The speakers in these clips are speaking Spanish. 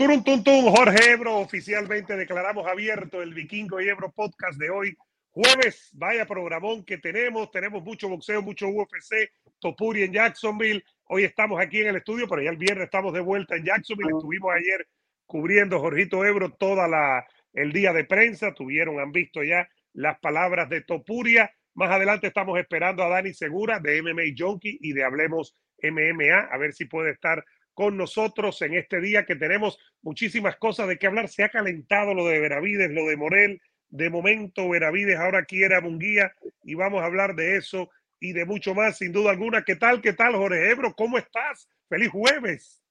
Turun, tun, tun, Jorge Ebro, oficialmente declaramos abierto el Vikingo y Ebro podcast de hoy, jueves. Vaya programón que tenemos, tenemos mucho boxeo, mucho UFC, Topuri en Jacksonville. Hoy estamos aquí en el estudio, pero ya el viernes estamos de vuelta en Jacksonville. Estuvimos ayer cubriendo Jorgito Ebro toda la el día de prensa. Tuvieron, han visto ya las palabras de Topuria. Más adelante estamos esperando a Dani Segura de MMA Junkie y de Hablemos MMA, a ver si puede estar con nosotros en este día que tenemos muchísimas cosas de qué hablar. Se ha calentado lo de Veravides, lo de Morel. De momento, Veravides ahora quiere a Munguía y vamos a hablar de eso y de mucho más, sin duda alguna. ¿Qué tal, qué tal, Jorge Ebro? ¿Cómo estás? Feliz jueves.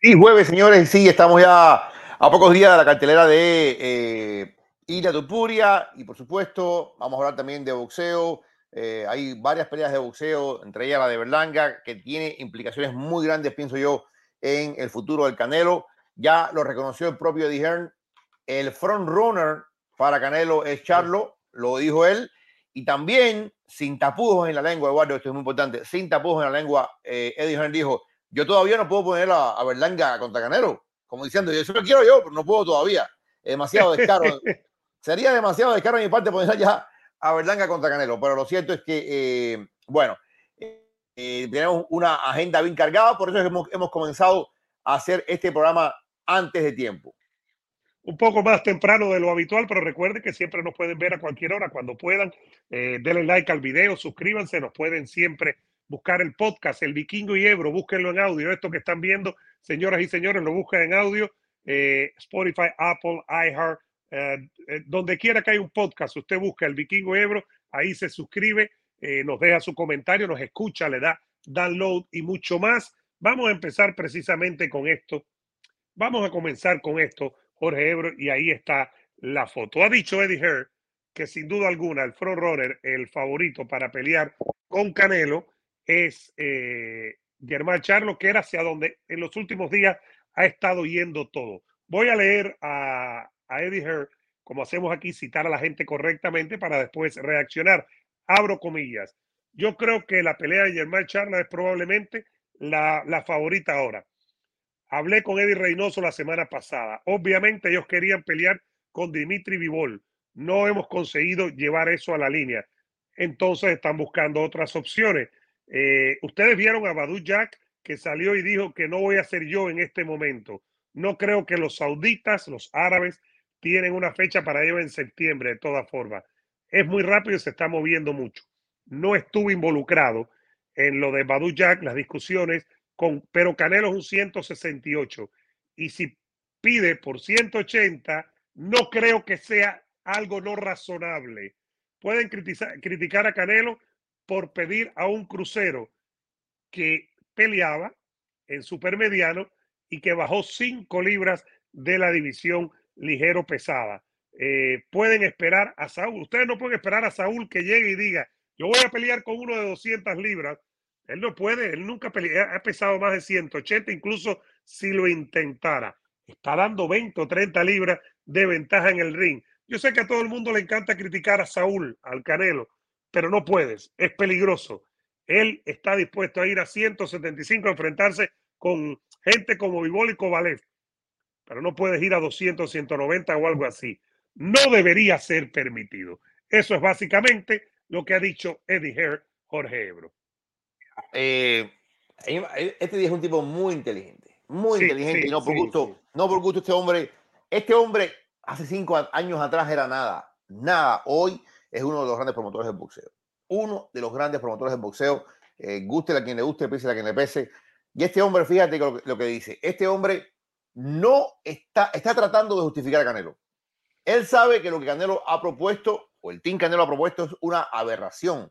Feliz jueves, señores. Sí, estamos ya a pocos días de la cartelera de eh, Ira Tupuria y, por supuesto, vamos a hablar también de boxeo. Eh, hay varias peleas de boxeo, entre ellas la de Berlanga, que tiene implicaciones muy grandes, pienso yo, en el futuro del Canelo. Ya lo reconoció el propio Eddie Hearn. El front runner para Canelo es Charlo, lo dijo él. Y también, sin tapujos en la lengua, Eduardo, esto es muy importante, sin tapujos en la lengua, eh, Eddie Hearn dijo, yo todavía no puedo poner a, a Berlanga contra Canelo. Como diciendo, yo eso lo quiero yo, pero no puedo todavía. Es demasiado descaro. Sería demasiado descaro de mi parte poner ya a Berlanga contra Canelo. Pero lo cierto es que, eh, bueno, eh, tenemos una agenda bien cargada, por eso hemos, hemos comenzado a hacer este programa antes de tiempo. Un poco más temprano de lo habitual, pero recuerden que siempre nos pueden ver a cualquier hora cuando puedan. Eh, denle like al video, suscríbanse, nos pueden siempre buscar el podcast, el Vikingo y Ebro, búsquenlo en audio. Esto que están viendo, señoras y señores, lo buscan en audio. Eh, Spotify, Apple, iHeart, eh, eh, donde quiera que haya un podcast, usted busca el Vikingo Ebro, ahí se suscribe, eh, nos deja su comentario, nos escucha, le da download y mucho más. Vamos a empezar precisamente con esto. Vamos a comenzar con esto, Jorge Ebro, y ahí está la foto. Ha dicho Eddie Hearn que sin duda alguna el front runner, el favorito para pelear con Canelo, es eh, Germán Charlo, que era hacia donde en los últimos días ha estado yendo todo. Voy a leer a, a Eddie Hearn, como hacemos aquí, citar a la gente correctamente para después reaccionar. Abro comillas. Yo creo que la pelea de Germán Charla es probablemente la, la favorita ahora. Hablé con Eddie Reynoso la semana pasada. Obviamente ellos querían pelear con Dimitri Vivol. No hemos conseguido llevar eso a la línea. Entonces están buscando otras opciones. Eh, Ustedes vieron a Badu Jack que salió y dijo que no voy a ser yo en este momento. No creo que los sauditas, los árabes, tienen una fecha para ello en septiembre, de todas formas. Es muy rápido y se está moviendo mucho. No estuve involucrado en lo de Badu Jack, las discusiones, con, pero Canelo es un 168. Y si pide por 180, no creo que sea algo no razonable. Pueden criticar, criticar a Canelo por pedir a un crucero que peleaba en supermediano y que bajó 5 libras de la división ligero pesada. Eh, pueden esperar a Saúl. Ustedes no pueden esperar a Saúl que llegue y diga, yo voy a pelear con uno de 200 libras. Él no puede, él nunca pelea, ha pesado más de 180, incluso si lo intentara. Está dando 20 o 30 libras de ventaja en el ring. Yo sé que a todo el mundo le encanta criticar a Saúl, al Canelo, pero no puedes, es peligroso. Él está dispuesto a ir a 175 a enfrentarse con gente como Vivol y pero no puedes ir a 200, 190 o algo así. No debería ser permitido. Eso es básicamente lo que ha dicho Eddie Hearn, Jorge Ebro. Eh, este día es un tipo muy inteligente. Muy inteligente y no por gusto. No por gusto este hombre. Este hombre hace cinco años atrás era nada. Nada. Hoy es uno de los grandes promotores del boxeo. Uno de los grandes promotores del boxeo. Eh, guste a quien le guste, pese a quien le pese. Y este hombre, fíjate lo, lo que dice. Este hombre no está, está tratando de justificar a Canelo. Él sabe que lo que Canelo ha propuesto, o el Team Canelo ha propuesto, es una aberración.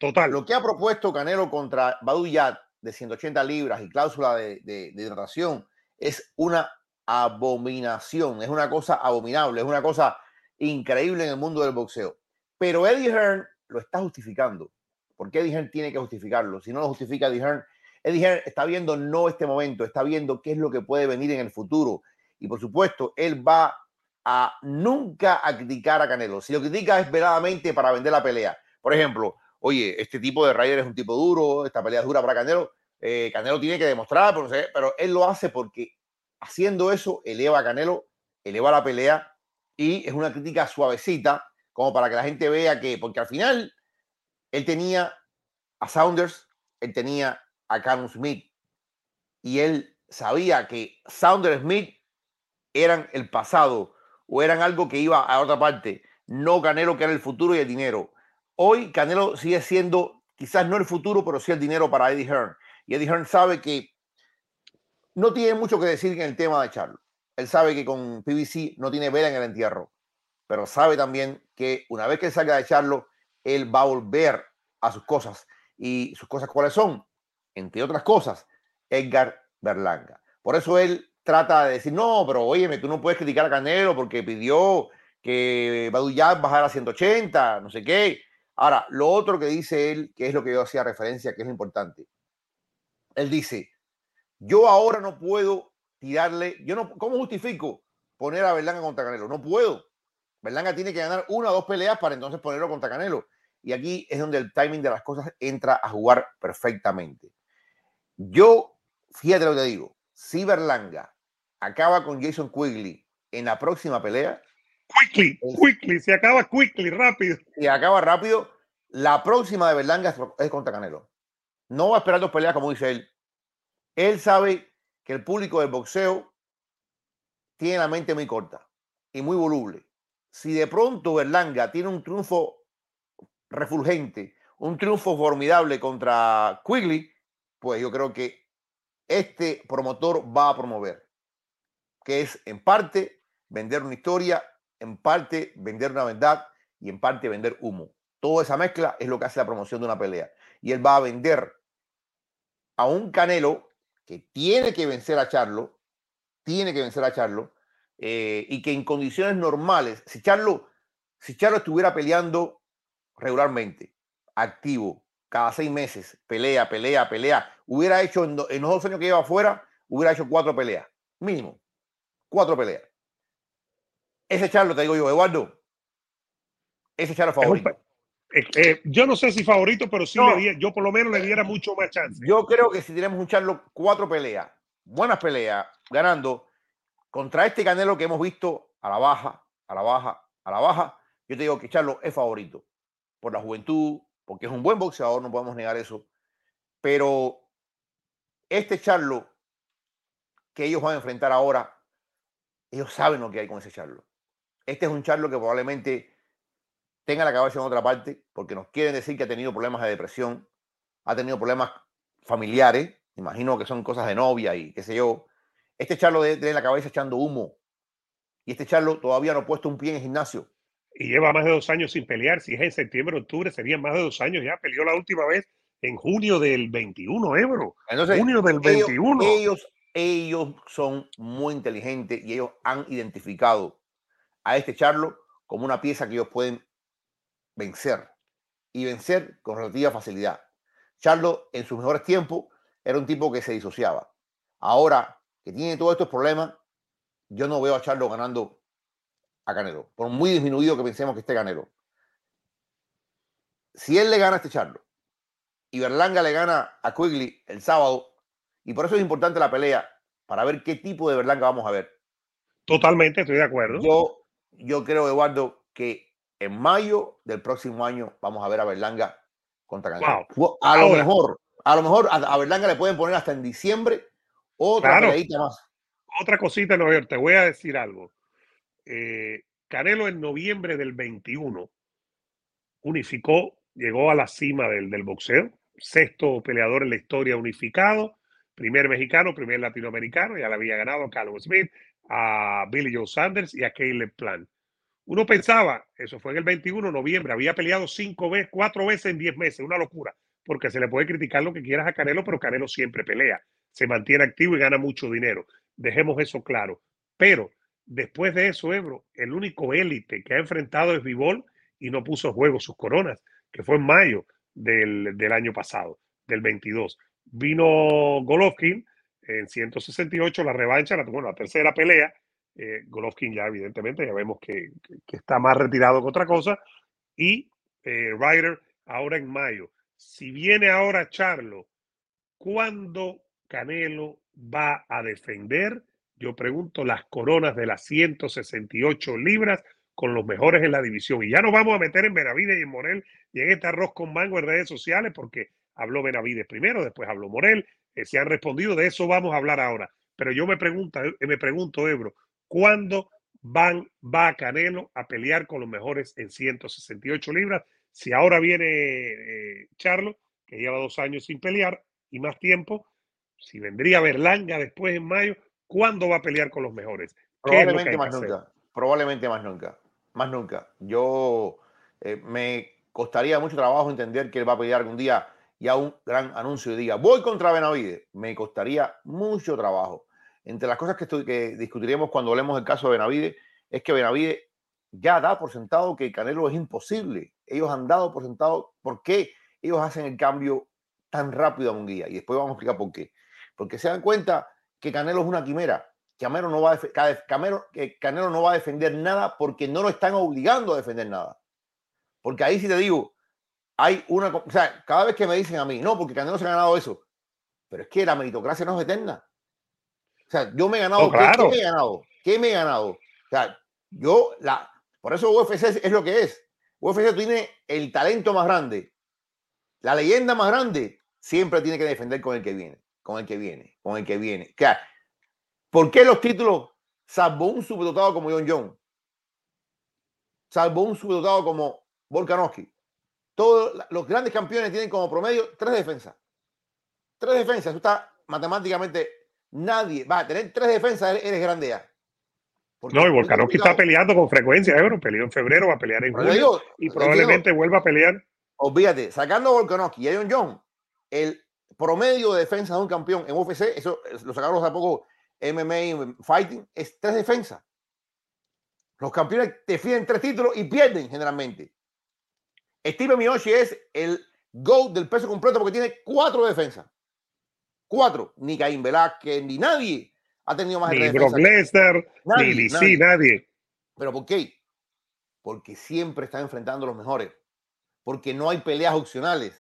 Total. Lo que ha propuesto Canelo contra Badu de 180 libras y cláusula de, de, hidratación es una abominación, es una cosa abominable, es una cosa increíble en el mundo del boxeo. Pero Eddie Hearn lo está justificando. porque Eddie Hearn tiene que justificarlo? Si no lo justifica Eddie Hearn, Eddie Hearn está viendo no este momento, está viendo qué es lo que puede venir en el futuro. Y por supuesto, él va a nunca a criticar a Canelo. Si lo critica es veladamente para vender la pelea. Por ejemplo, oye, este tipo de Ryder es un tipo duro, esta pelea es dura para Canelo. Eh, Canelo tiene que demostrar, pero, pero él lo hace porque haciendo eso eleva a Canelo, eleva la pelea y es una crítica suavecita, como para que la gente vea que, porque al final él tenía a Saunders, él tenía a Callum Smith y él sabía que Saunders Smith eran el pasado o eran algo que iba a otra parte, no Canelo que era el futuro y el dinero. Hoy Canelo sigue siendo quizás no el futuro, pero sí el dinero para Eddie Hearn. Y Eddie Hearn sabe que no tiene mucho que decir en el tema de Charlo. Él sabe que con PBC no tiene vela en el entierro, pero sabe también que una vez que salga de Charlo, él va a volver a sus cosas. ¿Y sus cosas cuáles son? Entre otras cosas, Edgar Berlanga. Por eso él trata de decir, no, pero oye, tú no puedes criticar a Canelo porque pidió que Baduyab bajara a 180, no sé qué. Ahora, lo otro que dice él, que es lo que yo hacía referencia, que es lo importante. Él dice, yo ahora no puedo tirarle, yo no, ¿cómo justifico poner a Berlanga contra Canelo? No puedo. Berlanga tiene que ganar una o dos peleas para entonces ponerlo contra Canelo. Y aquí es donde el timing de las cosas entra a jugar perfectamente. Yo, fíjate lo que te digo, si Berlanga acaba con Jason Quigley en la próxima pelea, quickly, quickly, se acaba quickly, rápido. Y acaba rápido. La próxima de Berlanga es contra Canelo. No va a esperar dos peleas como dice él. Él sabe que el público del boxeo tiene la mente muy corta y muy voluble. Si de pronto Berlanga tiene un triunfo refulgente, un triunfo formidable contra Quigley, pues yo creo que este promotor va a promover, que es en parte vender una historia en parte vender una verdad y en parte vender humo. Toda esa mezcla es lo que hace la promoción de una pelea. Y él va a vender a un Canelo que tiene que vencer a Charlo, tiene que vencer a Charlo, eh, y que en condiciones normales, si Charlo, si Charlo estuviera peleando regularmente, activo, cada seis meses, pelea, pelea, pelea, hubiera hecho en, en los dos años que lleva afuera, hubiera hecho cuatro peleas, mínimo, cuatro peleas. Ese Charlo, te digo yo, Eduardo. Ese Charlo favorito. Eh, eh, yo no sé si favorito, pero sí le yo por lo menos le diera mucho más chance. Yo creo que si tenemos un Charlo, cuatro peleas, buenas peleas, ganando, contra este Canelo que hemos visto a la baja, a la baja, a la baja, yo te digo que Charlo es favorito por la juventud, porque es un buen boxeador, no podemos negar eso. Pero este Charlo que ellos van a enfrentar ahora, ellos saben lo que hay con ese Charlo. Este es un charlo que probablemente tenga la cabeza en otra parte, porque nos quieren decir que ha tenido problemas de depresión, ha tenido problemas familiares, imagino que son cosas de novia y qué sé yo. Este charlo debe la cabeza echando humo. Y este charlo todavía no ha puesto un pie en el gimnasio. Y lleva más de dos años sin pelear. Si es en septiembre, octubre, serían más de dos años ya. Peleó la última vez en junio del 21, Ebro. Entonces, junio del 21. Ellos, ellos son muy inteligentes y ellos han identificado a este Charlo como una pieza que ellos pueden vencer y vencer con relativa facilidad. Charlo en sus mejores tiempos era un tipo que se disociaba. Ahora que tiene todos estos problemas, yo no veo a Charlo ganando a Canelo, por muy disminuido que pensemos que esté Canelo. Si él le gana a este Charlo y Berlanga le gana a Quigley el sábado, y por eso es importante la pelea, para ver qué tipo de Berlanga vamos a ver. Totalmente, estoy de acuerdo. Yo yo creo, Eduardo, que en mayo del próximo año vamos a ver a Berlanga contra Canelo. A lo mejor, a lo mejor a, Berlanga le pueden poner hasta en diciembre Otra más. Otra cosita, no, te voy a decir algo. Eh, Canelo en noviembre del 21 unificó, llegó a la cima del, del boxeo, sexto peleador en la historia unificado, primer mexicano, primer latinoamericano, ya le había ganado a Carlos Smith, a Billy Joe Sanders y a Caleb Plant. Uno pensaba, eso fue en el 21 de noviembre, había peleado cinco veces, cuatro veces en diez meses, una locura, porque se le puede criticar lo que quieras a Canelo, pero Canelo siempre pelea, se mantiene activo y gana mucho dinero. Dejemos eso claro. Pero después de eso, Ebro, el único élite que ha enfrentado es Vivol y no puso en juego sus coronas, que fue en mayo del, del año pasado, del 22. Vino Golovkin en 168, la revancha, la, bueno, la tercera pelea. Eh, Golovkin ya evidentemente, ya vemos que, está más retirado que otra cosa. Y eh, Ryder ahora en mayo. Si viene ahora Charlo, ¿cuándo Canelo va a defender? Yo pregunto las coronas de las 168 libras con los mejores en la división. Y ya nos vamos a meter en Benavides y en Morel y en este arroz con mango en redes sociales porque habló Benavides primero, después habló Morel, eh, se han respondido, de eso vamos a hablar ahora. Pero yo me pregunto, eh, me pregunto, Ebro, ¿cuándo van, va Canelo a pelear con los mejores en 168 libras? Si ahora viene eh, Charlo, que lleva dos años sin pelear y más tiempo, si vendría Berlanga después en mayo, ¿cuándo va a pelear con los mejores? Probablemente más nunca. Probablemente más nunca. Más nunca. Yo me costaría mucho trabajo entender que él va a pelear algún día y a un gran anuncio y diga, voy contra Benavides, me costaría mucho trabajo. Entre las cosas que, que discutiremos cuando hablemos del caso de Benavides, es que Benavides ya da por sentado que Canelo es imposible. Ellos han dado por sentado por qué ellos hacen el cambio tan rápido a un guía. Y después vamos a explicar por qué. Porque se dan cuenta que Canelo es una quimera. Canelo no, va a Canelo, Canelo no va a defender nada porque no lo están obligando a defender nada. Porque ahí sí te digo, hay una, o sea, cada vez que me dicen a mí, no, porque Canelo se ha ganado eso, pero es que la meritocracia no es eterna. O sea, yo me he ganado, ¿qué, me he ganado? ¿Qué me he ganado? O sea, yo, la, por eso UFC es, lo que es. UFC tiene el talento más grande, la leyenda más grande, siempre tiene que defender con el que viene, con el que viene, con el que viene. O ¿Por qué los títulos, salvo un subdotado como John John, salvo un subdotado como Volkanovski, todos los grandes campeones tienen como promedio tres defensas. Tres defensas. Tú estás matemáticamente, nadie va a tener tres defensas, eres grande ya. no, y Volkanovski está peleando con frecuencia, Euro. Peleó en febrero, va a pelear en julio y probablemente vuelva a pelear. Olvídate, sacando a Volkanovski y a John John, el promedio de defensa de un campeón en UFC, eso lo sacaron hace poco MMA Fighting, es tres defensas. Los campeones defienden tres títulos y pierden generalmente. Steve Miyoshi es el GOAT del peso completo porque tiene cuatro defensas. Cuatro. Ni Caín Velázquez, ni nadie ha tenido más ni Brock Lesnar, ni DC, nadie. ¿Pero por qué? Porque siempre están enfrentando a los mejores. Porque no hay peleas opcionales.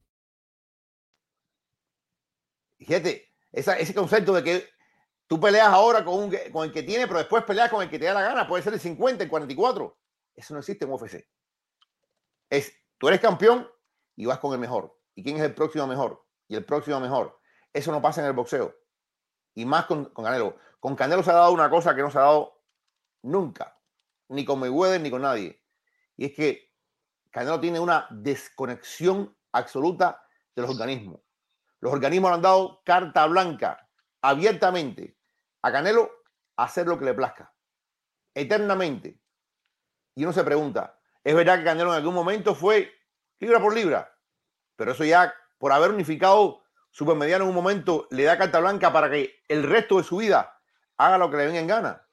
Fíjate, esa, ese concepto de que tú peleas ahora con, con el que tiene, pero después peleas con el que te da la gana. Puede ser el 50, el 44. Eso no existe en UFC. Es, tú eres campeón, y vas con el mejor. ¿Y quién es el próximo mejor? Y el próximo mejor. Eso no pasa en el boxeo. Y más con, Canelo. Con Canelo se ha dado una cosa que no se ha dado nunca. Ni con Mayweather ni con nadie. Y es que Canelo tiene una desconexión absoluta de los organismos. Los organismos le han dado carta blanca abiertamente a Canelo hacer lo que le plazca. Eternamente. Y uno se pregunta, ¿es verdad que Canelo en algún momento fue libra por libra? Pero eso ya, por haber unificado Supermediano en un momento, le da carta blanca para que el resto de su vida haga lo que le venga en gana.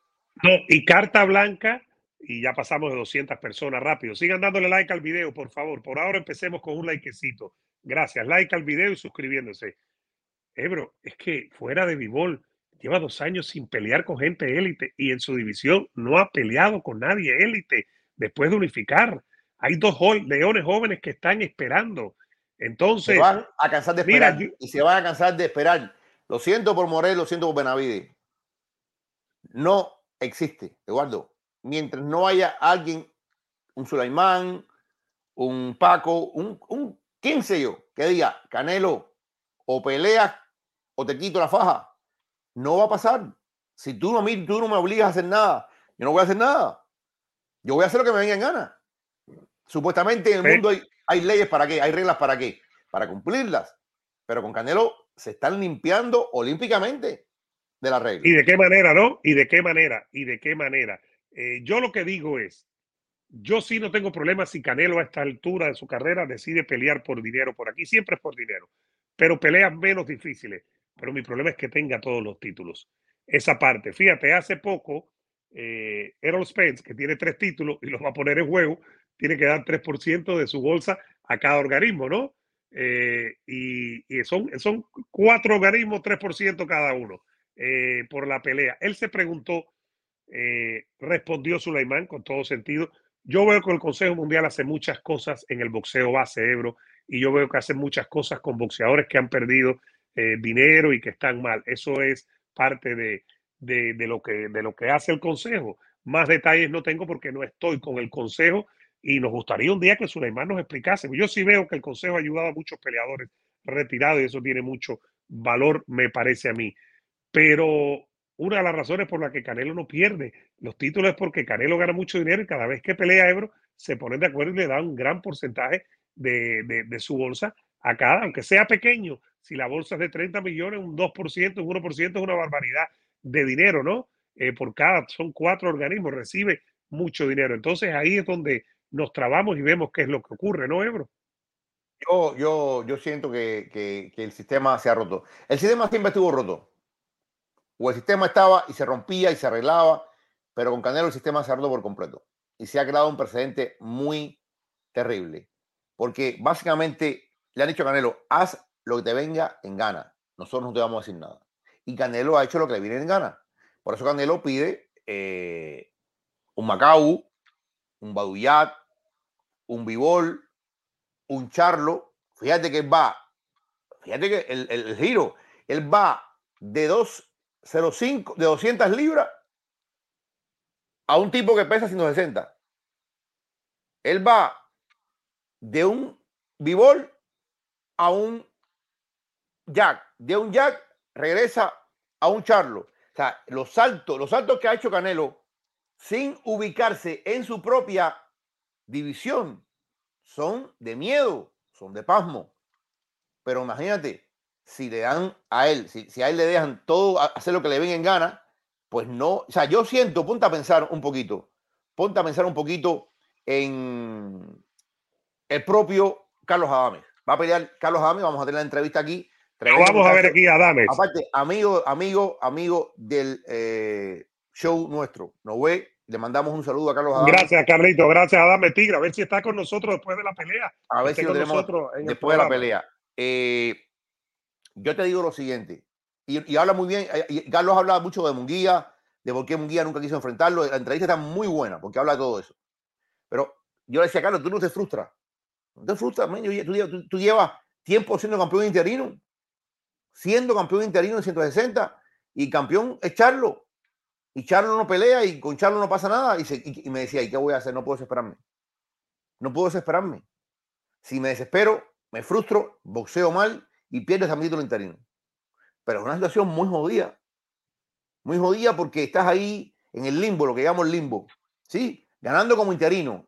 No, y carta blanca, y ya pasamos de 200 personas rápido. Sigan dándole like al video, por favor. Por ahora empecemos con un likecito. Gracias. Like al video y suscribiéndose. Ebro, es que fuera de Vivol, lleva dos años sin pelear con gente élite y en su división no ha peleado con nadie élite después de unificar. Hay dos leones jóvenes que están esperando. Entonces. Se van a cansar de esperar. y se van a cansar de esperar. Lo siento por Morel, lo siento por Benavide. No existe, Eduardo. Mientras no haya alguien, un Sulaimán, un Paco, un, un quién sé yo, que diga, Canelo, o peleas o te quito la faja. No va a pasar. Si tú no, tú no me obligas a hacer nada, yo no voy a hacer nada. Yo voy a hacer lo que me venga en gana. Supuestamente en el mundo hay, hay leyes para qué, hay reglas para qué, para cumplirlas. Pero con Canelo se están limpiando olímpicamente de la regla. ¿Y de qué manera, no? ¿Y de qué manera? ¿Y de qué manera? Eh, yo lo que digo es, yo sí no tengo problema si Canelo a esta altura de su carrera decide pelear por dinero por aquí, siempre es por dinero, pero peleas menos difíciles. Pero mi problema es que tenga todos los títulos. Esa parte, fíjate, hace poco eh, Errol Spence, que tiene tres títulos y los va a poner en juego, tiene que dar 3% de su bolsa a cada organismo, ¿no? Eh, y, son, son cuatro organismos, 3% cada uno eh, por la pelea. Él se preguntó, eh, respondió Sulaimán con todo sentido. Yo veo que el Consejo Mundial hace muchas cosas en el boxeo base, Ebro, y yo veo que hace muchas cosas con boxeadores que han perdido dinero y que están mal. Eso es parte de, de, lo que, de lo que hace el Consejo. Más detalles no tengo porque no estoy con el Consejo y nos gustaría un día que Suleiman nos explicase. Yo sí veo que el Consejo ha ayudado a muchos peleadores retirados y eso tiene mucho valor, me parece a mí. Pero una de las razones por las que Canelo no pierde los títulos es porque Canelo gana mucho dinero y cada vez que pelea Ebro se ponen de acuerdo y le dan un gran porcentaje de, de, su bolsa a cada, aunque sea pequeño. Si la bolsa es de 30 millones, un 2%, un 1% es una barbaridad de dinero, ¿no? Eh, por cada, son cuatro organismos, recibe mucho dinero. Entonces ahí es donde nos trabamos y vemos qué es lo que ocurre, ¿no, Ebro? Yo, yo, siento que, que, el sistema se ha roto. El sistema siempre estuvo roto. O el sistema estaba y se rompía y se arreglaba, pero con Canelo el sistema se roto por completo. Y se ha creado un precedente muy terrible. Porque básicamente le han dicho a Canelo, haz lo que te venga en gana. Nosotros no te vamos a decir nada. Y Canelo ha hecho lo que le viene en gana. Por eso Canelo pide eh, un Macau, un Baduyat, un Bivol, un Charlo. Fíjate que va, fíjate que el, giro, él va de 205, de 200 libras a un tipo que pesa 160. Él va de un Bivol a un Jack, de un Jack regresa a un Charlo. O sea, los saltos, los saltos que ha hecho Canelo sin ubicarse en su propia división son de miedo, son de pasmo. Pero imagínate, si le dan a él, si, a él le dejan todo hacer lo que le ven en gana, pues no, o sea, yo siento, ponte a pensar un poquito, ponte a pensar un poquito en el propio Carlos Adames. Va a pelear Carlos Adames, vamos a tener la entrevista aquí. vamos a ver aquí a Adames. Aparte, amigo, amigo, amigo del eh, show nuestro. Nos ve, le mandamos un saludo a Carlos Adame. Gracias, Carlito. Gracias, Adame Tigre. A ver si está con nosotros después de la pelea. A ver si lo tenemos después de la pelea. Eh, yo te digo lo siguiente, y, habla muy bien, eh, Carlos habla mucho de Munguía, de por qué Munguía nunca quiso enfrentarlo. La entrevista está muy buena porque habla de todo eso. Pero yo le decía, Carlos, tú no te frustras. No te frustras, tú, tú, llevas tiempo siendo campeón interino, siendo campeón interino en 160 y campeón es Charlo. Y Charlo no pelea y con Charlo no pasa nada. Y, me decía, ¿y qué voy a hacer? No puedo desesperarme. No puedo desesperarme. Si me desespero, me frustro, boxeo mal y pierdes mi título interino. Pero es una situación muy jodida. Muy jodida porque estás ahí en el limbo, lo que llamamos limbo. ¿Sí? Ganando como interino.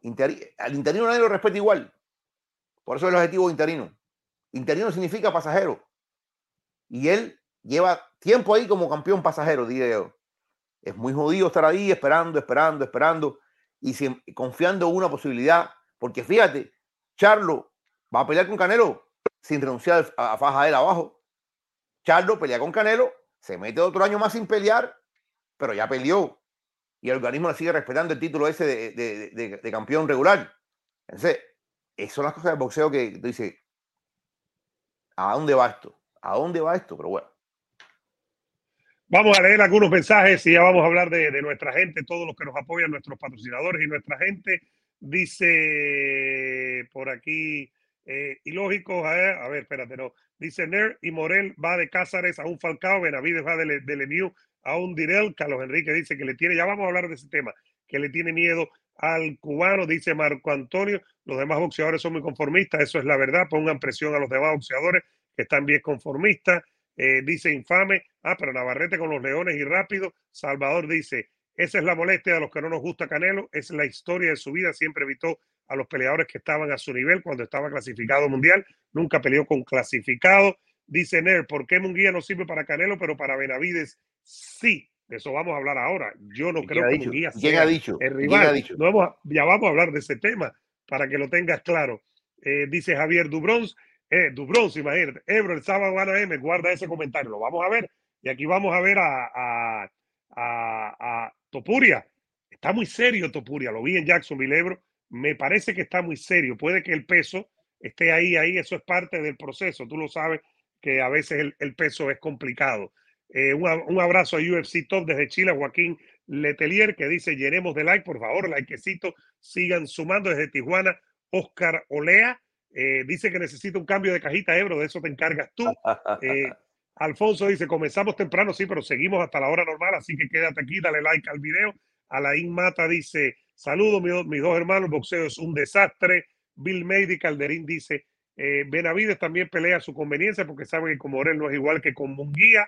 al interino nadie lo respeta igual. Por eso es el objetivo interino. Interino significa pasajero. Y él lleva tiempo ahí como campeón pasajero, diría yo. Es muy jodido estar ahí esperando, esperando, esperando y confiando en una posibilidad. Porque fíjate, Charlo va a pelear con Canelo sin renunciar a, faja él abajo. Charlo pelea con Canelo, se mete otro año más sin pelear, pero ya peleó. Y el organismo le sigue respetando el título ese de, campeón regular. Entonces, esas son las cosas del boxeo que tú dices, ¿a dónde va esto? ¿A dónde va esto? Pero bueno. Vamos a leer algunos mensajes y ya vamos a hablar de, nuestra gente, todos los que nos apoyan, nuestros patrocinadores y nuestra gente. Dice por aquí, eh, ilógico, a a ver, espérate, no. Dice Ner y Morel va de Cázares a un Falcao, Benavides va de, de Lemieux a un Direl. Carlos Enrique dice que le tiene, ya vamos a hablar de ese tema, que le tiene miedo al cubano, dice Marco Antonio. Los demás boxeadores son muy conformistas, eso es la verdad. Pongan presión a los demás boxeadores que están bien conformistas. Eh, dice infame. Ah, pero Navarrete con los leones y rápido. Salvador dice, esa es la molestia de los que no nos gusta Canelo. Es la historia de su vida. Siempre evitó a los peleadores que estaban a su nivel cuando estaba clasificado mundial. Nunca peleó con clasificado. Dice Ner, ¿por qué Munguía no sirve para Canelo, pero para Benavides sí? De eso vamos a hablar ahora. Yo no creo que Munguía sea ha dicho? el rival. ya vamos a hablar de ese tema para que lo tengas claro. Eh, dice Javier Dubrons, eh, Dubrons, imagínate, Ebro, el sábado van a M, guarda ese comentario, lo vamos a ver. Y aquí vamos a ver a, a, Topuria. Está muy serio Topuria, lo vi en Jacksonville, Ebro. Me parece que está muy serio. Puede que el peso esté ahí, ahí, eso es parte del proceso. Tú lo sabes que a veces el, peso es complicado. Eh, un, abrazo a UFC Top desde Chile, Joaquín Letelier, que dice llenemos de like, por favor, likecito, sigan sumando desde Tijuana. Oscar Olea eh, dice que necesita un cambio de cajita Ebro, de eso te encargas tú. Eh, Alfonso dice, comenzamos temprano, sí, pero seguimos hasta la hora normal, así que quédate aquí, dale like al video. Alain Mata dice, saludos mis, dos hermanos, boxeo es un desastre. Bill May Calderín dice, eh, Benavides también pelea a su conveniencia porque sabe que con Morel no es igual que con Munguía.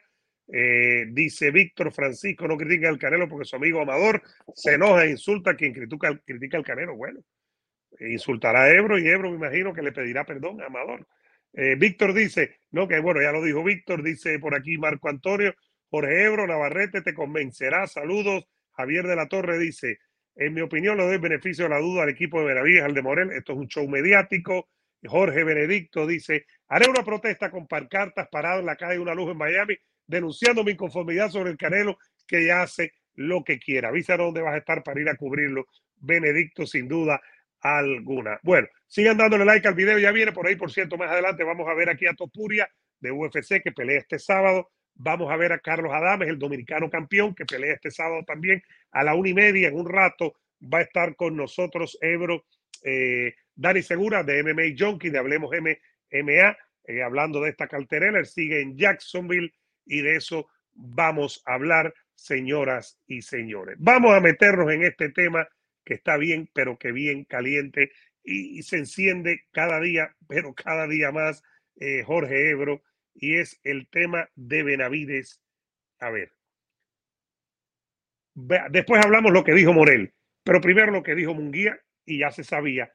Eh, dice Víctor Francisco, no critica al Canelo porque su amigo Amador se enoja e insulta a quien critica, critica al Canelo. Bueno, insultará a Ebro y Ebro me imagino que le pedirá perdón a Amador. Eh, Víctor dice, no, que bueno, ya lo dijo Víctor, dice por aquí Marco Antonio, Jorge Ebro, Navarrete te convencerá. Saludos. Javier de la Torre dice, en mi opinión le doy beneficio de la duda al equipo de Benavides, al de Morel. Esto es un show mediático. Jorge Benedicto dice, haré una protesta con pancartas parado en la calle de una luz en Miami, denunciando mi inconformidad sobre el Canelo que ya hace lo que quiera. Avisa dónde vas a estar para ir a cubrirlo. Benedicto, sin duda, alguna. Bueno, sigan dándole like al video, ya viene por ahí, por cierto, más adelante vamos a ver aquí a Topuria de UFC que pelea este sábado. Vamos a ver a Carlos Adames, el dominicano campeón, que pelea este sábado también a la una y media. En un rato va a estar con nosotros Ebro, eh, Dani Segura de MMA Junkie, de Hablemos MMA, eh, hablando de esta carterera. Sigue en Jacksonville y de eso vamos a hablar, señoras y señores. Vamos a meternos en este tema que está bien, pero que bien caliente y, se enciende cada día, pero cada día más, eh, Jorge Ebro, y es el tema de Benavides. A ver. Después hablamos lo que dijo Morel, pero primero lo que dijo Munguía y ya se sabía.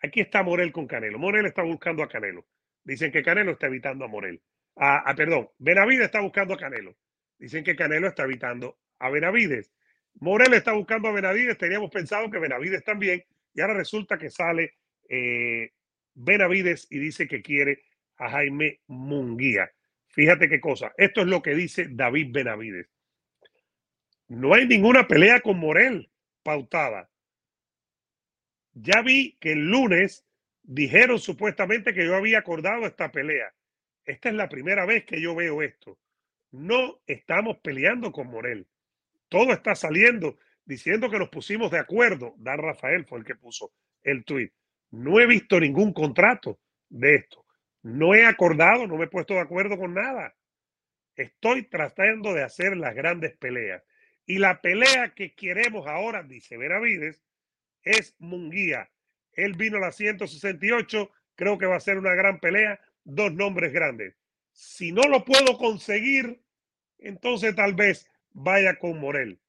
Aquí está Morel con Canelo. Morel está buscando a Canelo. Dicen que Canelo está evitando a Morel. Ah, perdón, Benavides está buscando a Canelo. Dicen que Canelo está evitando a Benavides. Morel está buscando a Benavides, teníamos pensado que Benavides también, y ahora resulta que sale eh, Benavides y dice que quiere a Jaime Munguía. Fíjate qué cosa, esto es lo que dice David Benavides. No hay ninguna pelea con Morel pautada. Ya vi que el lunes dijeron supuestamente que yo había acordado esta pelea. Esta es la primera vez que yo veo esto. No estamos peleando con Morel. Todo está saliendo diciendo que nos pusimos de acuerdo. Dan Rafael fue el que puso el tweet. No he visto ningún contrato de esto. No he acordado, no me he puesto de acuerdo con nada. Estoy tratando de hacer las grandes peleas. Y la pelea que queremos ahora, dice Benavides, es Munguía. Él vino a la 168, creo que va a ser una gran pelea, dos nombres grandes. Si no lo puedo conseguir, entonces tal vez vaya con Morel.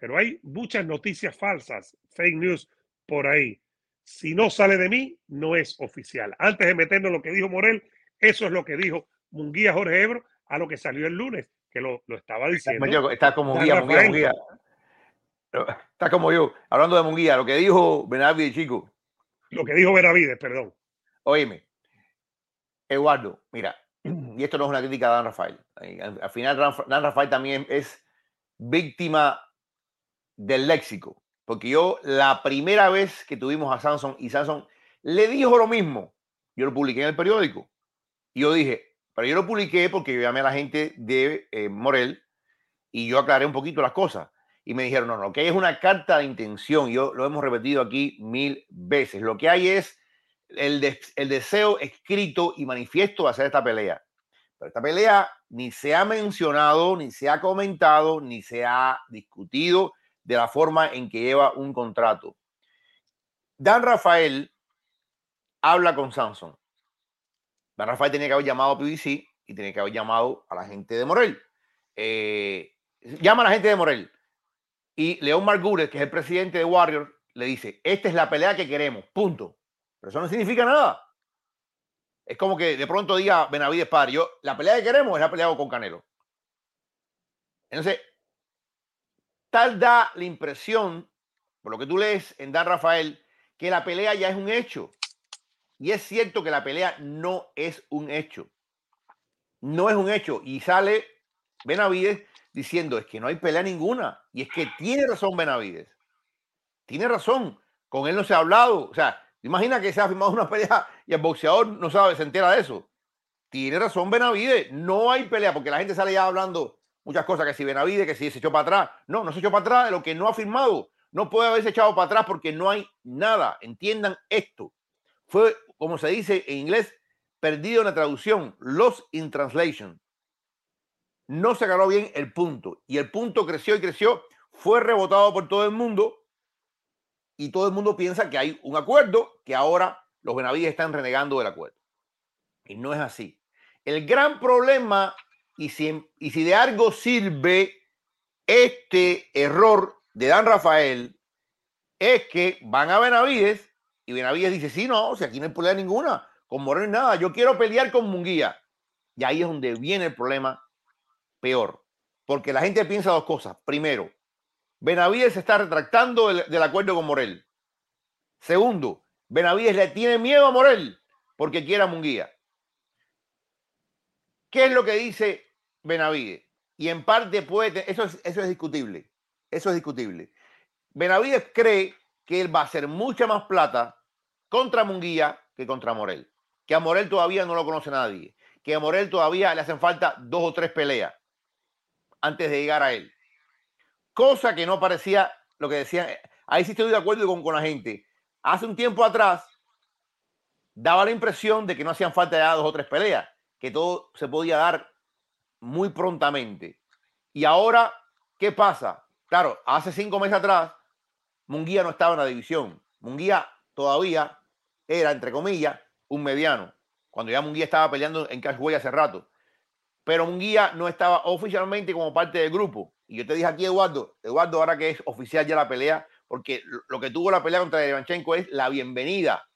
Pero hay muchas noticias falsas, fake news por ahí. Si no sale de mí, no es oficial. Antes de meternos lo que dijo Morel, eso es lo que dijo Munguía Jorge Ebro a lo que salió el lunes. que lo, estaba diciendo. Está como guía, guía, Está como yo, hablando de Munguía, lo que dijo Benavides, chico. Lo que dijo Benavides, perdón. Óyeme, Eduardo, mira, y esto no es una crítica a Dan Rafael. Al final, Dan Rafael también es víctima del léxico. Porque yo, la primera vez que tuvimos a Samson y Samson le dijo lo mismo, yo lo publiqué en el periódico. Y yo dije, pero yo lo publiqué porque yo llamé a la gente de eh, Morel y yo aclaré un poquito las cosas. Y me dijeron, no, no, que es una carta de intención. Yo lo hemos repetido aquí mil veces. Lo que hay es el, el deseo escrito y manifiesto de hacer esta pelea. Pero esta pelea ni se ha mencionado, ni se ha comentado, ni se ha discutido de la forma en que lleva un contrato. Dan Rafael habla con Samson. Dan Rafael tenía que haber llamado a PBC y tenía que haber llamado a la gente de Morel. Eh, llama a la gente de Morel. Y León Margúrez, que es el presidente de Warrior, le dice, esta es la pelea que queremos, punto. Pero eso no significa nada. Es como que de pronto diga Benavides Padre, yo, la pelea que queremos es la pelea con Canelo. Entonces, tal da la impresión, por lo que tú lees en Dan Rafael, que la pelea ya es un hecho. Y es cierto que la pelea no es un hecho. No es un hecho. Y sale Benavides diciendo, es que no hay pelea ninguna. Y es que tiene razón Benavides. Tiene razón. Con él no se ha hablado. O sea, Imagina que se ha firmado una pelea y el boxeador no sabe, se entera de eso. Tiene razón Benavides, no hay pelea, porque la gente sale ya hablando muchas cosas, que si Benavides, que si se echó para atrás. No, no se echó para atrás de lo que no ha firmado. No puede haberse echado para atrás porque no hay nada. Entiendan esto. Fue, como se dice en inglés, perdido en la traducción, lost in translation. No se agarró bien el punto. Y el punto creció y creció, fue rebotado por todo el mundo y todo el mundo piensa que hay un acuerdo, que ahora los Benavides están renegando del acuerdo. Y no es así. El gran problema, y si, y si de algo sirve este error de Dan Rafael, es que van a Benavides y Benavides dice, sí, no, si aquí no hay problema ninguna, con Moreno nada, yo quiero pelear con Munguía. Y ahí es donde viene el problema peor. Porque la gente piensa dos cosas. Primero, Benavides se está retractando del, acuerdo con Morel. Segundo, Benavides le tiene miedo a Morel porque quiere a Munguía. ¿Qué es lo que dice Benavides? Y en parte puede, eso es, eso es discutible. Eso es discutible. Benavides cree que él va a hacer mucha más plata contra Munguía que contra Morel. Que a Morel todavía no lo conoce nadie. Que a Morel todavía le hacen falta dos o tres peleas antes de llegar a él cosa que no parecía lo que decían. Ahí sí estoy de acuerdo con, con la gente. Hace un tiempo atrás daba la impresión de que no hacían falta ya dos o tres peleas, que todo se podía dar muy prontamente. Y ahora, ¿qué pasa? Claro, hace cinco meses atrás, Munguía no estaba en la división. Munguía todavía era, entre comillas, un mediano, cuando ya Munguía estaba peleando en Cashway hace rato. Pero Munguía no estaba oficialmente como parte del grupo. Y yo te dije aquí, Eduardo, Eduardo, ahora que es oficial ya la pelea, porque lo que tuvo la pelea contra Ivanchenko es la bienvenida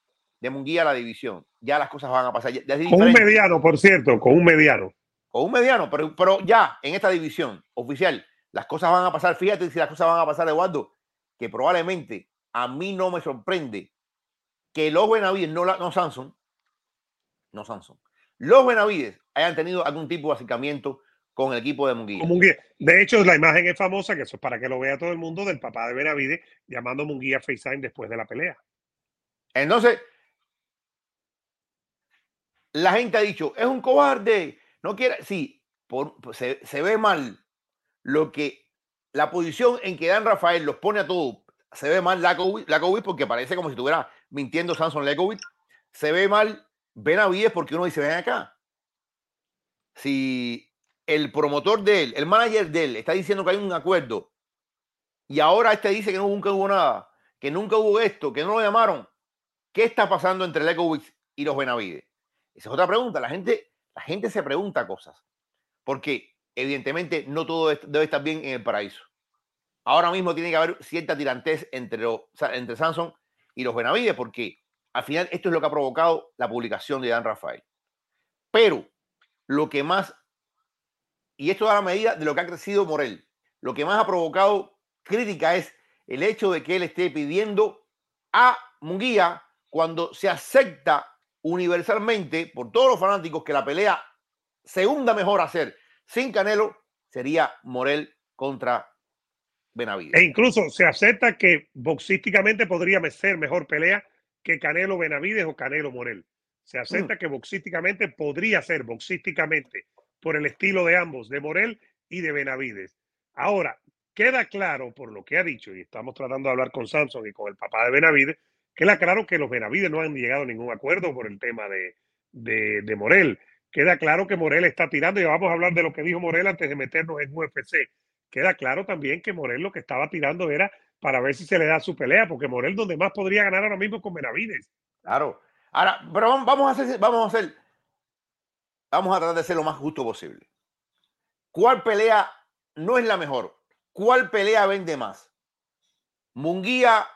de Munguía a la división. Ya las cosas van a pasar. con un mediano, por cierto, con un mediano. Con un mediano, pero, pero ya en esta división oficial, las cosas van a pasar. Fíjate si las cosas van a pasar, Eduardo, que probablemente a mí no me sorprende que los Benavides, no, no Samson, no Samson, los Benavides hayan tenido algún tipo de acercamiento con el equipo de Munguía. De hecho, la imagen es famosa, que eso es para que lo vea todo el mundo, del papá de Benavides llamando a Munguía FaceTime después de la pelea. Entonces, la gente ha dicho, es un cobarde, no quiere, sí, por, se, ve mal lo que, la posición en que Dan Rafael los pone a todos, se ve mal Lakovic, porque parece como si estuviera mintiendo Samson Lakovic, se ve mal Benavides porque uno dice, ven acá, si el promotor de él, el manager de él, está diciendo que hay un acuerdo y ahora este dice que nunca hubo nada, que nunca hubo esto, que no lo llamaron. ¿Qué está pasando entre Lekowicz y los Benavides? Esa es otra pregunta. La gente, la gente se pregunta cosas. Porque evidentemente no todo debe estar bien en el paraíso. Ahora mismo tiene que haber cierta tirantez entre, entre Samson y los Benavides, porque al final esto es lo que ha provocado la publicación de Dan Rafael. Pero lo que más y esto da la medida de lo que ha crecido Morel. Lo que más ha provocado crítica es el hecho de que él esté pidiendo a Munguía cuando se acepta universalmente por todos los fanáticos que la pelea segunda mejor hacer sin Canelo sería Morel contra Benavides. E incluso se acepta que boxísticamente podría ser mejor pelea que Canelo Benavides o Canelo Morel. Se acepta mm. que boxísticamente podría ser boxísticamente por el estilo de ambos, de Morel y de Benavides. Ahora, queda claro por lo que ha dicho, y estamos tratando de hablar con Samson y con el papá de Benavides, queda claro que los Benavides no han llegado a ningún acuerdo por el tema de, de, Morel. Queda claro que Morel está tirando, y vamos a hablar de lo que dijo Morel antes de meternos en UFC. Queda claro también que Morel lo que estaba tirando era para ver si se le da su pelea, porque Morel donde más podría ganar ahora mismo con Benavides. Claro. Ahora, pero vamos a hacer, vamos a hacer, vamos a tratar de ser lo más justo posible. ¿Cuál pelea no es la mejor? ¿Cuál pelea vende más? Munguía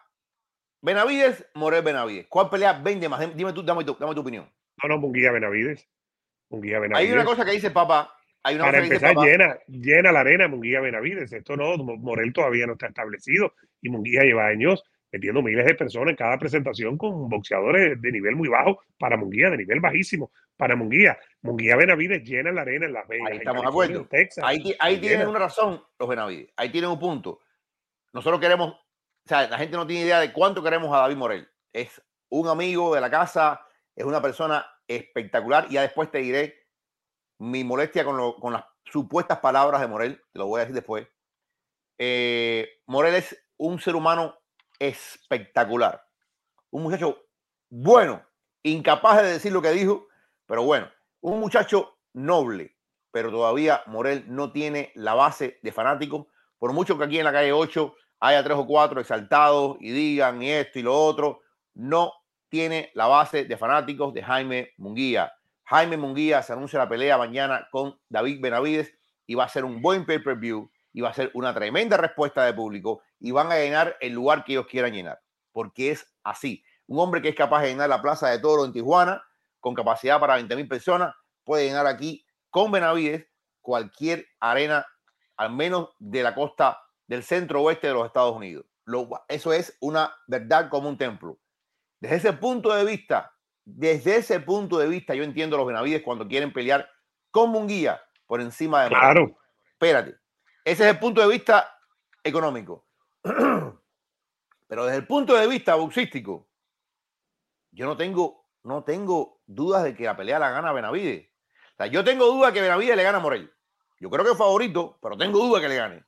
Benavides, Morel Benavides. ¿Cuál pelea vende más? Dime tú, dame tu, dame tu opinión. No, no, Munguía Benavides. Munguía Benavides. Hay una cosa que dice papá. Hay una Para empezar, llena, llena la arena Munguía Benavides. Esto no, Morel todavía no está establecido y Munguía lleva años metiendo miles de personas en cada presentación con boxeadores de nivel muy bajo para Munguía, de nivel bajísimo para Munguía. Munguía Benavides llena la arena en Las Vegas. Ahí estamos de acuerdo. ahí, ahí tienen una razón los Benavides. Ahí tienen un punto. Nosotros queremos, la gente no tiene idea de cuánto queremos a David Morel. Es un amigo de la casa, es una persona espectacular. Y ya después te diré mi molestia con, las supuestas palabras de Morel. Te lo voy a decir después. Eh, Morel es un ser humano espectacular. Un muchacho bueno, incapaz de decir lo que dijo, pero bueno, un muchacho noble, pero todavía Morel no tiene la base de fanáticos. Por mucho que aquí en la calle 8 haya tres o cuatro exaltados y digan y esto y lo otro, no tiene la base de fanáticos de Jaime Munguía. Jaime Munguía se anuncia la pelea mañana con David Benavides y va a ser un buen pay-per-view y va a ser una tremenda respuesta de público y van a llenar el lugar que ellos quieran llenar, porque es así. Un hombre que es capaz de llenar la Plaza de Toro en Tijuana con capacidad para 20 mil personas, puede llenar aquí con Benavides cualquier arena, al menos de la costa del centro oeste de los Estados Unidos. eso es una verdad como un templo. Desde ese punto de vista, desde ese punto de vista, yo entiendo a los Benavides cuando quieren pelear como un guía por encima de. Claro. Espérate. Ese es el punto de vista económico. Pero desde el punto de vista boxístico, yo no tengo, no tengo dudas de que la pelea la gana Benavides. O sea, yo tengo duda que Benavides le gana a Morel. Yo creo que es favorito, pero tengo duda que le gane.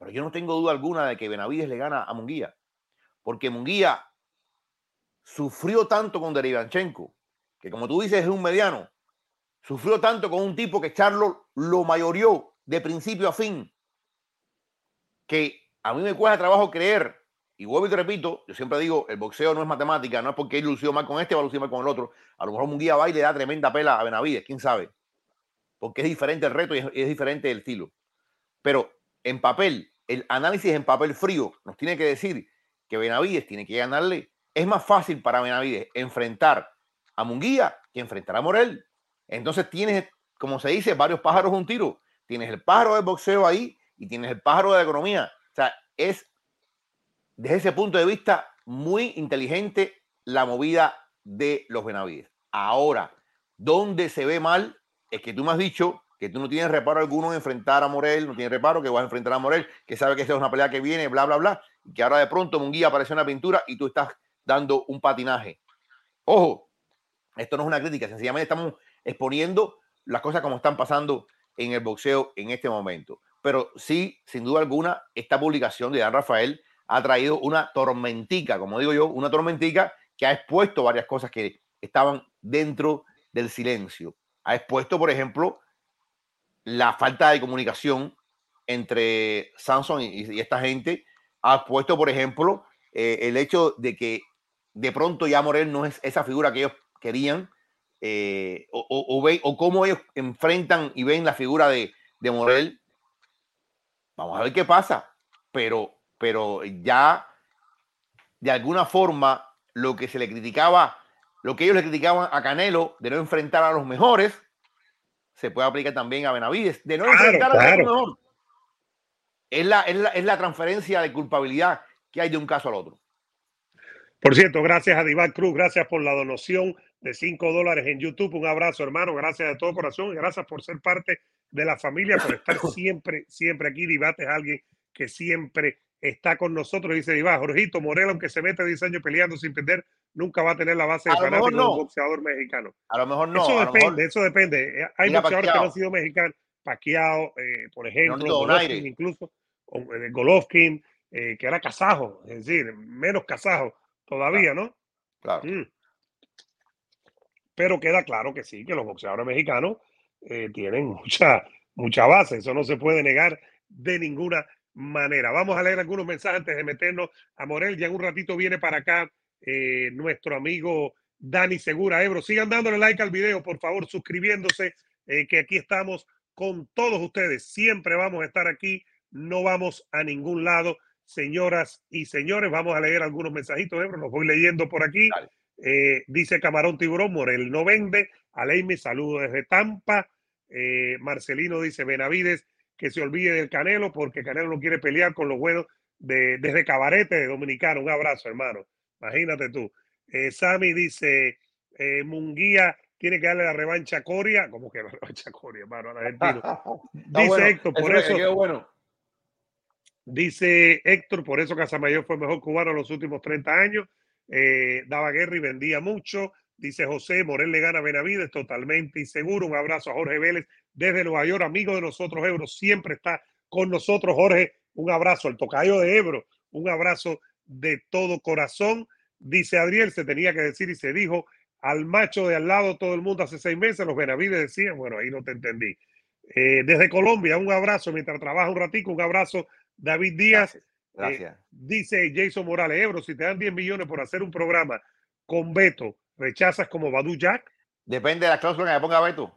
Pero yo no tengo duda alguna de que Benavides le gana a Munguía. Porque Munguía sufrió tanto con Derivanchenko, que como tú dices es un mediano. Sufrió tanto con un tipo que Charlo lo mayorió de principio a fin, que a mí me cuesta trabajo creer, y vuelvo y te repito, yo siempre digo, el boxeo no es matemática, no es porque él lució mal con este, va a lucir mal con el otro. A lo mejor un guía va y le da tremenda pela a Benavides, quién sabe. Porque es diferente el reto y es, diferente el estilo. Pero en papel, el análisis en papel frío nos tiene que decir que Benavides tiene que ganarle. Es más fácil para Benavides enfrentar a Munguía que enfrentar a Morel. Entonces tienes, como se dice, varios pájaros un tiro. Tienes el pájaro del boxeo ahí y tienes el pájaro de la economía. O sea, es desde ese punto de vista muy inteligente la movida de los Benavides. Ahora, donde se ve mal es que tú me has dicho que tú no tienes reparo alguno en enfrentar a Morel, no tienes reparo que vas a enfrentar a Morel, que sabe que esa es una pelea que viene, bla, bla, bla, y que ahora de pronto Munguía aparece en la pintura y tú estás dando un patinaje. Ojo, esto no es una crítica, sencillamente estamos exponiendo las cosas como están pasando en el boxeo en este momento. Pero sí, sin duda alguna, esta publicación de Dan Rafael ha traído una tormentica, como digo yo, una tormentica que ha expuesto varias cosas que estaban dentro del silencio. Ha expuesto, por ejemplo, la falta de comunicación entre Samson y, esta gente. Ha expuesto, por ejemplo, eh, el hecho de que de pronto ya Morel no es esa figura que ellos querían, eh, o, cómo ellos enfrentan y ven la figura de, de Morel. Vamos a ver qué pasa, pero, pero ya de alguna forma lo que se le criticaba, lo que ellos le criticaban a Canelo de no enfrentar a los mejores, se puede aplicar también a Benavides. De no Claro, enfrentar a claro. mejor. Es la, es, la, es la transferencia de culpabilidad que hay de un caso al otro. Por cierto, gracias a Divan Cruz, gracias por la donación de 5 dólares en YouTube. Un abrazo, hermano. Gracias de todo corazón. y Gracias por ser parte de la familia, por estar siempre, siempre aquí. Divat es alguien que siempre está con nosotros. Dice Divat, Jorgito Morel, aunque se mete 10 años peleando sin perder, nunca va a tener la base de mejor fanáticos de no. un boxeador mexicano. A lo mejor no. eso a depende, mejor- eso depende. Eh, Hay Mira, boxeadores que no han sido mexicanos. Pacquiao, eh, por ejemplo, Golovkin incluso, eh, Golovkin, eh, que era kazajo, es decir, menos kazajo todavía, ¿no? Claro. Mm. Pero queda claro que sí, que los boxeadores mexicanos eh, tienen mucha, mucha base. Eso no se puede negar de ninguna manera. Vamos a leer algunos mensajes antes de meternos a Morel. Ya en un ratito viene para acá eh, nuestro amigo Dani Segura. Ebro, sigan dándole like al video, por favor, suscribiéndose, eh, que aquí estamos con todos ustedes. Siempre vamos a estar aquí, no vamos a ningún lado. Señoras y señores, vamos a leer algunos mensajitos, Ebro, los voy leyendo por aquí. Eh, dice Camarón Tiburón, Morel no vende. Aleime, saludos desde Tampa. Eh, Marcelino dice Benavides que se olvide del Canelo porque Canelo no quiere pelear con los buenos de, desde Cabarete de Dominicano. Un abrazo, hermano. Imagínate tú. Eh, Sammy dice eh, Munguía tiene que darle la revancha a Coria. ¿Cómo que la revancha a Coria, hermano? Al argentino. Dice bueno. Héctor, por eso- bueno. Dice Héctor, por eso Casamayor fue mejor cubano en los últimos 30 años. Eh, daba guerra y vendía mucho. Dice José, Morel le gana a Benavides, totalmente inseguro. Un abrazo a Jorge Vélez desde Nueva York, amigo de nosotros, Ebro. Siempre está con nosotros, Jorge. Un abrazo al tocayo de Ebro. Un abrazo de todo corazón. Dice Adriel, se tenía que decir y se dijo al macho de al lado todo el mundo hace seis meses. Los Benavides decían, bueno, ahí no te entendí. Eh, desde Colombia, un abrazo mientras trabaja un ratico. Un abrazo, David Díaz. Gracias. Gracias. Dice Jason Morales, Ebro, si te dan 10 millones por hacer un programa con Beto, ¿rechazas como Badu Jack? Depende de la cláusula que me ponga Beto.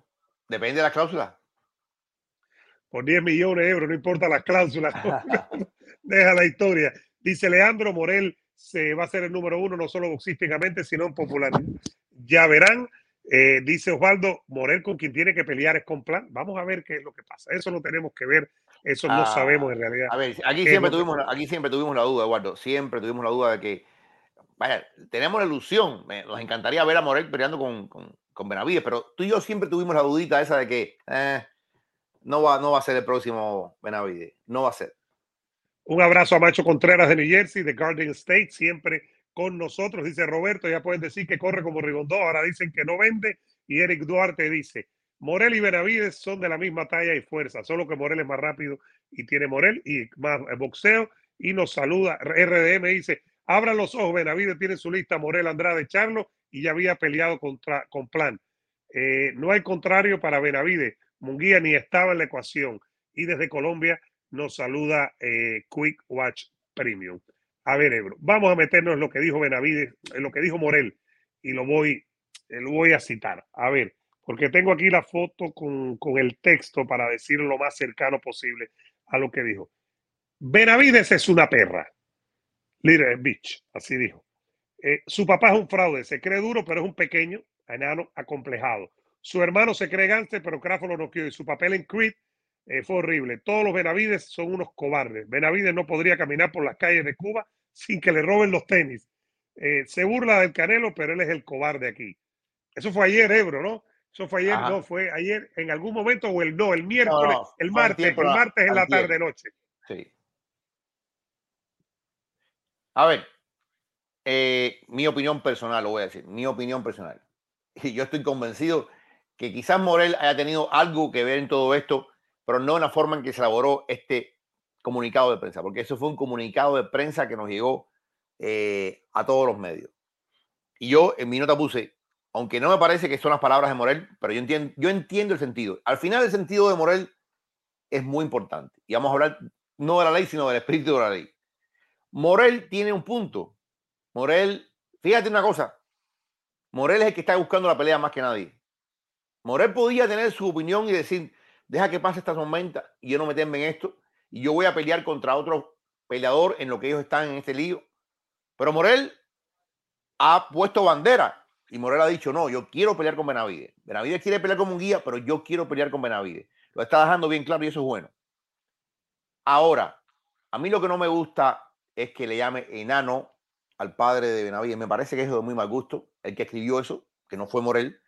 Depende de la cláusula. Por 10 millones de euros, no importa las cláusulas. Deja la historia. Dice Leandro Morel, se va a ser el número uno, no solo boxísticamente, sino en popularidad. Ya verán. Eh, dice Osvaldo, Morel con quien tiene que pelear es con plan. Vamos a ver qué es lo que pasa. Eso lo tenemos que ver. Eso no Ah, sabemos en realidad. A ver, aquí ¿Qué siempre, que tuvimos, aquí siempre tuvimos la duda, Eduardo. Siempre tuvimos la duda de que, vaya, tenemos la ilusión. Nos encantaría ver a Morel peleando con, con, con Benavides, pero tú y yo siempre tuvimos la dudita esa de que eh, no, va, no va a ser el próximo Benavides. No va a ser. Un abrazo a Macho Contreras de New Jersey, de Garden State, siempre con nosotros. Dice Roberto, ya pueden decir que corre como Rigondó, ahora dicen que no vende. Y Eric Duarte dice, Morel y Benavides son de la misma talla y fuerza, solo que Morel es más rápido y tiene Morel y más boxeo. Y nos saluda, RDM dice, abran los ojos, Benavides tiene su lista, Morel, Andrade, Charlo, y ya había peleado contra, con Plan. Eh, no hay contrario para Benavides, Munguía ni estaba en la ecuación. Y desde Colombia nos saluda eh, Quick Watch Premium. A ver, Ebro, vamos a meternos en lo que dijo Benavides, en lo que dijo Morel, y lo voy, eh, lo voy a citar. A ver, porque tengo aquí la foto con, con el texto para decir lo más cercano posible a lo que dijo. Benavides es una perra. Little Bitch, así dijo. Eh, su papá es un fraude, se cree duro, pero es un pequeño, enano, acomplejado. Su hermano se cree gánster, pero Crawford lo noqueó y su papel en Creed eh, fue horrible. Todos los Benavides son unos cobardes. Benavides no podría caminar por las calles de Cuba sin que le roben los tenis. Eh, se burla del Canelo, pero él es el cobarde aquí. Eso fue ayer, Ebro, ¿no? Eso fue ayer, Ajá. no, fue ayer en algún momento o el no, el miércoles, no, el martes, el martes en la tarde noche. Sí. A ver, eh, mi opinión personal, lo voy a decir, mi opinión personal. Y yo estoy convencido que quizás Morel haya tenido algo que ver en todo esto, pero no en la forma en que se elaboró este comunicado de prensa, porque eso fue un comunicado de prensa que nos llegó eh, a todos los medios. Y yo en mi nota puse, aunque no me parece que son las palabras de Morel, pero yo entiendo, yo entiendo el sentido. Al final el sentido de Morel es muy importante. Y vamos a hablar no de la ley, sino del espíritu de la ley. Morel tiene un punto. Morel, fíjate una cosa, Morel es el que está buscando la pelea más que nadie. Morel podía tener su opinión y decir, deja que pase esta tormenta y yo no meterme en esto y yo voy a pelear contra otro peleador en lo que ellos están en este lío. Pero Morel ha puesto bandera Y Morel ha dicho, no, yo quiero pelear con Benavides. Benavides quiere pelear como un guía, pero yo quiero pelear con Benavides. Lo está dejando bien claro y eso es bueno. Ahora, a mí lo que no me gusta es que le llame enano al padre de Benavides. Me parece que es de muy mal gusto, el que escribió eso, que no fue Morel.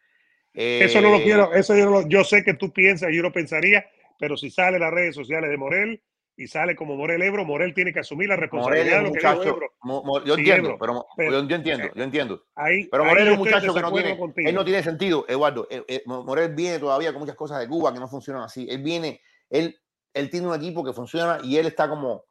Eso no lo eh, quiero, eso yo, yo sé que tú piensas, yo lo pensaría, pero si sale las redes sociales de Morel, y sale como Morel Ebro, Morel tiene que asumir la responsabilidad de lo que yo entiendo, pero, yo, entiendo, yo entiendo. pero Morel es un muchacho que no tiene, él no tiene sentido, Eduardo. Eh, eh, Morel viene todavía con muchas cosas de Cuba que no funcionan así. Él viene, él, él tiene un equipo que funciona y él está como,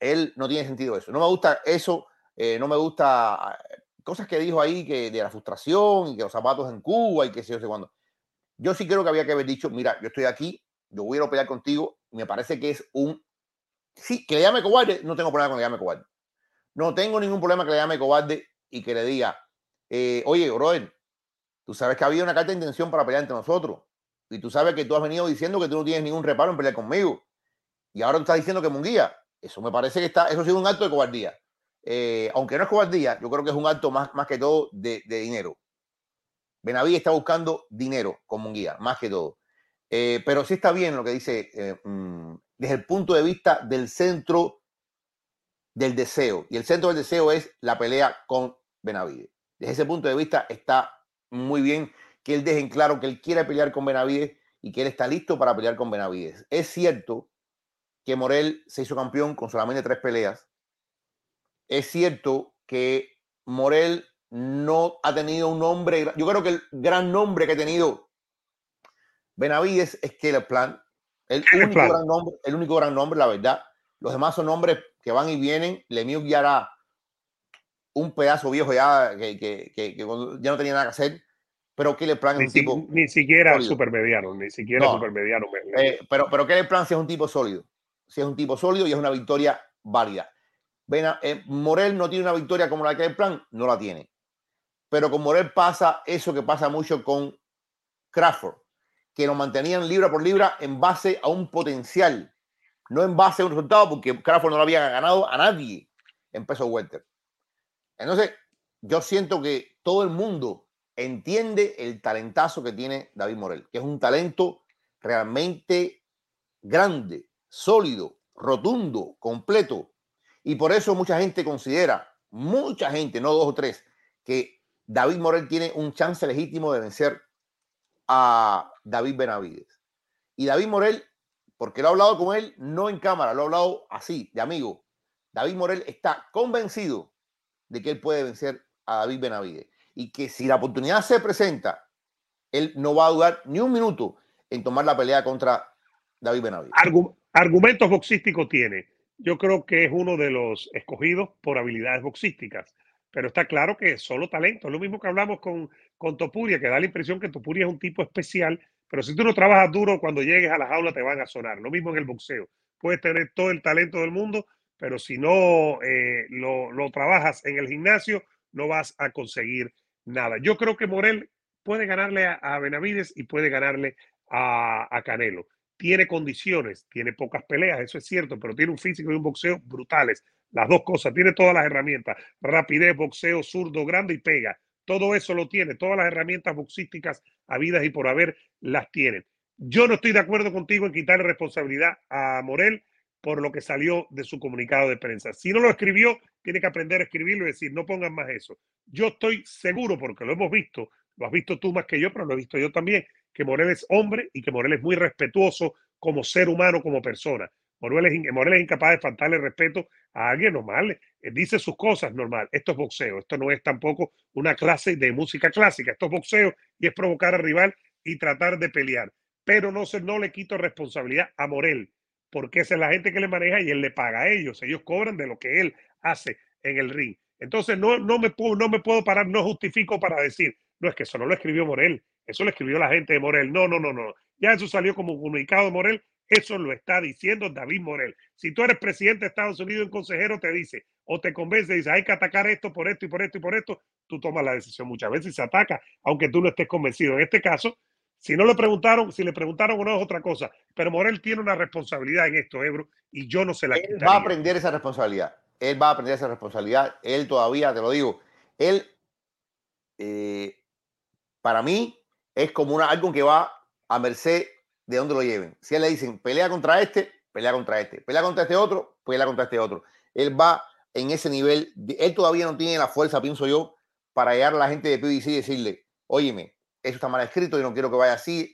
él no tiene sentido eso. No me gusta eso, eh, no me gusta cosas que dijo ahí que de la frustración y que los zapatos en Cuba y que sé yo sé cuándo. Yo sí creo que había que haber dicho, mira, yo estoy aquí, yo voy a pelear contigo, me parece que es un... Sí, que le llame cobarde, no tengo problema con que le llame cobarde. No tengo ningún problema que le llame cobarde y que le diga, eh, oye, brother, tú sabes que había una carta de intención para pelear entre nosotros. Y tú sabes que tú has venido diciendo que tú no tienes ningún reparo en pelear conmigo. Y ahora estás diciendo que Munguía. Eso me parece que está, eso ha sido un acto de cobardía. Eh, aunque no es cobardía, yo creo que es un acto más, más que todo de, dinero. Benaví está buscando dinero con Munguía, más que todo. Eh, pero sí está bien lo que dice eh, mm, desde el punto de vista del centro del deseo. Y el centro del deseo es la pelea con Benavides. Desde ese punto de vista está muy bien que él deje en claro que él quiere pelear con Benavides y que él está listo para pelear con Benavides. Es cierto que Morel se hizo campeón con solamente tres peleas. Es cierto que Morel no ha tenido un nombre, yo creo que el gran nombre que ha tenido Benavides es el plan, el único, gran nombre, el único gran nombre, la verdad. Los demás son nombres que van y vienen. Lemieux ya era un pedazo viejo ya que, que, que, ya no tenía nada que hacer. Pero el Plan es un tipo. Ni siquiera supermediano, ni siquiera supermediano. Eh, pero, pero el Plan sí es un tipo sólido. Sí es un tipo sólido y es una victoria válida. Eh, Morel no tiene una victoria como la que el Plan, no la tiene. Pero con Morel pasa eso que pasa mucho con Crawford que lo mantenían libra por libra en base a un potencial, no en base a un resultado, porque Crawford no lo había ganado a nadie en peso welter. Entonces, yo siento que todo el mundo entiende el talentazo que tiene David Morel, que es un talento realmente grande, sólido, rotundo, completo. Y por eso mucha gente considera, mucha gente, no dos o tres, que David Morel tiene un chance legítimo de vencer a David Benavides. Y David Morel, porque lo he hablado con él, no en cámara, lo he hablado así, de amigo. David Morel está convencido de que él puede vencer a David Benavides. Y que si la oportunidad se presenta, él no va a dudar ni un minuto en tomar la pelea contra David Benavides. argumentos boxísticos tiene. Yo creo que es uno de los escogidos por habilidades boxísticas pero está claro que es solo talento. Lo mismo que hablamos con, con Topuria, que da la impresión que Topuria es un tipo especial, pero si tú no trabajas duro, cuando llegues a la jaula te van a sonar. Lo mismo en el boxeo. Puedes tener todo el talento del mundo, pero si no eh, lo, lo, trabajas en el gimnasio, no vas a conseguir nada. Yo creo que Morel puede ganarle a, Benavides y puede ganarle a Canelo tiene condiciones, tiene pocas peleas, eso es cierto, pero tiene un físico y un boxeo brutales. Las dos cosas, tiene todas las herramientas, rapidez, boxeo, zurdo, grande y pega. Todo eso lo tiene, todas las herramientas boxísticas habidas y por haber las tiene. Yo no estoy de acuerdo contigo en quitarle responsabilidad a Morel por lo que salió de su comunicado de prensa. Si no lo escribió, tiene que aprender a escribirlo y decir, no pongan más eso. Yo estoy seguro, porque lo hemos visto, lo has visto tú más que yo, pero lo he visto yo también, que Morel es hombre y que Morel es muy respetuoso como ser humano, como persona. Morel es, incapaz de faltarle respeto a alguien normal, eh, dice sus cosas normal. Esto es boxeo, esto no es tampoco una clase de música clásica, esto es boxeo y es provocar al rival y tratar de pelear. Pero no, se, no le quito responsabilidad a Morel, porque esa es la gente que le maneja y él le paga a ellos. Ellos cobran de lo que él hace en el ring. Entonces no, no, me, puedo, no me puedo parar, no justifico para decir, no es que eso no lo escribió Morel, eso lo escribió la gente de Morel. No, no, no, no. Ya eso salió como comunicado de Morel eso lo está diciendo David Morel. Si tú eres presidente de Estados Unidos, un consejero te dice o te convence, dice hay que atacar esto por esto y por esto y por esto, tú tomas la decisión muchas veces y se ataca, aunque tú no estés convencido. En este caso, si no le preguntaron, si le preguntaron o no es otra cosa, pero Morel tiene una responsabilidad en esto, Ebro, y yo no se la Él va a aprender esa responsabilidad. Él va a aprender esa responsabilidad. Él todavía, te lo digo, él eh, para mí es como una, algo que va a merced de dónde lo lleven. Si él le dicen pelea contra este, pelea contra este, pelea contra este otro, pelea contra este otro. Él va en ese nivel, él todavía no tiene la fuerza, pienso yo, para llegar a la gente de PBC y decirle, óyeme, eso está mal escrito, yo no quiero que vaya así.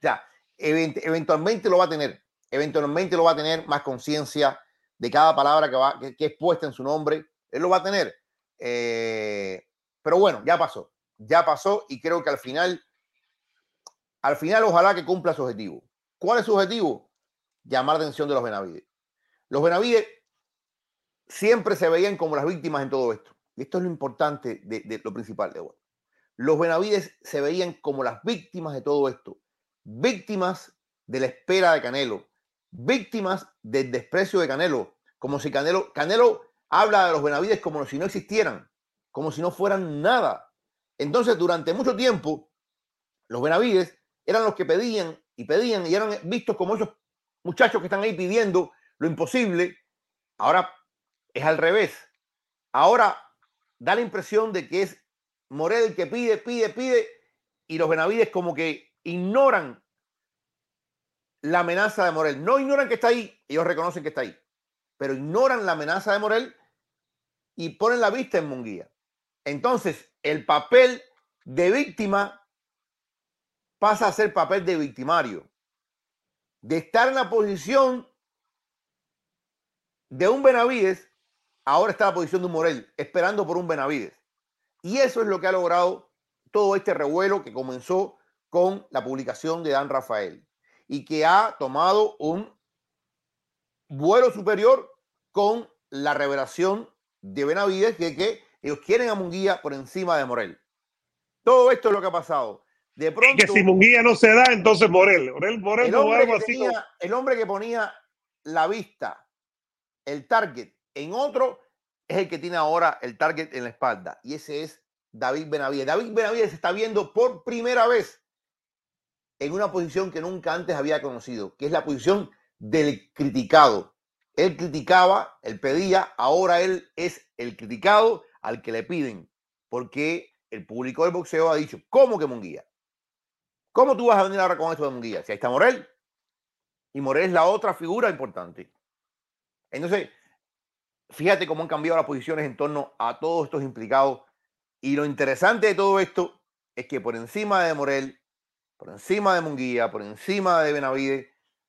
Ya, eventualmente lo va a tener, eventualmente lo va a tener más conciencia de cada palabra que, va, que, es puesta en su nombre, él lo va a tener. Eh, pero bueno, ya pasó, ya pasó y creo que al final, al final ojalá que cumpla su objetivo. ¿Cuál es su objetivo? Llamar la atención de los Benavides. Los Benavides siempre se veían como las víctimas en todo esto. Y esto es lo importante de, lo principal de hoy. Los Benavides se veían como las víctimas de todo esto. Víctimas de la espera de Canelo. Víctimas del desprecio de Canelo. Como si Canelo, Canelo habla de los Benavides como si no existieran, como si no fueran nada. Entonces, durante mucho tiempo, los Benavides eran los que pedían y pedían y eran vistos como esos muchachos que están ahí pidiendo lo imposible. Ahora es al revés. Ahora da la impresión de que es Morel el que pide, pide, pide, y los Benavides como que ignoran la amenaza de Morel. No ignoran que está ahí, ellos reconocen que está ahí, pero ignoran la amenaza de Morel y ponen la vista en Munguía. Entonces, el papel de víctima pasa a ser papel de victimario. De estar en la posición de un Benavides ahora está la posición de un Morel, esperando por un Benavides. Y eso es lo que ha logrado todo este revuelo que comenzó con la publicación de Dan Rafael y que ha tomado un vuelo superior con la revelación de Benavides de que ellos quieren a Munguía por encima de Morel. Todo esto es lo que ha pasado. De pronto, que si Munguía no se da, entonces Morel. Morel, Morel el, hombre tenía, el hombre que ponía la vista, el target en otro es el que tiene ahora el target en la espalda y ese es David Benavides. David Benavides se está viendo por primera vez en una posición que nunca antes había conocido, que es la posición del criticado. Él criticaba, él pedía, ahora él es el criticado al que le piden, porque el público del boxeo ha dicho, ¿cómo que Munguía? ¿Cómo tú vas a venir ahora con esto de Munguía? Si ahí está Morel, y Morel es la otra figura importante. Entonces, fíjate cómo han cambiado las posiciones en torno a todos estos implicados. Y lo interesante de todo esto es que por encima de Morel, por encima de Munguía, por encima de Benavides,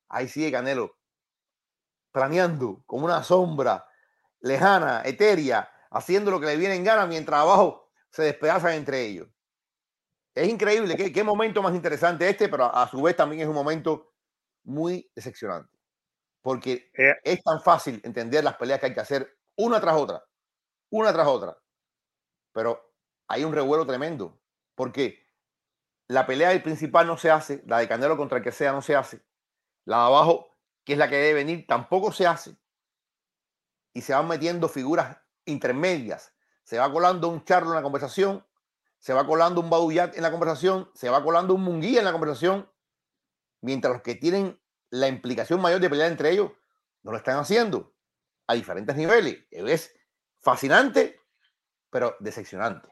ahí sigue Canelo planeando como una sombra lejana, etérea, haciendo lo que le viene en gana mientras abajo se despedazan entre ellos. Es increíble, qué, qué momento más interesante este, pero a, a su vez también es un momento muy decepcionante porque eh, es tan fácil entender las peleas que hay que hacer una tras otra, una tras otra. Pero hay un revuelo tremendo, porque la pelea principal no se hace, la de Canelo contra el que sea no se hace, la de abajo, que es la que debe venir, tampoco se hace. Y se van metiendo figuras intermedias. Se va colando un charlo en la conversación, se va colando un Baduyat en la conversación, se va colando un Munguía en la conversación, mientras los que tienen la implicación mayor de pelear entre ellos, no lo están haciendo a diferentes niveles. Es fascinante, pero decepcionante.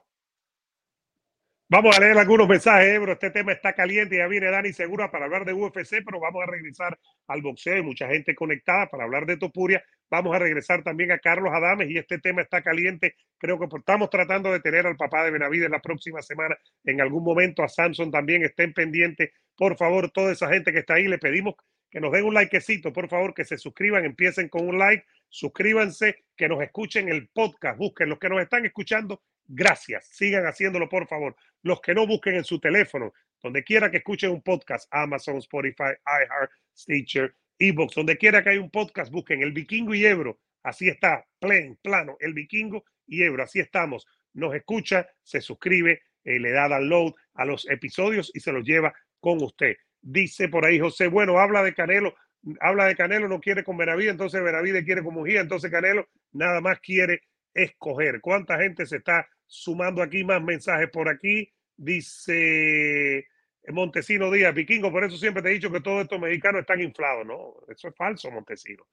Vamos a leer algunos mensajes, Ebro. Este tema está caliente. Ya viene Dani Segura para hablar de UFC, pero vamos a regresar al boxeo. Hay mucha gente conectada para hablar de Topuria. Vamos a regresar también a Carlos Adames y este tema está caliente. Creo que estamos tratando de tener al papá de Benavides la próxima semana. En algún momento a Samson también estén pendientes. Por favor, toda esa gente que está ahí, le pedimos que nos den un likecito, por favor, que se suscriban, empiecen con un like, suscríbanse, que nos escuchen el podcast, busquen los que nos están escuchando, gracias, sigan haciéndolo, por favor. Los que no busquen en su teléfono, donde quiera que escuchen un podcast, Amazon, Spotify, iHeart, Stitcher, Ebox, donde quiera que haya un podcast, busquen el Vikingo y Ebro, así está, plain, plano, el Vikingo y Ebro, así estamos. Nos escucha, se suscribe, eh, le da download a los episodios y se los lleva con usted. Dice por ahí José, bueno, habla de Canelo, habla de Canelo, no quiere con Benavides, entonces Benavides quiere con Mujía, entonces Canelo nada más quiere escoger. ¿Cuánta gente se está sumando aquí? Más mensajes por aquí. Dice Montesino Díaz, Vikingo, por eso siempre te he dicho que todos estos mexicanos están inflados. No, eso es falso, Montesino.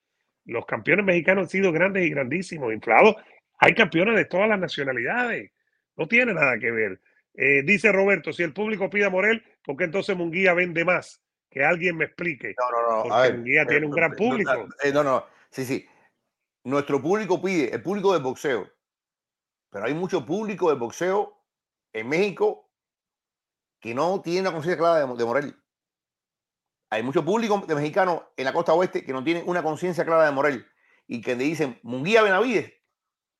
Los campeones mexicanos han sido grandes y grandísimos, inflados. Hay campeones de todas las nacionalidades. No tiene nada que ver. Eh, dice Roberto, si el público pide a Morel, ¿por qué entonces Munguía vende más? Que alguien me explique. No, no, no. Porque A ver, Munguía tiene un gran público. eh, No, no. Sí, sí. Nuestro público pide, el público de boxeo. Pero hay mucho público de boxeo en México que no tiene una conciencia clara de, de Morel. Hay mucho público de mexicanos en la costa oeste que no tienen una conciencia clara de Morel y que le dicen Munguía Benavides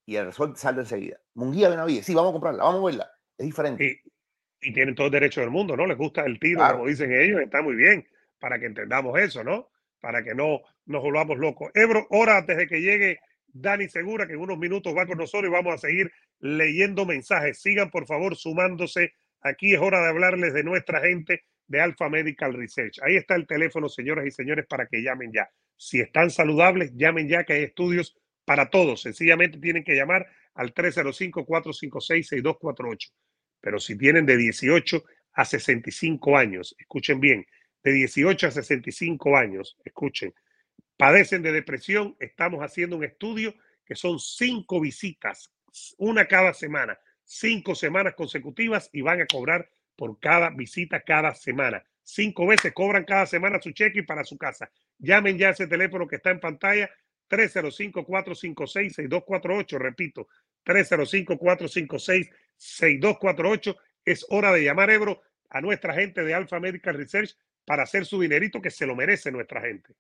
y el resort salta enseguida. Munguía Benavides, sí, vamos a comprarla, vamos a verla. Es diferente. Y, y tienen todo el derecho del mundo, ¿no? Les gusta el tiro, Claro. como dicen ellos, está muy bien, para que entendamos eso, ¿no? Para que no nos volvamos locos. Ebro, hora antes de que llegue Dani Segura, que en unos minutos va con nosotros y vamos a seguir leyendo mensajes. Sigan, por favor, sumándose. Aquí es hora de hablarles de nuestra gente de Alpha Medical Research. Ahí está el teléfono, señoras y señores, para que llamen ya. Si están saludables, llamen ya, que hay estudios para todos. Sencillamente tienen que llamar al 305-456-6248. Pero si tienen de 18 a 65 años, escuchen bien, de 18 a 65 años, escuchen, padecen de depresión, estamos haciendo un estudio que son cinco visitas, una cada semana, cinco semanas consecutivas y van a cobrar por cada visita cada semana. Cinco veces cobran cada semana su cheque y para su casa. Llamen ya a ese teléfono que está en pantalla, 305-456-6248. Repito, 305-456-6248. Es hora de llamar, Ebro, a nuestra gente de Alpha Medical Research para hacer su dinerito que se lo merece nuestra gente.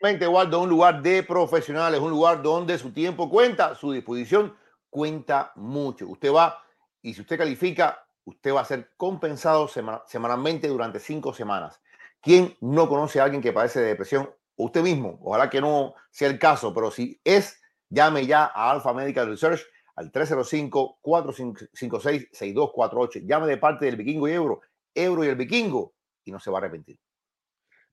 Waldo, un lugar de profesionales, un lugar donde su tiempo cuenta, su disposición cuenta mucho. Usted va y si usted califica, usted va a ser compensado sema- semanalmente durante cinco semanas. ¿Quién no conoce a alguien que padece de depresión? Usted mismo, ojalá que no sea el caso, pero si es, llame ya a Alpha Medical Research al 305-456-6248. Llame de parte del Vikingo y Euro, Euro y el Vikingo, y no se va a arrepentir.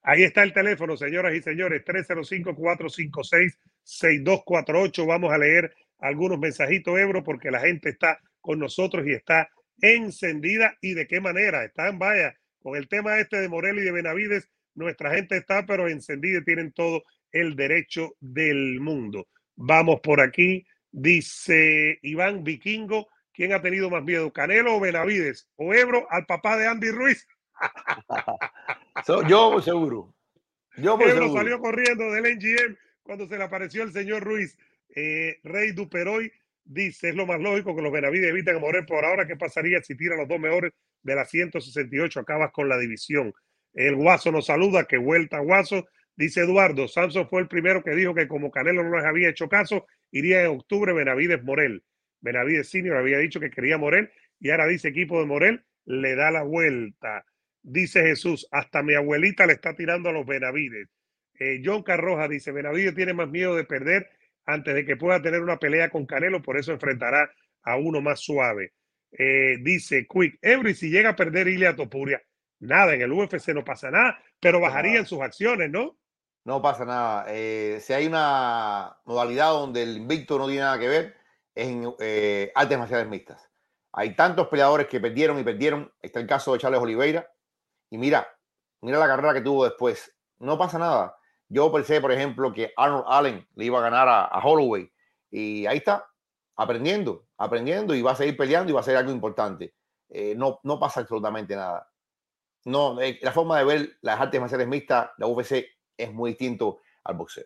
Ahí está el teléfono, señoras y señores, 305-456-6248. Vamos a leer algunos mensajitos, Ebro, porque la gente está con nosotros y está encendida. ¿Y de qué manera? Están, vaya, con el tema este de Morel y de Benavides, nuestra gente está, pero encendida y tienen todo el derecho del mundo. Vamos por aquí, dice Iván Vikingo. ¿Quién ha tenido más miedo, Canelo o Benavides? ¿O Ebro al papá de Andy Ruiz? So, yo seguro. Yo Ebro seguro. salió corriendo del NGM cuando se le apareció el señor Ruiz. Eh, Rey Duperoy dice, es lo más lógico que los Benavides eviten a Morel por ahora. ¿Qué pasaría si tiran los dos mejores de la 168? Acabas con la división. El Guaso nos saluda, que vuelta Guaso. Dice Eduardo, Samson fue el primero que dijo que como Canelo no les había hecho caso, iría en octubre Benavides Morel. Benavides Senior había dicho que quería Morel y ahora dice equipo de Morel, le da la vuelta. Dice Jesús, hasta mi abuelita le está tirando a los Benavides. Eh, John Carroja dice, Benavides tiene más miedo de perder antes de que pueda tener una pelea con Canelo, por eso enfrentará a uno más suave. Eh, dice Quick, Every, si llega a perder Ilia Topuria, nada, en el UFC no pasa nada, pero bajarían sus acciones, ¿no? No pasa nada. Eh, si hay una modalidad donde el invicto no tiene nada que ver, es en eh, artes marciales mixtas. Hay tantos peleadores que perdieron y perdieron. Está el caso de Charles Oliveira. Y mira, mira la carrera que tuvo después. No pasa nada. Yo pensé, por ejemplo, que Arnold Allen le iba a ganar a, a Holloway. Y ahí está, aprendiendo, aprendiendo y va a seguir peleando y va a ser algo importante. Eh, no, no pasa absolutamente nada. No, eh, la forma de ver las artes marciales mixtas, la UFC, es muy distinto al boxeo.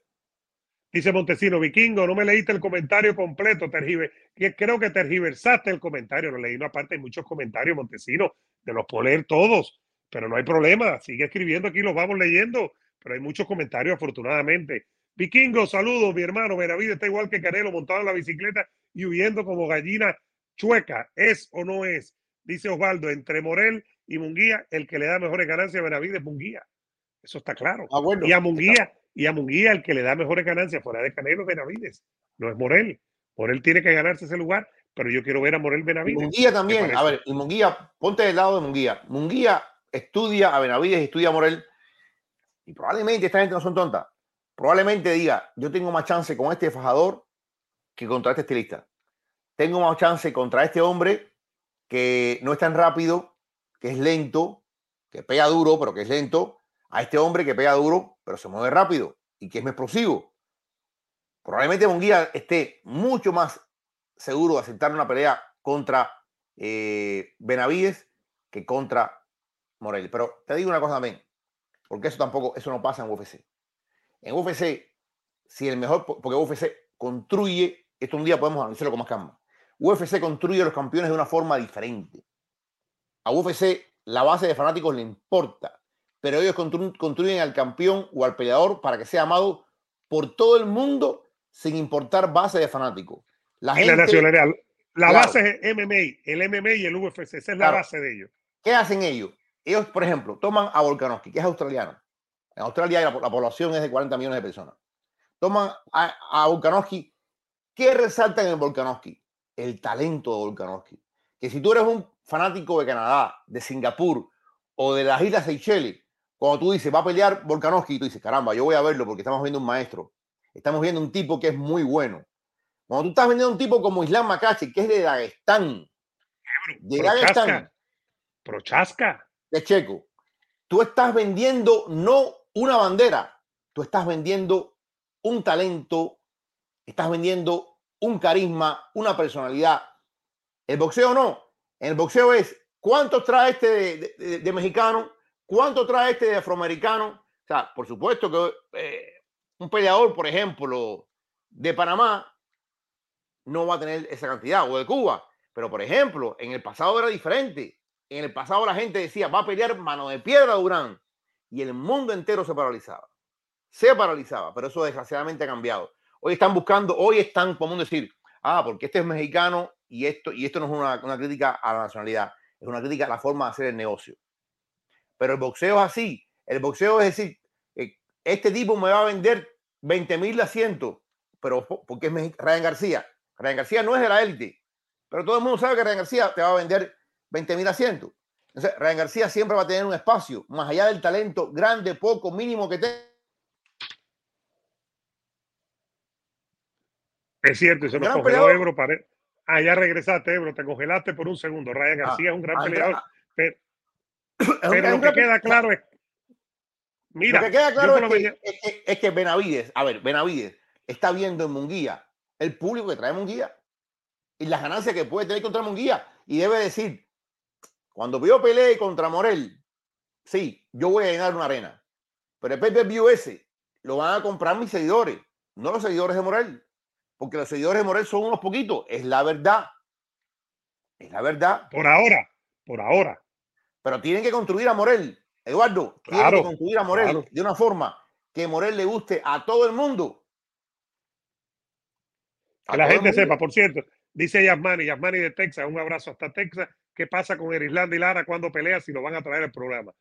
Dice Montesino, Vikingo, no me leíste el comentario completo, tergiver creo que tergiversaste el comentario, lo leí, no, aparte hay muchos comentarios, Montesino, de los puedo leer todos, pero no hay problema, sigue escribiendo aquí, los vamos leyendo, pero hay muchos comentarios afortunadamente. Vikingo, saludos, mi hermano, Benavides está igual que Canelo, montado en la bicicleta y huyendo como gallina chueca, ¿es o no es? Dice Osvaldo, entre Morel y Munguía, el que le da mejores ganancias a Benavides es Munguía. Eso está claro. Ah, bueno, y a Munguía, y a Munguía el que le da mejores ganancias fuera de Canelo es Benavides, no es Morel. Morel tiene que ganarse ese lugar, pero yo quiero ver a Morel Y Benavides. Munguía también, a ver, y Munguía, ponte del lado de Munguía. Munguía estudia a Benavides, estudia a Morel, y probablemente esta gente no son tontas. Probablemente diga, yo tengo más chance con este fajador que contra este estilista. Tengo más chance contra este hombre que no es tan rápido, que es lento, que pega duro, pero que es lento, a este hombre que pega duro, pero se mueve rápido y que es más explosivo. Probablemente Munguía esté mucho más seguro de aceptar una pelea contra eh, Benavides que contra Morel. Pero te digo una cosa también, porque eso tampoco, eso no pasa en UFC. En UFC, si el mejor, porque UFC construye, esto un día podemos analizarlo con más calma, UFC construye a los campeones de una forma diferente. A UFC la base de fanáticos le importa, pero ellos construyen al campeón o al peleador para que sea amado por todo el mundo sin importar base de fanáticos. La, gente, nacionalidad. La base es MMA, el MMA y el UFC, esa es la base de ellos. ¿Qué hacen ellos? Ellos, por ejemplo, toman a Volkanovski, que es australiano. En Australia la, población es de 40 millones de personas. Toman a, a Volkanovski. ¿Qué resaltan en Volkanovski? El talento de Volkanovski. Que si tú eres un fanático de Canadá, de Singapur o de las Islas Seychelles, cuando tú dices va a pelear Volkanovski, tú dices, caramba, yo voy a verlo porque estamos viendo un maestro. Estamos viendo un tipo que es muy bueno. Cuando tú estás vendiendo un tipo como Islam Makachi, que es de Dagestán, de Dagestán, Prochaska, de Checo, tú estás vendiendo no una bandera, tú estás vendiendo un talento, estás vendiendo un carisma, una personalidad. El boxeo no. El boxeo es cuánto trae este de, mexicano, cuánto trae este de afroamericano. O sea, por supuesto que eh, un peleador, por ejemplo, de Panamá, no va a tener esa cantidad, o de Cuba. Pero, por ejemplo, en el pasado era diferente. En el pasado la gente decía, va a pelear mano de piedra Durán. Y el mundo entero se paralizaba. Se paralizaba, pero eso desgraciadamente ha cambiado. Hoy están buscando, hoy están, como decir, ah, porque este es mexicano y esto, y esto no es una, una crítica a la nacionalidad, es una crítica a la forma de hacer el negocio. Pero el boxeo es así. El boxeo es decir, eh, este tipo me va a vender 20 mil asientos, pero porque es Ryan García. Ryan García no es de la élite, pero todo el mundo sabe que Ryan García te va a vender 20 mil asientos. Entonces, Ryan García siempre va a tener un espacio, más allá del talento grande, poco, mínimo que tenga. Es cierto, se nos congeló Ebro. Ah, ya regresaste, Ebro, te congelaste por un segundo. Ryan ah, García es un gran ah, peleador. Pero, lo que queda claro es. Mira, lo que queda claro es que, es que Benavides, a ver, Benavides está viendo en Munguía el público que trae Munguía y las ganancias que puede tener contra Munguía. Y debe decir, cuando yo peleé contra Morel, sí, yo voy a llenar una arena. Pero el PPV ese lo van a comprar mis seguidores, no los seguidores de Morel. Porque los seguidores de Morel son unos poquitos. Es la verdad. Es la verdad. Por ahora, por ahora. Pero tienen que construir a Morel. Eduardo, tienen que construir a Morel de una forma que Morel le guste a todo el mundo que la gente sepa, por cierto, dice Yasmani, Yasmani de Texas, un abrazo hasta Texas. ¿Qué pasa con Erislanda y Lara cuando pelea si lo van a traer al programa?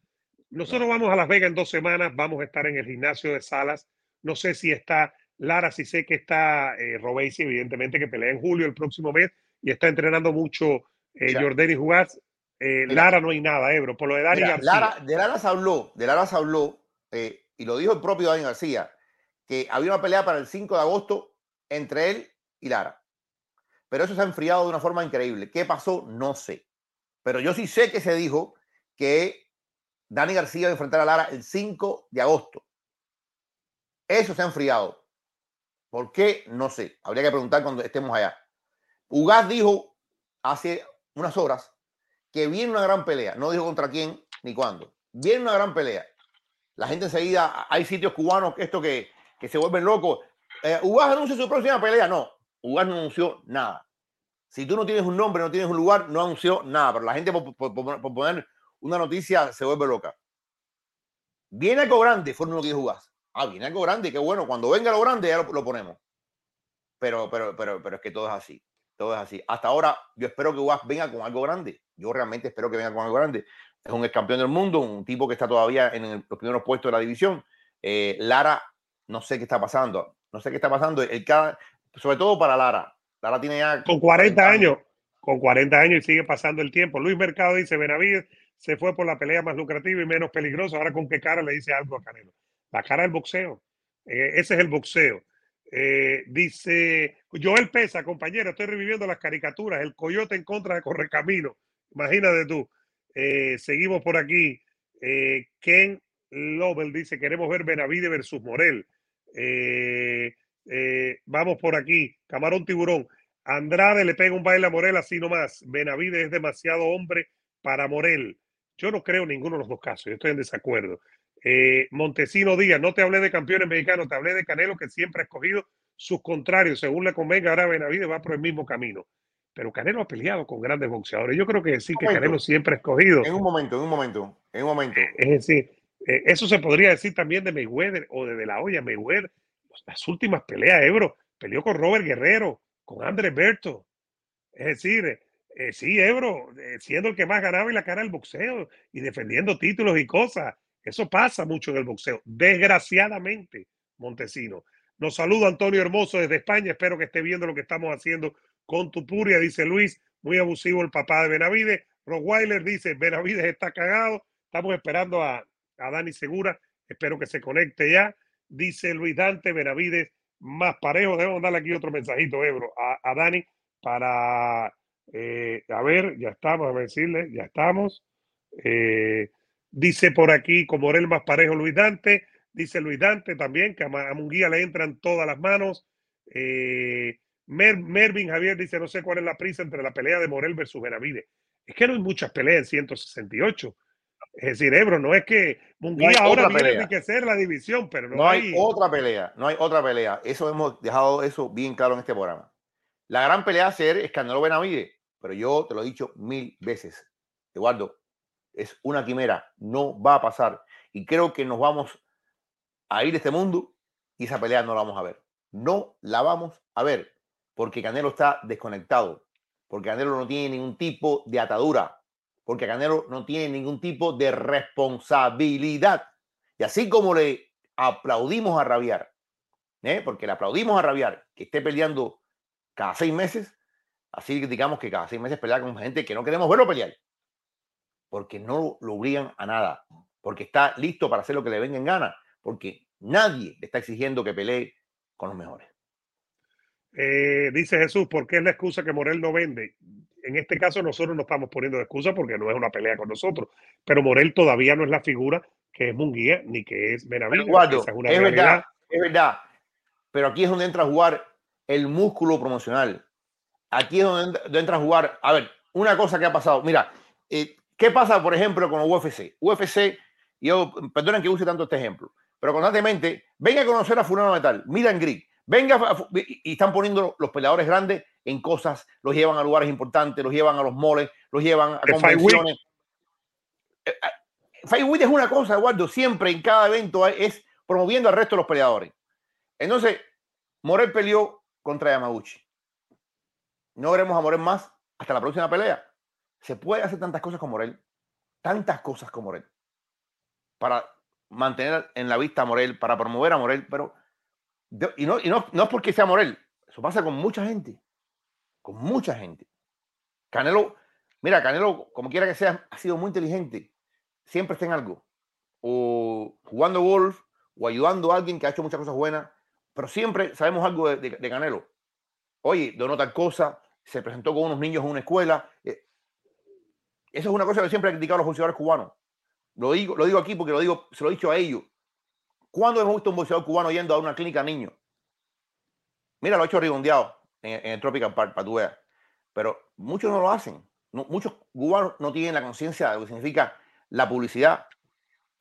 Nosotros vamos a Las Vegas en dos semanas, vamos a estar en el gimnasio de Salas. No sé si está Lara, si sé que está eh, evidentemente, que pelea en julio el próximo mes y está entrenando mucho eh, Jordani Jugás. Eh, Lara no hay nada, Ebro, por lo de Dani García. Lara, de Lara se habló, de Lara se habló, eh, y lo dijo el propio Dani García, que había una pelea para el 5 de agosto entre él y Lara. Pero eso se ha enfriado de una forma increíble. ¿Qué pasó? No sé. Pero yo sí sé que se dijo que Dani García va a enfrentar a Lara el 5 de agosto. Eso se ha enfriado. ¿Por qué? No sé. Habría que preguntar cuando estemos allá. Ugas dijo hace unas horas que viene una gran pelea. No dijo contra quién ni cuándo. Viene una gran pelea. La gente enseguida, hay sitios cubanos que esto que, que se vuelven locos. Eh, Ugas anuncia su próxima pelea. No, Ugas no anunció nada. Si tú no tienes un nombre, no tienes un lugar, no anunció nada. Pero la gente por, poner una noticia se vuelve loca. Viene algo grande, fue lo que dijo Ah, viene algo grande, qué bueno. Cuando venga lo grande ya lo, ponemos. Pero, pero, pero, pero es que todo es así. Todo es así. Hasta ahora, yo espero que Ugas venga con algo grande. Yo realmente espero que venga con algo grande. Es un ex campeón del mundo, un tipo que está todavía en los primeros puestos de la división. Eh, Lara, no sé qué está pasando. No sé qué está pasando. El cada, sobre todo para Lara. Lara tiene ya... Con 40 años, con 40 años y sigue pasando el tiempo. Luis Mercado dice, Benavides se fue por la pelea más lucrativa y menos peligrosa. Ahora con qué cara le dice algo a Canelo. La cara del boxeo. Eh, ese es el boxeo. Eh, dice Joel Pesa, compañero, estoy reviviendo las caricaturas. El coyote en contra de Correcamino. Imagínate tú. Eh, seguimos por aquí. Ken Lobel dice: Queremos ver Benavides versus Morel. Eh, eh, vamos por aquí, Camarón Tiburón. Andrade le pega un baile a Morel así nomás. Benavides es demasiado hombre para Morel. Yo no creo ninguno de los dos casos, yo estoy en desacuerdo. Eh, Montesino Díaz, no te hablé de campeones mexicanos, te hablé de Canelo que siempre ha escogido sus contrarios, según le convenga, ahora Benavides va por el mismo camino. Pero Canelo ha peleado con grandes boxeadores. Yo creo que sí que Canelo siempre ha escogido. En un momento, en un momento, en un momento. Es decir, eh, eso se podría decir también de Mayweather o de, de la olla. Mayweather, las últimas peleas, Ebro, peleó con Robert Guerrero, con Andrés Berto. Es decir, eh, sí, Ebro, eh, siendo el que más ganaba en la cara del boxeo y defendiendo títulos y cosas. Eso pasa mucho en el boxeo, desgraciadamente, Montesino. Nos saluda Antonio Hermoso desde España. Espero que esté viendo lo que estamos haciendo con Tupuria, dice Luis. Muy abusivo el papá de Benavides. Rottweiler dice, Benavides está cagado. Estamos esperando a, a Dani Segura. Espero que se conecte ya. Dice Luis Dante, Benavides más parejo. Debemos darle aquí otro mensajito, Ebro, a, Dani para, eh, a ver, ya estamos, a decirle, ya estamos. Eh, dice por aquí, como Morel más parejo, Luis Dante. Dice Luis Dante también, que a, a Munguía le entran todas las manos. Eh, Mer, Mervin Javier dice, no sé cuál es la prisa entre la pelea de Morel versus Benavides. Es que no hay muchas peleas en 168. Es decir, Ebro, no es que Munguía no ahora pelea. tiene que ser la división, pero no, No hay otra pelea, no hay otra pelea. Eso hemos dejado eso bien claro en este programa. La gran pelea a ser es Canelo Benavides, pero yo te lo he dicho mil veces, Eduardo, es una quimera, no va a pasar. Y creo que nos vamos a ir de este mundo y esa pelea no la vamos a ver. No la vamos a ver, porque Canelo está desconectado, porque Canelo no tiene ningún tipo de atadura, porque Canelo no tiene ningún tipo de responsabilidad. Y así como le aplaudimos a Rabiar, ¿eh? porque le aplaudimos a Rabiar que esté peleando cada seis meses, así digamos que cada seis meses pelea con gente que no queremos verlo pelear, porque no lo obligan a nada, porque está listo para hacer lo que le venga en gana, porque nadie le está exigiendo que pelee con los mejores. Eh, dice Jesús, ¿por qué es la excusa que Morel no vende? En este caso nosotros no estamos poniendo de excusa porque no es una pelea con nosotros, pero Morel todavía no es la figura que es Munguía ni que es Benavides. Es una es realidad. verdad, es verdad, pero aquí es donde entra a jugar el músculo promocional. Aquí es donde, entra a jugar. A ver, una cosa que ha pasado. Mira, eh, ¿qué pasa, por ejemplo, con UFC? UFC, yo, perdonen que use tanto este ejemplo, pero constantemente, venga a conocer a Fulano Metal, Miran Grig, venga a y están poniendo los peleadores grandes en cosas, los llevan a lugares importantes, los llevan a los moles, los llevan a Week. convenciones. Eh, eh, Fight Week es una cosa, Eduardo, siempre en cada evento es promoviendo al resto de los peleadores. Entonces, Morel peleó contra Yamaguchi. No veremos a Morel más hasta la próxima pelea. Se puede hacer tantas cosas con Morel, tantas cosas con Morel, para mantener en la vista a Morel, para promover a Morel, pero y, no, y no, no es porque sea Morel, eso pasa con mucha gente, con mucha gente. Canelo, mira, Canelo, como quiera que sea, ha sido muy inteligente, siempre está en algo, o jugando golf, o ayudando a alguien que ha hecho muchas cosas buenas, pero siempre sabemos algo de, Canelo. Oye, donó tal cosa, se presentó con unos niños en una escuela. eh, Eso es una cosa que siempre he criticado a los boxeadores cubanos. Lo digo, lo digo aquí porque lo digo, se lo he dicho a ellos. ¿Cuándo hemos visto un boxeador cubano yendo a una clínica a niños? Mira, lo ha hecho Rigondeado en, en el Tropical Park, para tu veas. Pero muchos no lo hacen. No- muchos cubanos no tienen la conciencia de lo que significa la publicidad.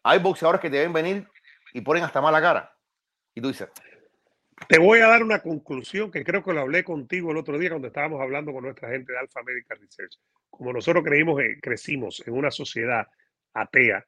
Hay boxeadores que te ven venir y ponen hasta mala cara. Y tú dices, Te voy a dar una conclusión que creo que lo hablé contigo el otro día cuando estábamos hablando con nuestra gente de Alpha Medical Research. Como nosotros creímos, eh, crecimos en una sociedad atea,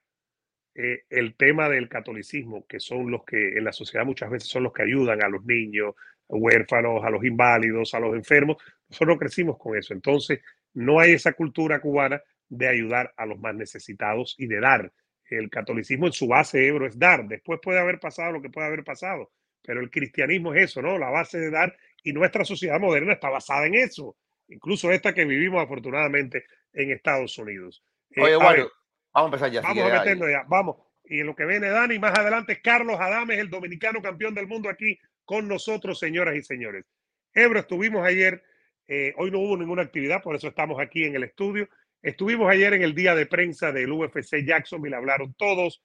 eh, el tema del catolicismo, que son los que en la sociedad muchas veces son los que ayudan a los niños, huérfanos, a los inválidos, a los enfermos, nosotros crecimos con eso. Entonces, no hay esa cultura cubana de ayudar a los más necesitados y de dar. El catolicismo en su base, Ebro, es dar. Después puede haber pasado lo que puede haber pasado pero el cristianismo es eso, ¿no? La base de dar y nuestra sociedad moderna está basada en eso, incluso esta que vivimos afortunadamente en Estados Unidos. Eh, oye, Wario, ver, vamos a empezar ya. vamos a meternos ya, vamos. Y en lo que viene Dani, más adelante, Carlos Adames, el dominicano campeón del mundo aquí con nosotros, señoras y señores. Ebro, estuvimos ayer, eh, hoy no hubo ninguna actividad, por eso estamos aquí en el estudio. Estuvimos ayer en el día de prensa del UFC Jacksonville, hablaron todos,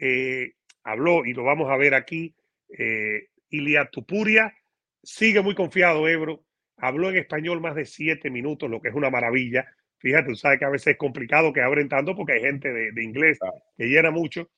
eh, habló y lo vamos a ver aquí, eh, Ilia Tupuria, sigue muy confiado Ebro, habló en español más de siete minutos, lo que es una maravilla. Fíjate, tú sabes que a veces es complicado que abren tanto porque hay gente de, de inglés que llena mucho.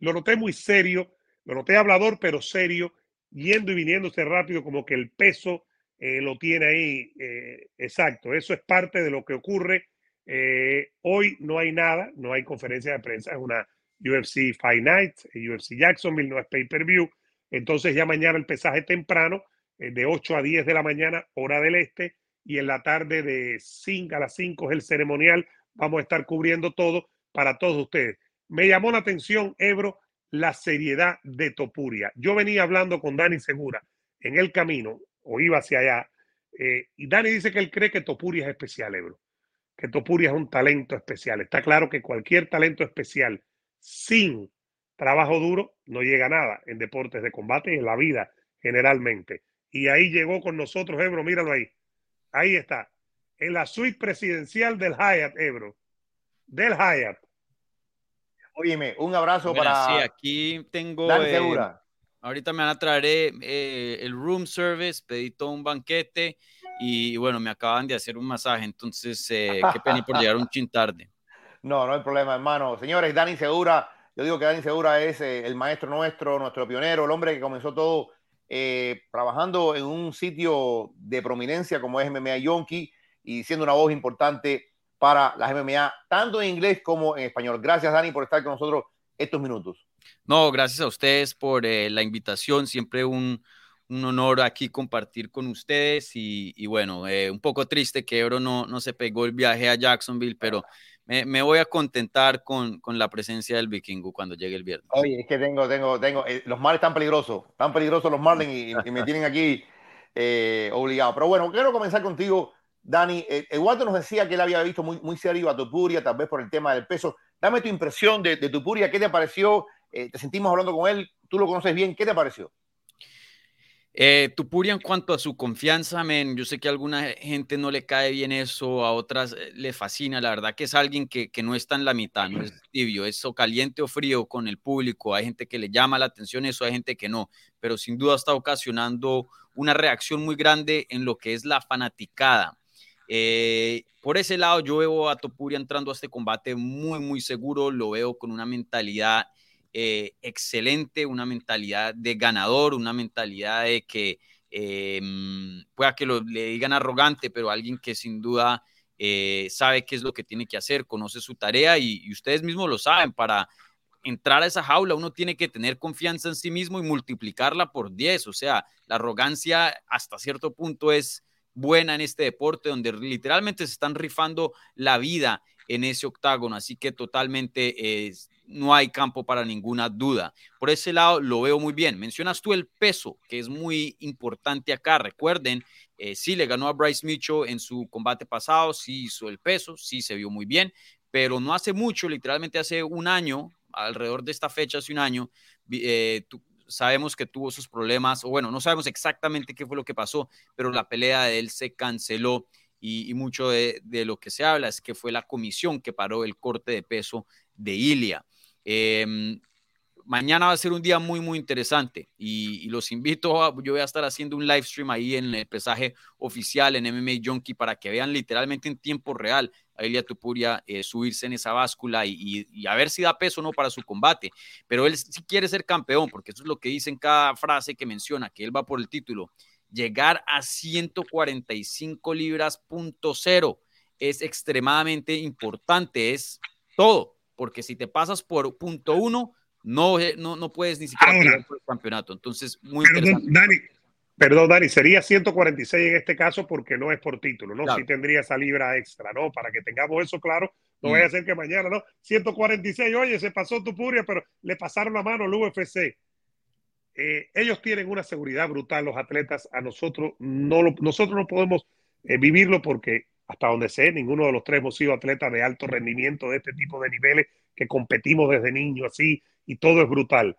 Lo noté muy serio, lo noté hablador, pero serio, yendo y viniéndose rápido, como que el peso eh, lo tiene ahí. Eh, exacto, eso es parte de lo que ocurre. Eh, hoy no hay nada, no hay conferencia de prensa, es una UFC Fight Night, UFC Jacksonville, no es pay-per-view. Entonces ya mañana el pesaje temprano, de 8 a 10 de la mañana, hora del este, y en la tarde de 5 a las 5 es el ceremonial. Vamos a estar cubriendo todo para todos ustedes. Me llamó la atención, Ebro, la seriedad de Topuria. Yo venía hablando con Dani Segura en el camino, o iba hacia allá, eh, y Dani dice que él cree que Topuria es especial, Ebro, que Topuria es un talento especial. Está claro que cualquier talento especial sin trabajo duro no llega a nada en deportes de combate y en la vida generalmente. Y ahí llegó con nosotros, Ebro, míralo ahí. Ahí está, en la suite presidencial del Hyatt, Ebro, del Hyatt. Óyeme, un abrazo para. Sí, aquí tengo. Eh, ahorita me van a traer eh, eh, el room service, pedí todo un banquete y bueno, me acaban de hacer un masaje, entonces qué pena por llegar un chin tarde. No, no hay problema, hermano. Señores, Dani Segura, yo digo que Dani Segura es el maestro nuestro, nuestro pionero, el hombre que comenzó todo trabajando en un sitio de prominencia como es MMA Yonki y siendo una voz importante para las MMA, tanto en inglés como en español. Gracias, Dani, por estar con nosotros estos minutos. No, gracias a ustedes por eh, la invitación. Siempre un, un, honor aquí compartir con ustedes. Y, bueno, eh, un poco triste que Ebro no, no se pegó el viaje a Jacksonville, pero me, me voy a contentar con, con, la presencia del vikingo cuando llegue el viernes. Oye, es que tengo, tengo, tengo, eh, los Marlins están peligrosos, están peligrosos los Marlins y, me tienen aquí obligado. Pero bueno, quiero comenzar contigo Dani, eh, Eduardo nos decía que él había visto muy, muy serio a Tupuria, tal vez por el tema del peso. Dame tu impresión de, de Tupuria, ¿qué te pareció? Eh, te sentimos hablando con él, tú lo conoces bien, ¿qué te pareció? Eh, Tupuria en cuanto a su confianza, men, yo sé que a alguna gente no le cae bien eso, a otras eh, le fascina, la verdad que es alguien que, que, no está en la mitad, no es tibio, es o caliente o frío con el público, hay gente que le llama la atención eso, hay gente que no, pero sin duda está ocasionando una reacción muy grande en lo que es la fanaticada. Eh, por ese lado, yo veo a Topuria entrando a este combate muy, muy seguro, lo veo con una mentalidad eh, excelente, una mentalidad de ganador, una mentalidad de que eh, pueda que lo, le digan arrogante, pero alguien que sin duda sabe qué es lo que tiene que hacer, conoce su tarea y, y ustedes mismos lo saben, para entrar a esa jaula uno tiene que tener confianza en sí mismo y multiplicarla por 10, o sea, la arrogancia hasta cierto punto es buena en este deporte, donde literalmente se están rifando la vida en ese octágono, así que totalmente no hay campo para ninguna duda. Por ese lado lo veo muy bien. Mencionas tú el peso, que es muy importante acá. Recuerden, eh, le ganó a Bryce Mitchell en su combate pasado, sí hizo el peso, sí se vio muy bien, pero no hace mucho, literalmente hace un año, alrededor de esta fecha, hace un año, eh, sabemos que tuvo sus problemas, o bueno, no sabemos exactamente qué fue lo que pasó, pero la pelea de él se canceló y, mucho de, lo que se habla es que fue la comisión que paró el corte de peso de Ilia. Em, mañana va a ser un día muy, muy interesante y, los invito a, yo voy a estar haciendo un live stream ahí en el pesaje oficial en MMA Junkie para que vean literalmente en tiempo real a Ilia Tupuria eh, subirse en esa báscula y, y, a ver si da peso o no para su combate. Pero él sí quiere ser campeón, porque eso es lo que dice en cada frase que menciona, que él va por el título. Llegar a 145 libras punto cero es extremadamente importante, es todo, porque si te pasas por punto uno, no, no, no puedes ni siquiera Ahora, por el campeonato. Entonces, muy interesante. Dani, Perdón, Dani, sería 146 en este caso porque no es por título, ¿no? Claro. Sí tendría esa libra extra, ¿no? Para que tengamos eso claro, no mm. vaya a ser que mañana, ¿no? 146, oye, se pasó tu puria, pero le pasaron la mano al UFC. Eh, ellos tienen una seguridad brutal, los atletas, a nosotros no lo, nosotros no podemos eh, vivirlo porque hasta donde sé, ninguno de los tres hemos sido atletas de alto rendimiento de este tipo de niveles que competimos desde niños así y todo es brutal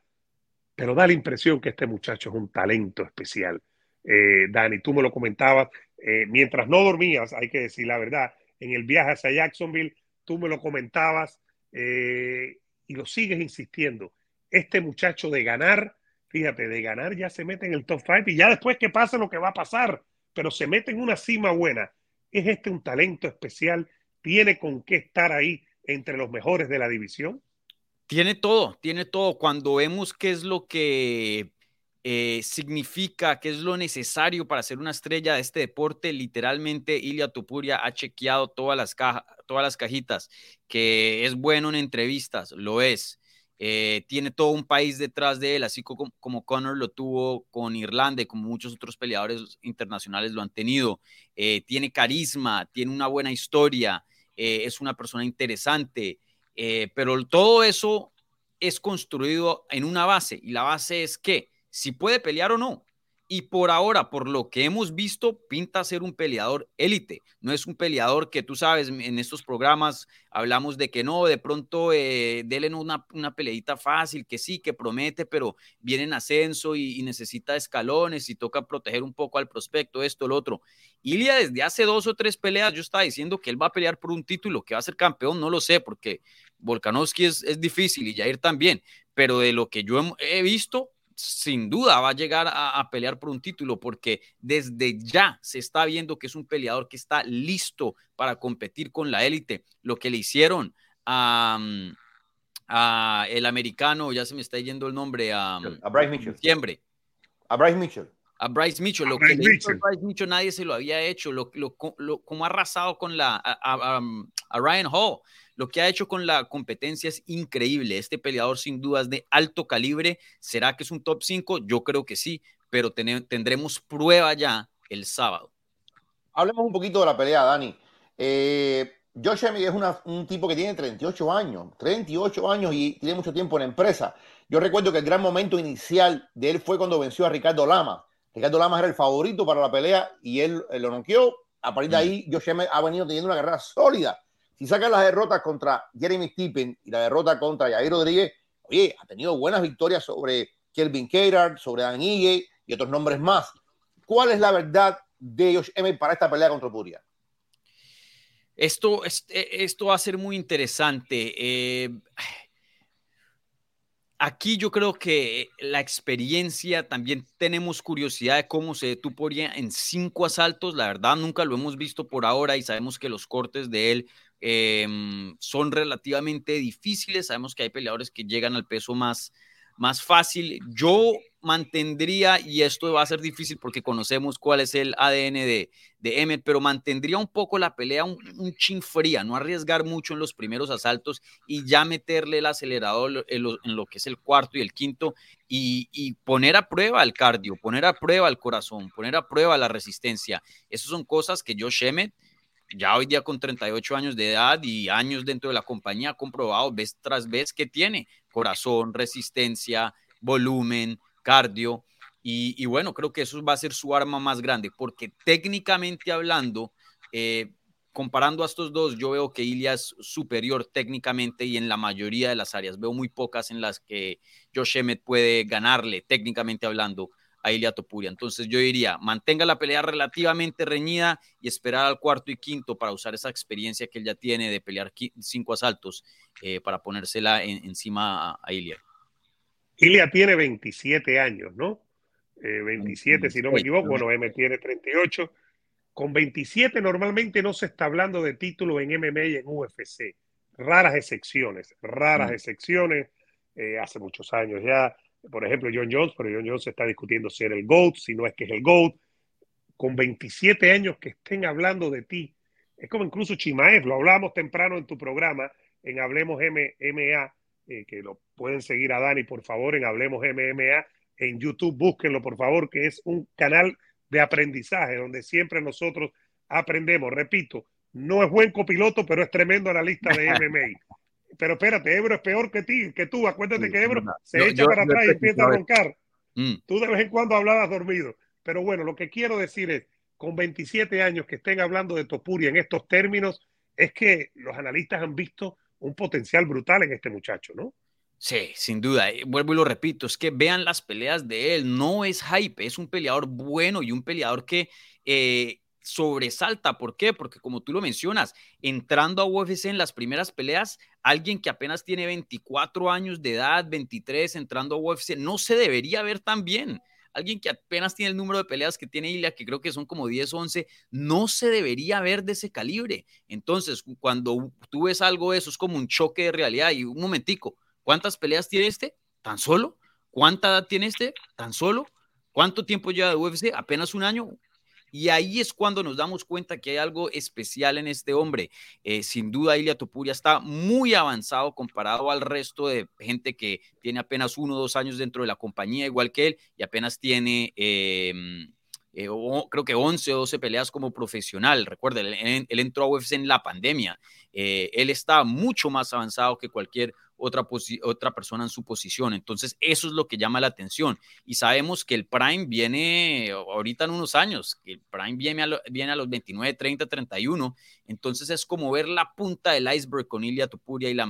pero da la impresión que este muchacho es un talento especial. Eh, Dani, tú me lo comentabas, eh, mientras no dormías, hay que decir la verdad, en el viaje hacia Jacksonville, tú me lo comentabas eh, y lo sigues insistiendo. Este muchacho de ganar, fíjate, de ganar ya se mete en el top five y ya después que pase lo que va a pasar, pero se mete en una cima buena. ¿Es este un talento especial? ¿Tiene con qué estar ahí entre los mejores de la división? Tiene todo, tiene todo. Cuando vemos qué es lo que eh, significa, qué es lo necesario para ser una estrella de este deporte, literalmente Ilia Tupuria ha chequeado todas las, todas las cajitas, que es bueno en entrevistas, lo es. Eh, tiene todo un país detrás de él, así como, como Conor lo tuvo con Irlanda y como muchos otros peleadores internacionales lo han tenido. Eh, tiene carisma, tiene una buena historia, es una persona interesante. Eh, pero todo eso es construido en una base y la base es que si puede pelear o no. Y por ahora, por lo que hemos visto, pinta ser un peleador élite. No es un peleador que tú sabes, en estos programas hablamos de que no, de pronto eh, una, una peleita fácil, que sí, que promete, pero viene en ascenso y, necesita escalones y toca proteger un poco al prospecto, esto, lo otro. Ilia desde hace dos o tres peleas yo estaba diciendo que él va a pelear por un título, que va a ser campeón, no lo sé, porque Volkanovski es, es difícil y Jair también, pero de lo que yo he visto, sin duda va a llegar a, pelear por un título porque desde ya se está viendo que es un peleador que está listo para competir con la élite. Lo que le hicieron a, mm, el americano, ya se me está yendo el nombre, a, mm, a Bryce Mitchell. Diciembre. A Bryce Mitchell. A Bryce Mitchell, lo que le hizo a Bryce Mitchell nadie se lo había hecho, lo, lo, como ha arrasado con la, a, a Ryan Hall lo que ha hecho con la competencia es increíble. Este peleador sin dudas de alto calibre. ¿Será que es un top 5? Yo creo que sí, pero tendremos prueba ya el sábado. Hablemos un poquito de la pelea, Dani. Eh, Josh Emmett es un tipo que tiene 38 años, 38 años y tiene mucho tiempo en la empresa. Yo recuerdo que el gran momento inicial de él fue cuando venció a Ricardo Lama. Ricardo Lama era el favorito para la pelea y él, lo noqueó. A partir de mm. ahí, Josh Emmett ha venido teniendo una carrera sólida si sacan las derrotas contra Jeremy Stephen y la derrota contra Jair Rodríguez, oye, ha tenido buenas victorias sobre Kelvin Keirard, sobre Dan Ige y otros nombres más. ¿Cuál es la verdad de Josh Emmett para esta pelea contra Puria? Esto, este, esto va a ser muy interesante. Eh, aquí yo creo que la experiencia, también tenemos curiosidad de cómo se detuvo en cinco asaltos. La verdad, nunca lo hemos visto por ahora y sabemos que los cortes de él Em, son relativamente difíciles. Sabemos que hay peleadores que llegan al peso más, más fácil. Yo mantendría, y esto va a ser difícil porque conocemos cuál es el ADN de, de Emmet, pero mantendría un poco la pelea un, chin fría, no arriesgar mucho en los primeros asaltos y ya meterle el acelerador en lo, que es el cuarto y el quinto y, y, poner a prueba el cardio, poner a prueba el corazón, poner a prueba la resistencia. Esas son cosas que Josh Emmett ya hoy día con 38 años de edad y años dentro de la compañía, ha comprobado vez tras vez que tiene corazón, resistencia, volumen, cardio. Y, bueno, creo que eso va a ser su arma más grande, porque técnicamente hablando, eh, comparando a estos dos, yo veo que Ilya es superior técnicamente y en la mayoría de las áreas. Veo muy pocas en las que Josh Emmett puede ganarle, técnicamente hablando, a Ilia Topuria. Entonces yo diría, mantenga la pelea relativamente reñida y esperar al cuarto y quinto para usar esa experiencia que él ya tiene de pelear cinco asaltos eh, para ponérsela encima a, Ilia. Ilia tiene 27 años, ¿no? 27, eh, si no me equivoco, bueno, M tiene 38. Con 27 normalmente no se está hablando de título en MMA y en UFC. Raras excepciones, raras excepciones. Eh, hace muchos años ya por ejemplo, John Jones, pero John Jones está discutiendo si era el GOAT, si no es que es el GOAT. Con 27 años que estén hablando de ti, es como incluso Chimaev, lo hablábamos temprano en tu programa, en Hablemos MMA, eh, que lo pueden seguir a Dani, por favor, en Hablemos MMA, en YouTube, búsquenlo, por favor, que es un canal de aprendizaje donde siempre nosotros aprendemos. Repito, no es buen copiloto, pero es tremendo analista de MMA pero espérate, Ebro es peor que ti, que tú. Acuérdate que Ebro se echa para atrás y empieza a roncar. Mm. Tú de vez en cuando hablabas dormido. Pero bueno, lo que quiero decir es, con 27 años que estén hablando de Topuria en estos términos, es que los analistas han visto un potencial brutal en este muchacho, ¿no? Sí, sin duda. Eh, vuelvo y lo repito, es que vean las peleas de él. No es hype, es un peleador bueno y un peleador que eh, sobresalta. ¿Por qué? Porque como tú lo mencionas, entrando a UFC en las primeras peleas, alguien que apenas tiene 24 años de edad, 23, entrando a UFC, no se debería ver tan bien. alguien que apenas tiene el número de peleas que tiene Ilia, que creo que son como 10, 11, no se debería ver de ese calibre. Entonces, cuando tú ves algo de eso, es como un choque de realidad. Y un momentico, ¿cuántas peleas tiene este? ¿Tan solo? ¿Cuánta edad tiene este? ¿Tan solo? ¿Cuánto tiempo lleva de UFC? ¿Apenas un año? Y ahí es cuando nos damos cuenta que hay algo especial en este hombre. Eh, sin duda, Ilia Topuria está muy avanzado comparado al resto de gente que tiene apenas uno o dos años dentro de la compañía, igual que él, y apenas tiene... Em, eh, creo que 11 o 12 peleas como profesional. Recuerden, él, entró a UFC en la pandemia. Eh, él está mucho más avanzado que cualquier otra, otra persona en su posición. Entonces, eso es lo que llama la atención. Y sabemos que el Prime viene ahorita en unos años, que el Prime viene a, viene a los 29, 30, 31. Entonces, es como ver la punta del iceberg con Ilia Tupuria y la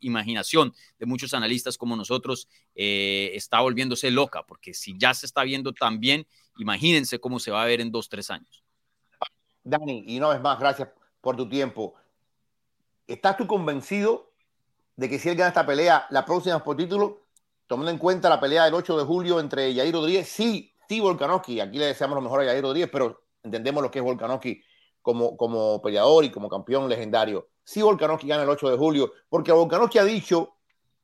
imaginación de muchos analistas como nosotros eh, está volviéndose loca, porque si ya se está viendo tan bien, imagínense cómo se va a ver en dos, tres años. Dani, y una vez más, gracias por tu tiempo. ¿Estás tú convencido de que si él gana esta pelea, la próxima por título, tomando en cuenta la pelea del 8 de julio entre Yair Rodríguez, sí, sí, Volkanovski, aquí le deseamos lo mejor a Yair Rodríguez, pero entendemos lo que es Volkanovski como, como peleador y como campeón legendario. Sí, Volkanovski gana el 8 de julio, porque Volkanovski ha dicho,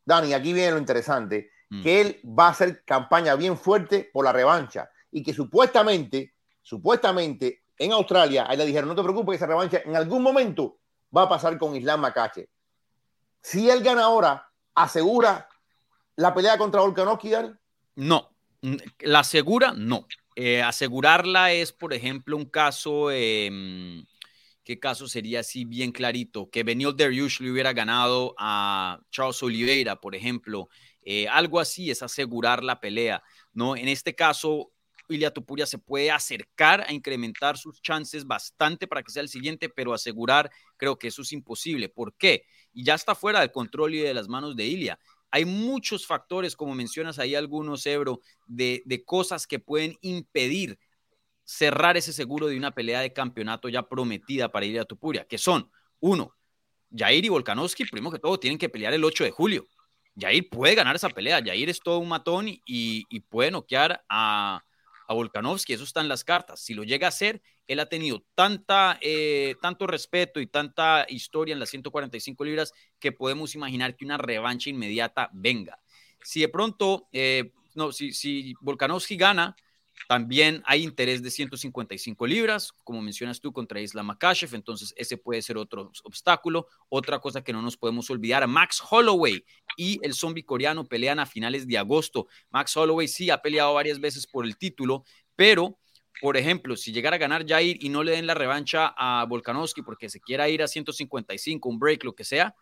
Dani, aquí viene lo interesante, mm. que él va a hacer campaña bien fuerte por la revancha y que supuestamente, supuestamente en Australia, ahí le dijeron, no te preocupes, esa revancha en algún momento va a pasar con Islam Makache. Si él gana ahora, ¿asegura la pelea contra Volkanovski, No, la asegura, no. Eh, asegurarla es, por ejemplo, un caso, em, ¿qué caso sería así bien clarito? Que Benil Dariush le hubiera ganado a Charles Oliveira, por ejemplo. Eh, algo así es asegurar la pelea, ¿no? En este caso, Ilia Topuria se puede acercar a incrementar sus chances bastante para que sea el siguiente, pero asegurar creo que eso es imposible. ¿Por qué? Y ya está fuera del control y de las manos de Ilia. Hay muchos factores, como mencionas ahí algunos, Ebro, de, de cosas que pueden impedir cerrar ese seguro de una pelea de campeonato ya prometida para Ilia Topuria, que son, uno, Jair y Volkanovski, primero que todo, tienen que pelear el 8 de julio. Jair puede ganar esa pelea. Jair es todo un matón y, y puede noquear a, a Volkanovski, eso está en las cartas. Si lo llega a hacer, él ha tenido tanta, eh, tanto respeto y tanta historia en las 145 libras que podemos imaginar que una revancha inmediata venga. Si de pronto, eh, no, si, si Volkanovski gana, también hay interés de 155 libras, como mencionas tú, contra Isla Makashev, entonces ese puede ser otro obstáculo. Otra cosa que no nos podemos olvidar, Max Holloway y el zombie coreano pelean a finales de agosto. Max Holloway sí ha peleado varias veces por el título, pero por ejemplo, si llegara a ganar Jair y no le den la revancha a Volkanovski porque se quiera ir a 155, un break, lo que sea,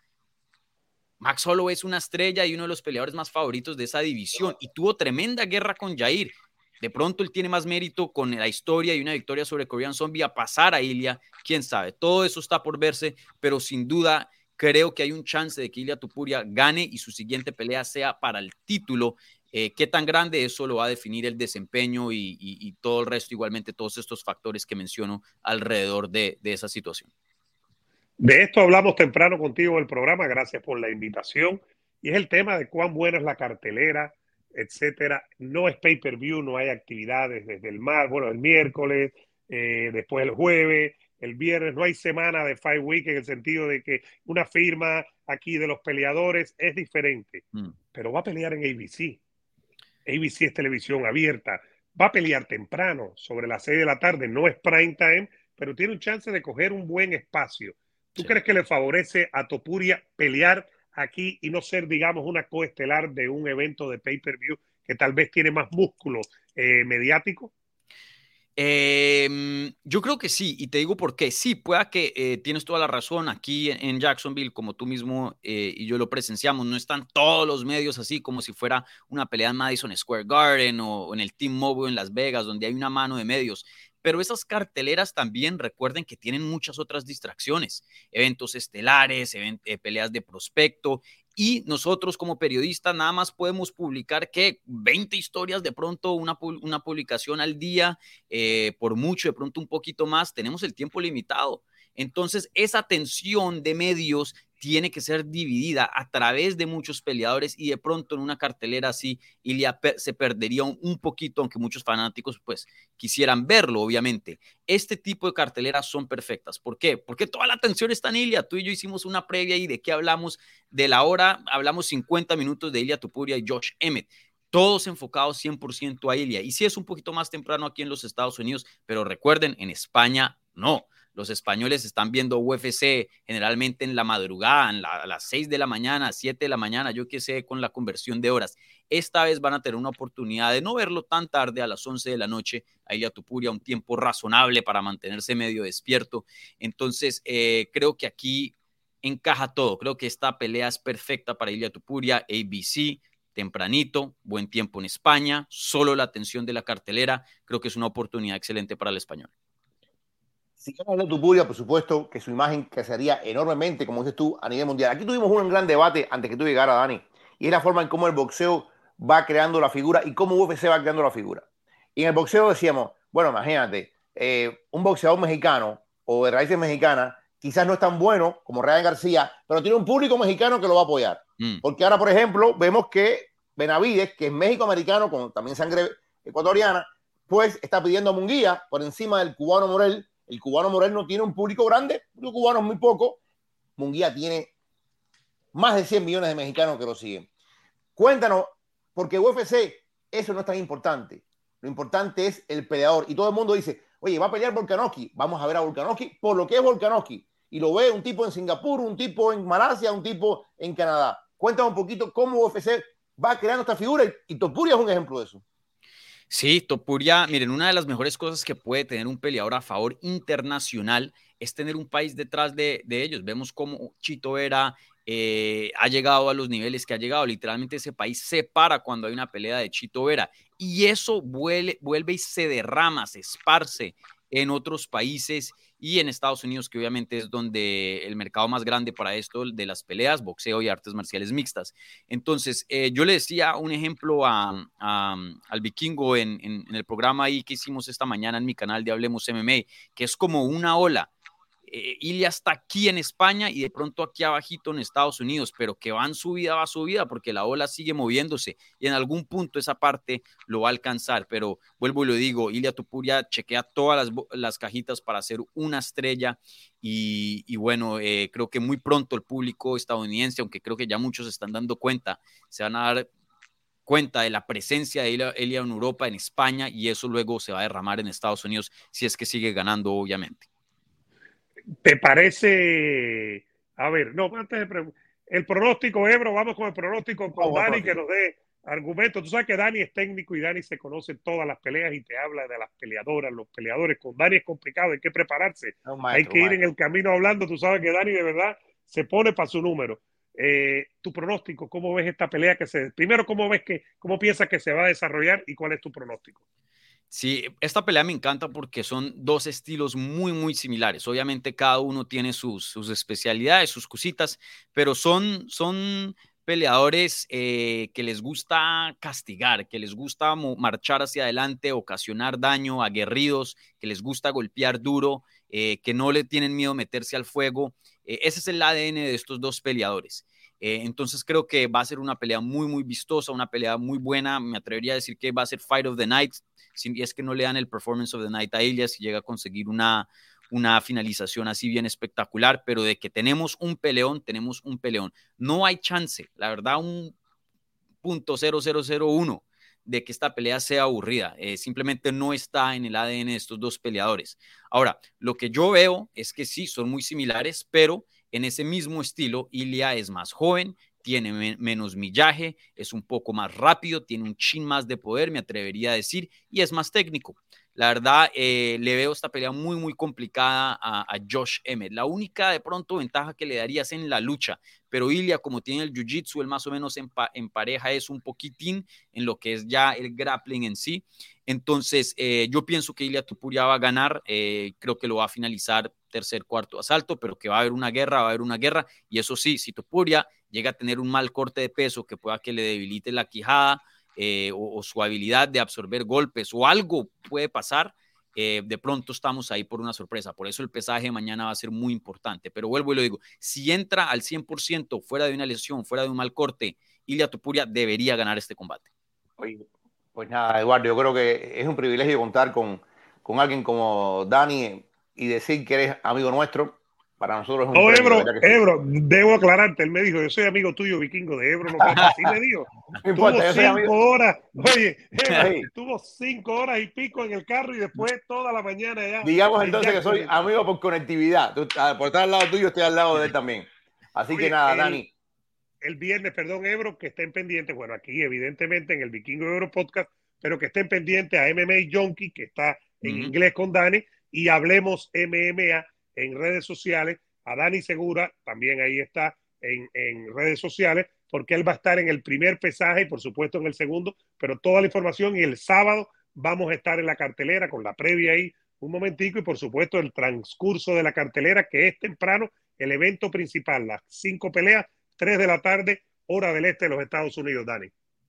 Max Holloway es una estrella y uno de los peleadores más favoritos de esa división y tuvo tremenda guerra con Jair. De pronto él tiene más mérito con la historia y una victoria sobre Korean Zombie a pasar a Ilia, quién sabe. Todo eso está por verse, pero sin duda creo que hay un chance de que Ilia Tupuria gane y su siguiente pelea sea para el título. Eh, ¿Qué tan grande eso lo va a definir el desempeño y, todo el resto, igualmente todos estos factores que menciono alrededor de, de esa situación? De esto hablamos temprano contigo en el programa, gracias por la invitación. Y es el tema de cuán buena es la cartelera, etcétera. No es pay-per-view, no hay actividades desde el mar, bueno, el miércoles, eh, después el jueves, el viernes, no hay semana de Five Week en el sentido de que una firma aquí de los peleadores es diferente, mm. pero va a pelear en ABC. ABC es televisión abierta, va a pelear temprano, sobre las 6 de la tarde, no es prime time, pero tiene un chance de coger un buen espacio. ¿Tú crees que le favorece a Topuria pelear aquí y no ser, digamos, una coestelar de un evento de pay-per-view que tal vez tiene más músculo eh, mediático? Em, yo creo que sí, y te digo por qué. Sí, pueda que eh, tienes toda la razón. Aquí en Jacksonville, como tú mismo eh, y yo lo presenciamos, no están todos los medios así como si fuera una pelea en Madison Square Garden o, en el Team Mobile en Las Vegas, donde hay una mano de medios pero esas carteleras también recuerden que tienen muchas otras distracciones, eventos estelares, eh, peleas de prospecto, y nosotros como periodistas nada más podemos publicar que 20 historias de pronto, una, una publicación al día, eh, por mucho, de pronto un poquito más, tenemos el tiempo limitado. Entonces, esa tensión de medios tiene que ser dividida a través de muchos peleadores y de pronto en una cartelera así Ilia se perdería un, poquito, aunque muchos fanáticos pues quisieran verlo, obviamente. Este tipo de carteleras son perfectas. ¿Por qué? Porque toda la atención está en Ilia. Tú y yo hicimos una previa y de qué hablamos de la hora, hablamos 50 minutos de Ilia Tupuria y Josh Emmett todos enfocados 100% a Ilia. Y sí es un poquito más temprano aquí en los Estados Unidos, pero recuerden, en España no. Los españoles están viendo UFC generalmente en la madrugada, a las 6 de la mañana, 7 de la mañana, yo qué sé, con la conversión de horas. Esta vez van a tener una oportunidad de no verlo tan tarde, a las 11 de la noche, a Tupuria, un tiempo razonable para mantenerse medio despierto. Entonces, eh, creo que aquí encaja todo. Creo que esta pelea es perfecta para Ilia Tupuria, ABC, tempranito, buen tiempo en España, solo la atención de la cartelera. Creo que es una oportunidad excelente para el español. Si de Tupuria, por supuesto que su imagen crecería enormemente, como dices tú, a nivel mundial. Aquí tuvimos un gran debate antes que tú llegaras, Dani, y es la forma en cómo el boxeo va creando la figura y cómo UFC va creando la figura. Y en el boxeo decíamos, bueno, imagínate, eh, un boxeador mexicano o de raíces mexicanas quizás no es tan bueno como Ryan García, pero tiene un público mexicano que lo va a apoyar. Mm. Porque ahora, por ejemplo, vemos que Benavides, que es México-americano con también sangre ecuatoriana, pues está pidiendo a Munguía por encima del cubano Morel, el cubano Morel no tiene un público grande, los cubanos muy poco. Munguía tiene más de 100 millones de mexicanos que lo siguen. Cuéntanos, porque UFC, eso no es tan importante. Lo importante es el peleador. Y todo el mundo dice, oye, va a pelear Volkanovski. Vamos a ver a Volkanovski por lo que es Volkanovski. Y lo ve un tipo en Singapur, un tipo en Malasia, un tipo en Canadá. Cuéntanos un poquito cómo UFC va creando esta figura. Y Topuria es un ejemplo de eso. Sí, Topuria, miren, una de las mejores cosas que puede tener un peleador a favor internacional es tener un país detrás de, ellos. Vemos cómo Chito Vera eh, ha llegado a los niveles que ha llegado. Literalmente ese país se para cuando hay una pelea de Chito Vera. Y eso vuelve, vuelve y se derrama, se esparce en otros países y en Estados Unidos, que obviamente es donde el mercado más grande para esto de las peleas, boxeo y artes marciales mixtas. Entonces, eh, yo le decía un ejemplo a, al vikingo en, en, el programa ahí que hicimos esta mañana en mi canal de Hablemos MMA, que es como una ola eh, Ilia está aquí en España y de pronto aquí abajito en Estados Unidos, pero que va en subida, va subida porque la ola sigue moviéndose y en algún punto esa parte lo va a alcanzar. Pero vuelvo y lo digo, Ilia Tupuria chequea todas las, cajitas para hacer una estrella y, bueno, eh, creo que muy pronto el público estadounidense, aunque creo que ya muchos se están dando cuenta, se van a dar cuenta de la presencia de Ilia en Europa, en España, y eso luego se va a derramar en Estados Unidos si es que sigue ganando, obviamente. ¿Te parece? A ver, no, antes de el pronóstico, Ebro, vamos con el pronóstico con Dani que nos dé argumentos. Tú sabes que Dani es técnico y Dani se conoce todas las peleas y te habla de las peleadoras, los peleadores. Con Dani es complicado, hay que prepararse. hay que ir en el camino hablando. Tú sabes que Dani de verdad se pone para su número. Eh, tu pronóstico, ¿cómo ves esta pelea que se... Primero, ¿cómo ves que, cómo piensas que se va a desarrollar y cuál es tu pronóstico? Sí, esta pelea me encanta porque son dos estilos muy, muy similares. Obviamente cada uno tiene sus, especialidades, sus cositas, pero son, son peleadores eh, que les gusta castigar, que les gusta marchar hacia adelante, ocasionar daño, aguerridos, que les gusta golpear duro, eh, que no le tienen miedo meterse al fuego. Eh, ese es el ADN de estos dos peleadores. Entonces creo que va a ser una pelea muy, muy vistosa, una pelea muy buena. Me atrevería a decir que va a ser Fight of the Night si es que no le dan el performance of the night a ella, si llega a conseguir una, una finalización así bien espectacular, pero de que tenemos un peleón, tenemos un peleón. No hay chance, la verdad, un punto 0001 de que esta pelea sea aburrida. Eh, simplemente no está en el ADN de estos dos peleadores. Ahora, lo que yo veo es que sí, son muy similares, pero en ese mismo estilo, Ilia es más joven, tiene menos millaje, es un poco más rápido, tiene un chin más de poder, me atrevería a decir, y es más técnico. La verdad, eh, le veo esta pelea muy, muy complicada a, Josh Emmett. La única de pronto ventaja que le daría es en la lucha, pero Ilya, como tiene el jiu-jitsu, él más o menos en, pareja es un poquitín en lo que es ya el grappling en sí. Entonces, eh, yo pienso que Ilya Tupuria va a ganar, eh, creo que lo va a finalizar tercer, cuarto asalto, pero que va a haber una guerra, va a haber una guerra, y eso sí, si Tupuria llega a tener un mal corte de peso que pueda que le debilite la quijada eh, o, su habilidad de absorber golpes o algo puede pasar, eh, de pronto estamos ahí por una sorpresa. Por eso el pesaje mañana va a ser muy importante. Pero vuelvo y lo digo, si entra al 100% fuera de una lesión, fuera de un mal corte, Ilia Tupuria debería ganar este combate. pues nada, Eduardo, yo creo que es un privilegio contar con, con alguien como Dani y decir que eres amigo nuestro para nosotros es un No, Ebro, Ebro, debo aclararte, él me dijo, yo soy amigo tuyo, vikingo de Ebro, no así me dijo. No importa, tuvo cinco horas, oye, tuvo cinco horas y pico en el carro y después toda la mañana ya. Digamos entonces que soy amigo por conectividad, ah, por estar al lado tuyo estoy al lado de él también. Así que nada, Dani. El viernes, perdón, Ebro, que estén pendientes, bueno, aquí evidentemente en el Vikingo Ebro Podcast, pero que estén pendientes a MMA Junkie, que está en inglés con Dani, y hablemos MMA en redes sociales, a Dani Segura, también ahí está en, en, redes sociales, porque él va a estar en el primer pesaje y por supuesto en el segundo, pero toda la información y el sábado vamos a estar en la cartelera con la previa ahí un momentico y por supuesto el transcurso de la cartelera que es temprano, el evento principal, las cinco peleas, tres de la tarde, hora del este de los Estados Unidos, Dani.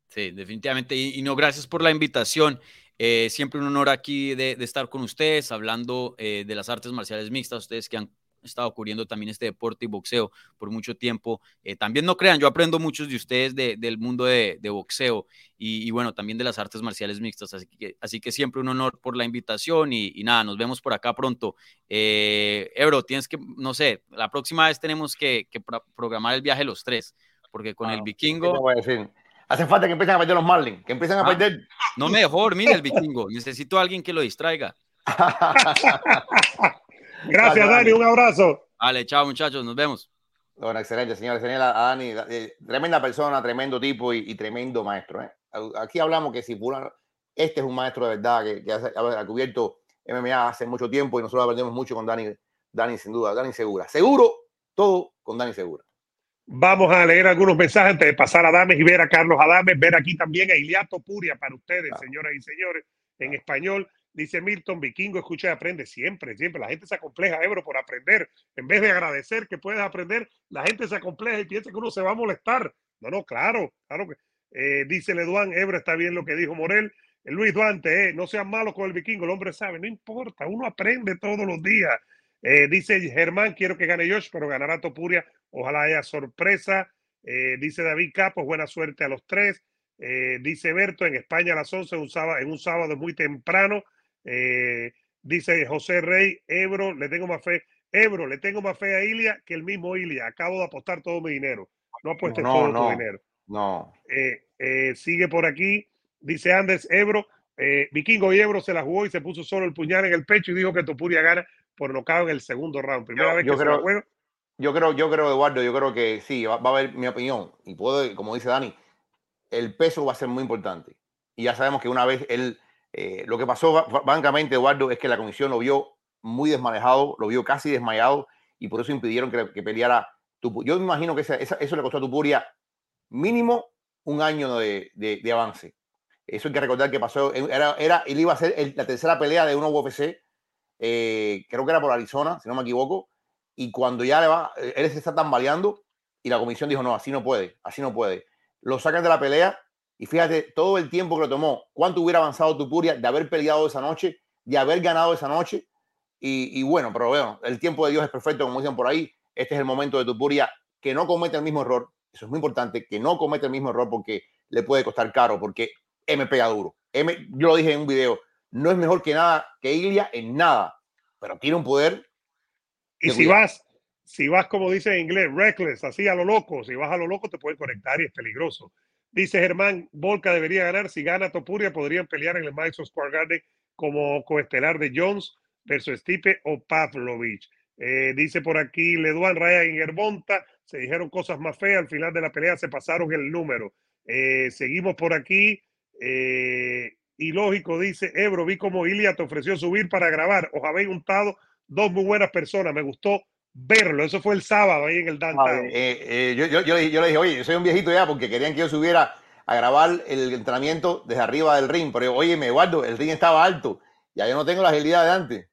Sí, definitivamente. Y, no, gracias por la invitación. Eh, siempre un honor aquí de, estar con ustedes, hablando eh, de las artes marciales mixtas, ustedes que han estado cubriendo también este deporte y boxeo por mucho tiempo. Eh, también no crean, yo aprendo muchos de ustedes del mundo de, boxeo y, bueno, también de las artes marciales mixtas. Así que, así que siempre un honor por la invitación y, nada, nos vemos por acá pronto. Ebro, tienes que, no sé, la próxima vez tenemos que, programar el viaje los tres, porque con el vikingo... Hace falta que empiecen a perder los Marlins, que empiecen a ah, perder. No mejor, mire el vikingo. Necesito a alguien que lo distraiga. Gracias, Dani. Un abrazo. Vale, chao, muchachos. Nos vemos. Bueno, excelente, señor. Excelente a Dani. Eh, tremenda persona, tremendo tipo y, tremendo maestro. ¿eh? Aquí hablamos que si este es un maestro de verdad que, ha, cubierto MMA hace mucho tiempo y nosotros aprendemos mucho con Dani, Dani sin duda, Dani Segura. Seguro, todo con Dani Segura. Vamos a leer algunos mensajes antes de pasar a Dames y ver a Carlos Adames, ver aquí también a Iliato Puria para ustedes, señoras y señores, en español. Dice Milton Vikingo, escucha y aprende siempre, siempre. La gente se acompleja, Ebro, por aprender. En vez de agradecer que puedes aprender, la gente se acompleja y piensa que uno se va a molestar. No, no, claro, claro que. Eh, dice Leduán, Ebro está bien lo que dijo Morel. Luis Duante, eh, no sean malos con el vikingo, el hombre sabe, no importa, uno aprende todos los días. Eh, dice Germán, quiero que gane Josh, pero ganará Topuria. Ojalá haya sorpresa. Eh, dice David Capos, buena suerte a los tres. Eh, dice Berto, en España a las 11, un sábado, en un sábado muy temprano. dice José Rey, Ebro, le tengo más fe. Ebro, le tengo más fe a Ilia que el mismo Ilia. Acabo de apostar todo mi dinero. No apuestes todo tu dinero. No. sigue por aquí. Dice Andes, Ebro, Vikingo y Ebro se la jugó y se puso solo el puñal en el pecho y dijo que Topuria gana por nocaut en el segundo round. Primera vez que creo, se juego. Yo creo, yo creo, Eduardo, yo creo que sí, va, a haber mi opinión. Y puedo, como dice Dani, el peso va a ser muy importante. Y ya sabemos que una vez él, eh, lo que pasó francamente, Eduardo, es que la comisión lo vio muy desmanejado, lo vio casi desmayado y por eso impidieron que, peleara. Yo me imagino que eso le costó a Tupuria mínimo un año de, de, avance. Eso hay que recordar que pasó, era, era él iba a ser la tercera pelea de una UFC eh, creo que era por Arizona, si no me equivoco, y cuando ya le va, eh, él se está tambaleando y la comisión dijo, no, así no puede, así no puede. Lo sacan de la pelea y fíjate todo el tiempo que lo tomó, cuánto hubiera avanzado Tupuria de haber peleado esa noche, de haber ganado esa noche. Y, bueno, pero bueno, el tiempo de Dios es perfecto, como dicen por ahí. Este es el momento de Tupuria que no comete el mismo error. Eso es muy importante, que no comete el mismo error porque le puede costar caro, porque M pega duro. M, yo lo dije en un video, no es mejor que nada que Ilia en nada, pero tiene un poder. Y si vas, si vas como dice en inglés, reckless, así a lo loco, si vas a lo loco te pueden conectar y es peligroso. Dice Germán, Volca debería ganar. Si gana Topuria, podrían pelear en el Madison Square Garden como coestelar de Jones versus Stipe o Pavlovich. Eh, dice por aquí Leduan Raya en Herbonta. Se dijeron cosas más feas. Al final de la pelea se pasaron el número. Eh, seguimos por aquí. Eh, y lógico, dice Ebro, vi como Ilia te ofreció subir para grabar. Os habéis juntado dos muy buenas personas. Me gustó verlo. Eso fue el sábado ahí en el downtown. Eh, eh, yo, yo, yo, le, dije, oye, yo soy un viejito ya porque querían que yo subiera a grabar el entrenamiento desde arriba del ring. Pero oye, me guardo, el ring estaba alto. Ya yo no tengo la agilidad de antes.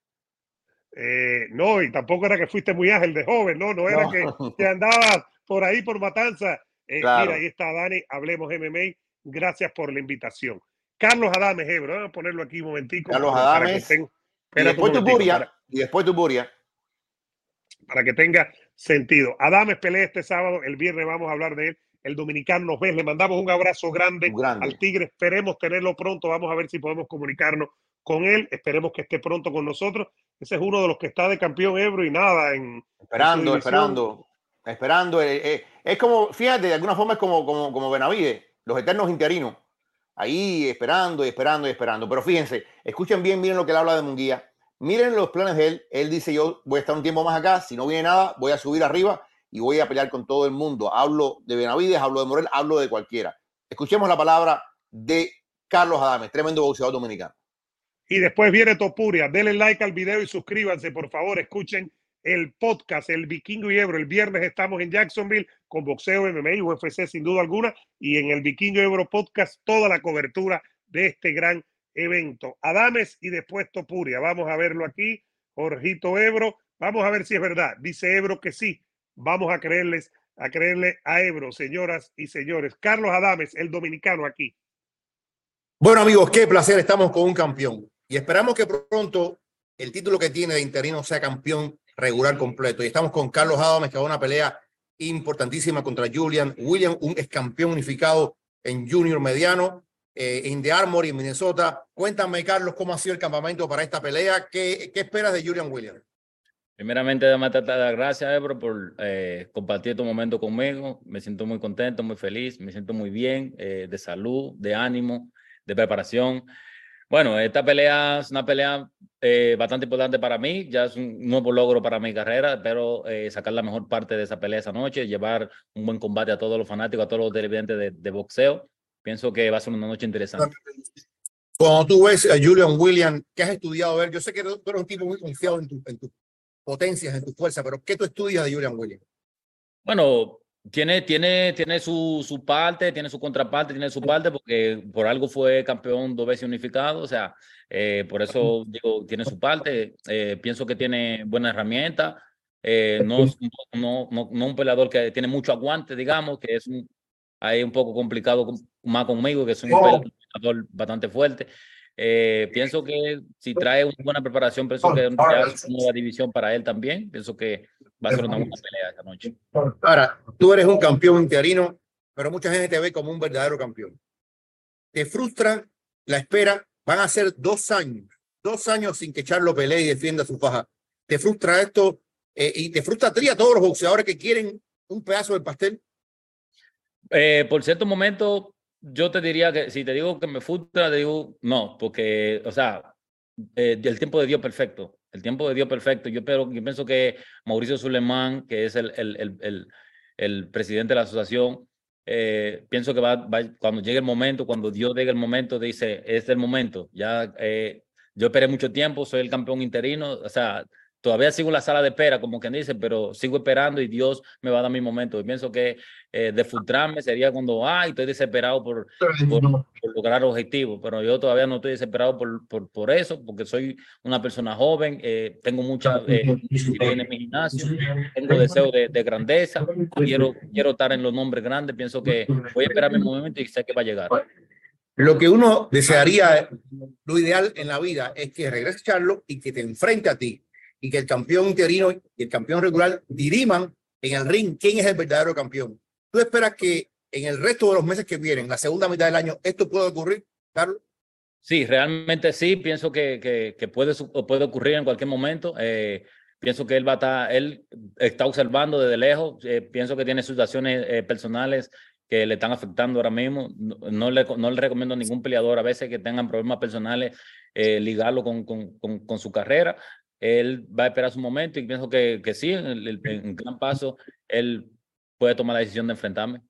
Eh, no, y tampoco era que fuiste muy ágil de joven, no, no era Que, que, andabas por ahí por matanza. Mira, ahí está Dani, hablemos MMA. Gracias por la invitación. Carlos Adames, Ebro, vamos a ponerlo aquí un momentico. Carlos Adames. y después Tupuria. Y después Tupuria. Para que tenga sentido. Adames pelea este sábado, el viernes vamos a hablar de él. El dominicano nos ve, le mandamos un abrazo grande, grande, al Tigre. Esperemos tenerlo pronto. Vamos a ver si podemos comunicarnos con él. Esperemos que esté pronto con nosotros. Ese es uno de los que está de campeón Ebro y nada. En, esperando, esperando, esperando. Eh, eh, es como, fíjate, de alguna forma es como, como, como Benavide, los eternos interinos. Ahí esperando y esperando y esperando. Pero fíjense, escuchen bien, miren lo que él habla de Munguía. Miren los planes de él. Él dice, yo voy a estar un tiempo más acá. Si no viene nada, voy a subir arriba y voy a pelear con todo el mundo. Hablo de Benavides, hablo de Morel, hablo de cualquiera. Escuchemos la palabra de Carlos Adames, tremendo boxeador dominicano. Y después viene Topuria. Denle like al video y suscríbanse, por favor. Escuchen el podcast, el Vikingo y Ebro. El viernes estamos en Jacksonville con boxeo, MMA y UFC sin duda alguna. Y en el Vikingo y Ebro podcast toda la cobertura de este gran evento. Adames y después Topuria. Vamos a verlo aquí. Jorgito Ebro. Vamos a ver si es verdad. Dice Ebro que sí. Vamos a creerles, a creerle a Ebro, señoras y señores. Carlos Adames, el dominicano aquí. Bueno, amigos, qué placer. Estamos con un campeón y esperamos que pronto el título que tiene de interino sea campeón regular completo. Y estamos con Carlos Adames, que va a una pelea importantísima contra Julian William, un ex campeón unificado en junior mediano eh, en The Armory, en Minnesota. Cuéntame, Carlos, cómo ha sido el campamento para esta pelea. ¿Qué, qué esperas de Julian Williams? Primeramente, dame dar gracias, Ebro, por eh, compartir este momento conmigo. Me siento muy contento, muy feliz, me siento muy bien, eh, de salud, de ánimo, de preparación. Bueno, esta pelea es una pelea eh, bastante importante para mí, ya es un nuevo logro para mi carrera. Espero sacar la mejor parte de esa pelea esa noche, llevar un buen combate a todos los fanáticos, a todos los televidentes de, de boxeo. Pienso que va a ser una noche interesante. Cuando tú ves a Julian Williams, ¿qué has estudiado? A ver, yo sé que tú eres un tipo muy confiado en tu, en tu potencias, en tu fuerza, pero ¿qué tú estudias de Julian Williams? Bueno, tiene, tiene, tiene su, su parte, tiene su contraparte, tiene su parte, porque por algo fue campeón dos veces unificado, o sea, eh, por eso digo, tiene su parte. Eh, pienso que tiene buena herramienta. Eh, no, no, no, no, un peleador que tiene mucho aguante, digamos, que es un, ahí un poco complicado más conmigo, que es un oh. peleador bastante fuerte. Eh, pienso que si trae una buena preparación, pienso que es una nueva división para él también. Pienso que va a ser una buena pelea esta noche. Ahora, tú eres un campeón interino, pero mucha gente te ve como un verdadero campeón. ¿Te frustra la espera? Van a ser dos años, dos años sin que Charlo pelee y defienda su faja. ¿Te frustra esto? Eh, ¿Y te frustra a todos los boxeadores que quieren un pedazo del pastel? Eh, por cierto momento, yo te diría que si te digo que me frustra, te digo no, porque, o sea, eh, el tiempo de Dios perfecto, el tiempo de Dios perfecto. Yo, pero, pienso que Mauricio Sulemán, que es el, el, el, el presidente de la asociación, eh, pienso que va, cuando llegue el momento, cuando Dios llegue el momento, dice, es el momento. Ya eh, yo esperé mucho tiempo, soy el campeón interino, o sea, todavía sigo en la sala de espera, como quien dice, pero sigo esperando y Dios me va a dar mi momento. Y pienso que eh, de frustrarme sería cuando, ay, estoy desesperado por, por, lograr objetivos, pero yo todavía no estoy desesperado por, por, por eso, porque soy una persona joven, eh, tengo mucha eh, en mi gimnasio, tengo deseo de, de, grandeza, quiero, quiero estar en los nombres grandes, pienso que voy a esperar mi momento y sé que va a llegar. Lo que uno desearía, lo ideal en la vida es que regrese Charlo y que te enfrente a ti y que el campeón interino y el campeón regular diriman en el ring quién es el verdadero campeón. ¿Tú esperas que en el resto de los meses que vienen, la segunda mitad del año, esto pueda ocurrir, Carlos? Sí, realmente sí, pienso que, que, puede, puede ocurrir en cualquier momento. Eh, pienso que él va a estar, él está observando desde lejos, eh, pienso que tiene situaciones eh, personales que le están afectando ahora mismo. No, le, no le recomiendo a ningún peleador a veces que tengan problemas personales ligarlo con, con, con, con, su carrera él va a esperar su momento y pienso que, que sí, en, en gran paso, él puede tomar la decisión de enfrentarme.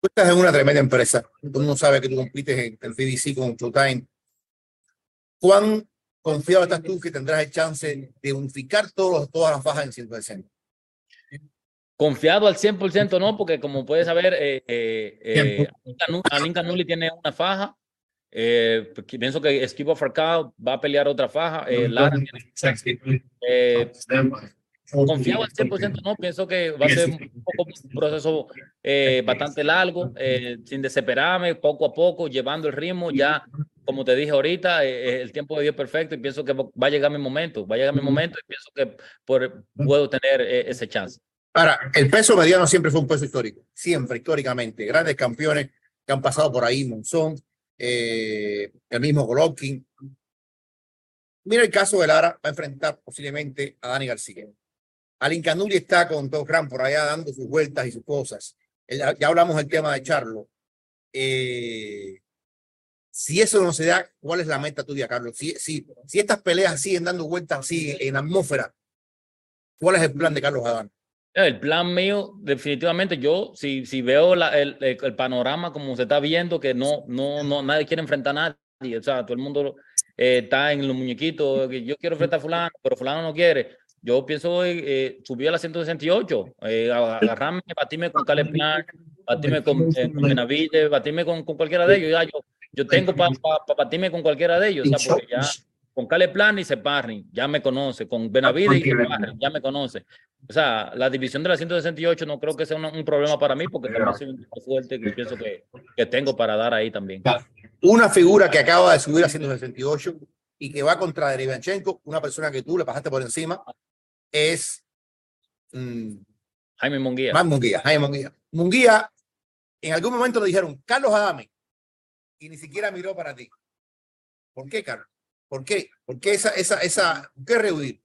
Tú estás en una tremenda empresa. Tú no sabes que tú compites en el BBC con Showtime. ¿Cuán confiado estás tú que tendrás el chance de unificar todos, todas las bajas en 100%? Confiado al 100% no, porque como puedes saber, eh, eh, eh, Alinka Nulli tiene una faja, eh, pienso que Esquivo Farcao va a pelear otra faja. Eh, Lara, eh, confiado al 100%, no, pienso que va a ser un, poco, un proceso eh, bastante largo, eh, sin desesperarme, poco a poco, llevando el ritmo. Ya como te dije ahorita, eh, el tiempo de Dios es perfecto y pienso que va a llegar mi momento, va a llegar mi momento y pienso que por, puedo tener eh, ese chance. Ahora, el peso mediano siempre fue un peso histórico, siempre, históricamente. Grandes campeones que han pasado por ahí, Monzón, eh, el mismo Golovkin. Mira el caso de Lara, va a enfrentar posiblemente a Dani García. Alin Canuli está con Top Gran por allá dando sus vueltas y sus cosas. Ya, hablamos del tema de Charlo. Eh, si eso no se da, ¿cuál es la meta tuya, Carlos? Si, si, si estas peleas siguen dando vueltas así en atmósfera, ¿cuál es el plan de Carlos Adán? El plan mío, definitivamente, yo, si, si veo el, panorama como se está viendo, que no, no, no, nadie quiere enfrentar a nadie, o sea, todo el mundo eh, está en los muñequitos, yo quiero enfrentar a fulano, pero fulano no quiere. Yo pienso eh, subir a la 168, eh, agarrarme, batirme con Caleb Plan, batirme con, eh, con Benavides, batirme con, con, cualquiera de ellos. Ya, yo, yo tengo para pa, batirme con cualquiera de ellos, o sea, porque ya con Caleb Plan y Separri, ya me conoce, con Benavides y Separri, ya me conoce. O sea, la división de la 168 no creo que sea un, problema para mí porque también soy un fuerte que pienso que, que, tengo para dar ahí también. Una figura que acaba de subir a 168 y que va contra Derivanchenko, una persona que tú le pasaste por encima, es mmm, Jaime Munguía. Munguía, Jaime Munguía. Munguía, en algún momento le dijeron, Carlos Adame, y ni siquiera miró para ti. ¿Por qué, Carlos? ¿Por qué? ¿Por qué esa, esa, esa, qué rehuir?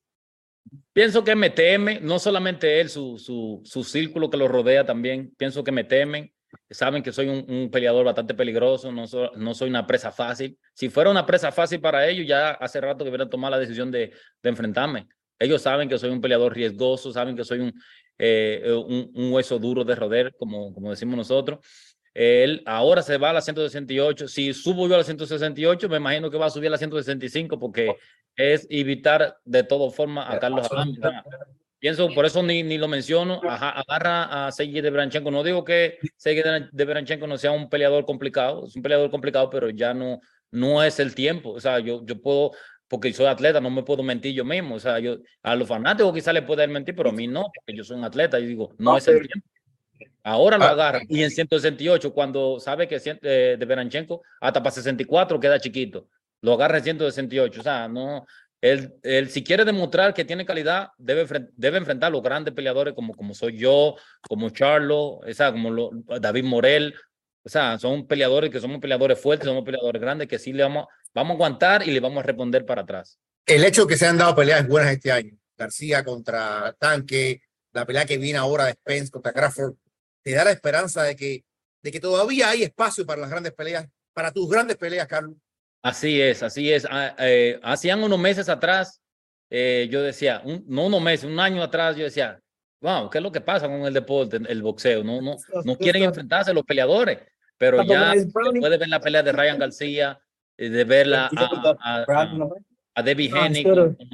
Pienso que me teme, no solamente él, su, su, su círculo que lo rodea también, pienso que me temen, saben que soy un, un peleador bastante peligroso, no, no soy una presa fácil. Si fuera una presa fácil para ellos, ya hace rato que hubieran tomado la decisión de, de enfrentarme. Ellos saben que soy un peleador riesgoso, saben que soy un, eh, un, un, hueso duro de roder, como, como decimos nosotros. Él ahora se va a la 168. Si subo yo a la 168, me imagino que va a subir a la 165 porque es evitar de todas formas a Carlos Adame. Pienso, por eso ni, ni lo menciono, agarra a Sergey de Branchenko. No digo que Sergey de Branchenko no sea un peleador complicado, es un peleador complicado, pero ya no, no es el tiempo. O sea, yo, yo puedo, porque soy atleta, no me puedo mentir yo mismo. O sea, yo a los fanáticos quizás les pueden mentir, pero a mí no, porque yo soy un atleta y digo, no es el tiempo. Ahora lo ah. agarra y en 168, cuando sabe que eh, de Beranchenko hasta para 64 queda chiquito, lo agarra en 168. O sea, no, él, él si quiere demostrar que tiene calidad, debe, debe enfrentar a los grandes peleadores como, como soy yo, como Charlo, o sea, como lo, David Morel. O sea, son peleadores que somos peleadores fuertes, somos peleadores grandes que sí le vamos, vamos a aguantar y le vamos a responder para atrás. El hecho de que se han dado peleas buenas este año, García contra Tanque, la pelea que viene ahora de Spence contra Crawford, te da la esperanza de que, de que todavía hay espacio para las grandes peleas, para tus grandes peleas, Carlos. Así es, así es. Ah, eh, hacían unos meses atrás, eh, yo decía, un, no unos meses, un año atrás, yo decía, wow, ¿qué es lo que pasa con el deporte, el boxeo? No, no, no quieren enfrentarse los peleadores, pero ya después de ver la pelea de Ryan García, eh, de verla a, a, a, a Debbie Hennig,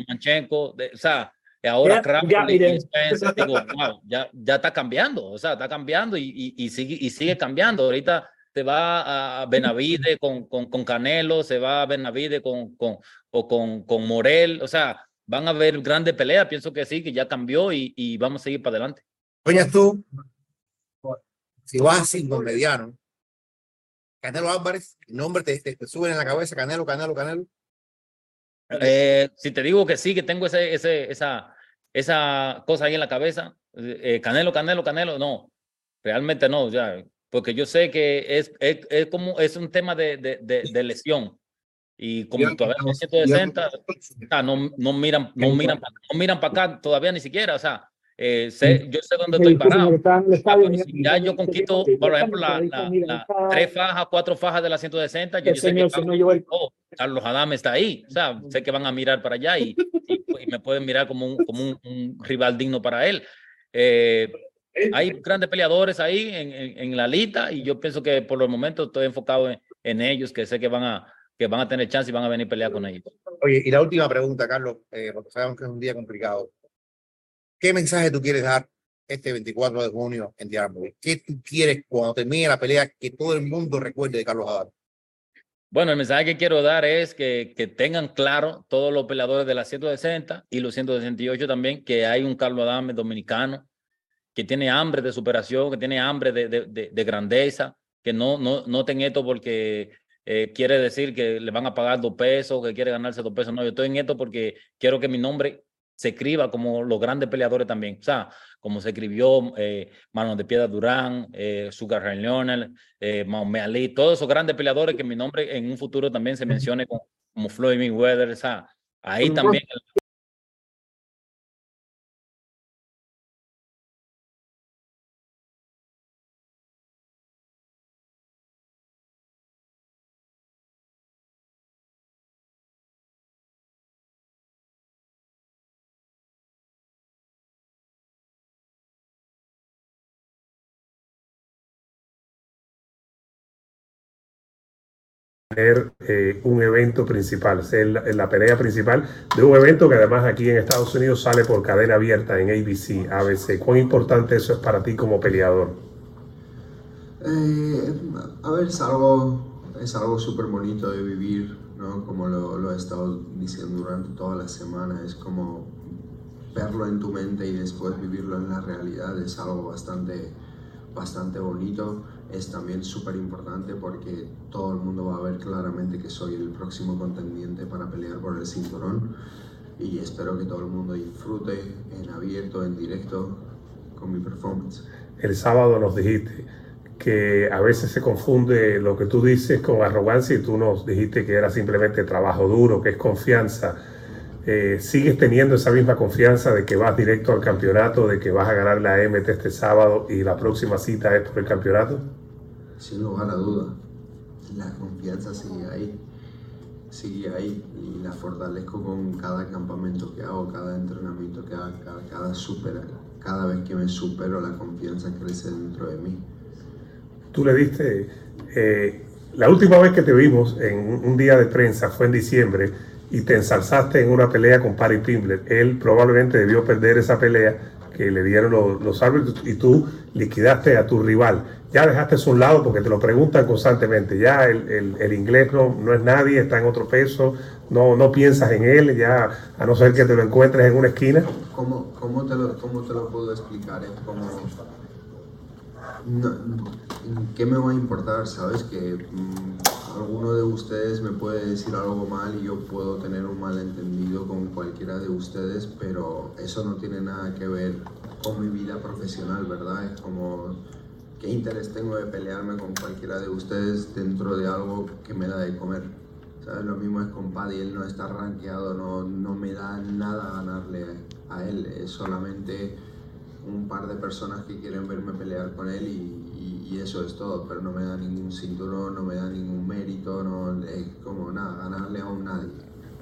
Manchenko, o sea, ahora ya, ya, ya, está cambiando, o sea, está cambiando y, y, sigue, y sigue cambiando. Ahorita se va a Benavide con, con, con Canelo, se va a Benavide con, con, o con, con Morel, o sea, van a haber grandes peleas, pienso que sí, que ya cambió y, y vamos a seguir para adelante. Oye, tú, si vas con mediano, Canelo Álvarez, el nombre te, te, te suben en la cabeza, Canelo, Canelo, Canelo. Eh, si te digo que sí, que tengo ese, ese, esa, esa cosa ahí en la cabeza, eh, Canelo, Canelo, Canelo, no, realmente no, ya, porque yo sé que es, es, es como, es un tema de, de, de, lesión. Y como todavía no 160, no, no miran, no miran, no miran para acá todavía ni siquiera, o sea, eh, sé, yo sé dónde estoy parado. ya yo conquito, por ejemplo, la, la, la, tres fajas, cuatro fajas de la 160, yo, yo sé que Carlos, oh, Carlos Adame está ahí. O sea, sé que van a mirar para allá y, y, me pueden mirar como un, como un, un rival digno para él. Eh, hay grandes peleadores ahí en, en, en, la lista y yo pienso que por el momento estoy enfocado en, en, ellos, que sé que van a que van a tener chance y van a venir a pelear con ellos. Oye, y la última pregunta, Carlos, eh, porque sabemos que es un día complicado. ¿Qué mensaje tú quieres dar este 24 de junio en Diamond? ¿Qué tú quieres cuando termine la pelea que todo el mundo recuerde de Carlos Adán? Bueno, el mensaje que quiero dar es que, que tengan claro todos los peleadores de la 160 y los 168 también que hay un Carlos Adame dominicano que tiene hambre de superación, que tiene hambre de, de, de, de grandeza, que no, no, no ten esto porque eh, quiere decir que le van a pagar dos pesos, que quiere ganarse dos pesos. No, yo estoy en esto porque quiero que mi nombre se escriba como los grandes peleadores también. O sea, como se escribió eh, Manos de Piedra Durán, eh, Sugar Ray Leonard, eh, Ali, todos esos grandes peleadores que mi nombre en un futuro también se mencione como, como Floyd Mayweather. O sea, ahí también eh, un evento principal, ser la, la, pelea principal de un evento que además aquí en Estados Unidos sale por cadena abierta en ABC, ABC. ¿Cuán importante eso es para ti como peleador? Eh, a ver, es algo, es algo súper bonito de vivir, ¿no? Como lo, lo he estado diciendo durante toda la semana, es como verlo en tu mente y después vivirlo en la realidad, es algo bastante, bastante bonito es también súper importante porque todo el mundo va a ver claramente que soy el próximo contendiente para pelear por el cinturón y espero que todo el mundo disfrute en abierto, en directo con mi performance. El sábado nos dijiste que a veces se confunde lo que tú dices con arrogancia y tú nos dijiste que era simplemente trabajo duro, que es confianza. Eh, ¿Sigues teniendo esa misma confianza de que vas directo al campeonato, de que vas a ganar la MT este sábado y la próxima cita es por el campeonato? Sin lugar a duda, la confianza sigue ahí, sigue ahí y la fortalezco con cada campamento que hago, cada entrenamiento que hago, cada, cada, cada vez que me supero la confianza crece dentro de mí. Tú le diste, eh, la última vez que te vimos en un día de prensa fue en diciembre y te ensalzaste en una pelea con Parry Pimblet. Él probablemente debió perder esa pelea que le dieron los, los, árbitros y tú liquidaste a tu rival. Ya dejaste a un lado porque te lo preguntan constantemente. Ya el, el, el inglés no, no, es nadie, está en otro peso, no, no piensas en él, ya a no ser que te lo encuentres en una esquina. ¿Cómo, cómo, te, lo, cómo te lo puedo explicar? Es como no, ¿qué me va a importar? Sabes que mmm, alguno de ustedes me puede decir algo mal y yo puedo tener un malentendido con cualquiera de ustedes, pero eso no tiene nada que ver con mi vida profesional, ¿verdad? Es como, ¿qué interés tengo de pelearme con cualquiera de ustedes dentro de algo que me da de comer? ¿Sabes? Lo mismo es con Paddy, él no está rankeado, no, no me da nada ganarle a él, es solamente un par de personas que quieren verme pelear con él y, y, eso es todo, pero no me da ningún cinturón, no me da ningún mérito, no es como nada, ganarle a un nadie.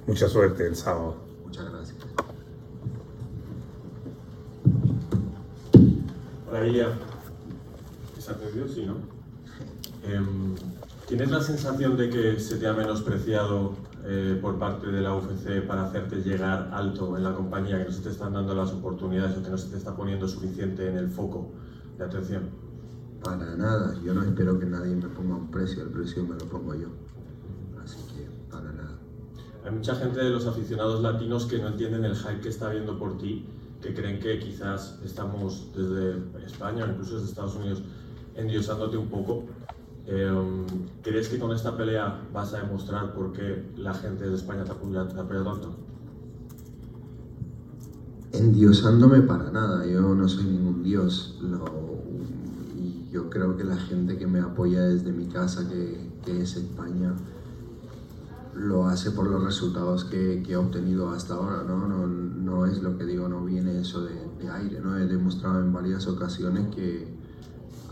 Mucha suerte el sábado. Muchas gracias. Hola Ilia, ¿se ha atendido? Sí, ¿no? Eh, ¿Tienes la sensación de que se te ha menospreciado eh, por parte de la UFC para hacerte llegar alto en la compañía, que no se te están dando las oportunidades o que no se te está poniendo suficiente en el foco de atención? Para nada, yo no espero que nadie me ponga un precio, el precio me lo pongo yo. Así que para nada. Hay mucha gente de los aficionados latinos que no entienden el hype que está viendo por ti, que creen que quizás estamos desde España o incluso desde Estados Unidos endiosándote un poco eh, ¿Crees que con esta pelea vas a demostrar por qué la gente de España te apoya, te apoya tanto? Endiosándome para nada, yo no soy ningún dios. Lo, y yo creo que la gente que me apoya desde mi casa, que, que es España, lo hace por los resultados que, que, he obtenido hasta ahora, ¿no? ¿no? No es lo que digo, no viene eso de, de aire, ¿no? He demostrado en varias ocasiones que,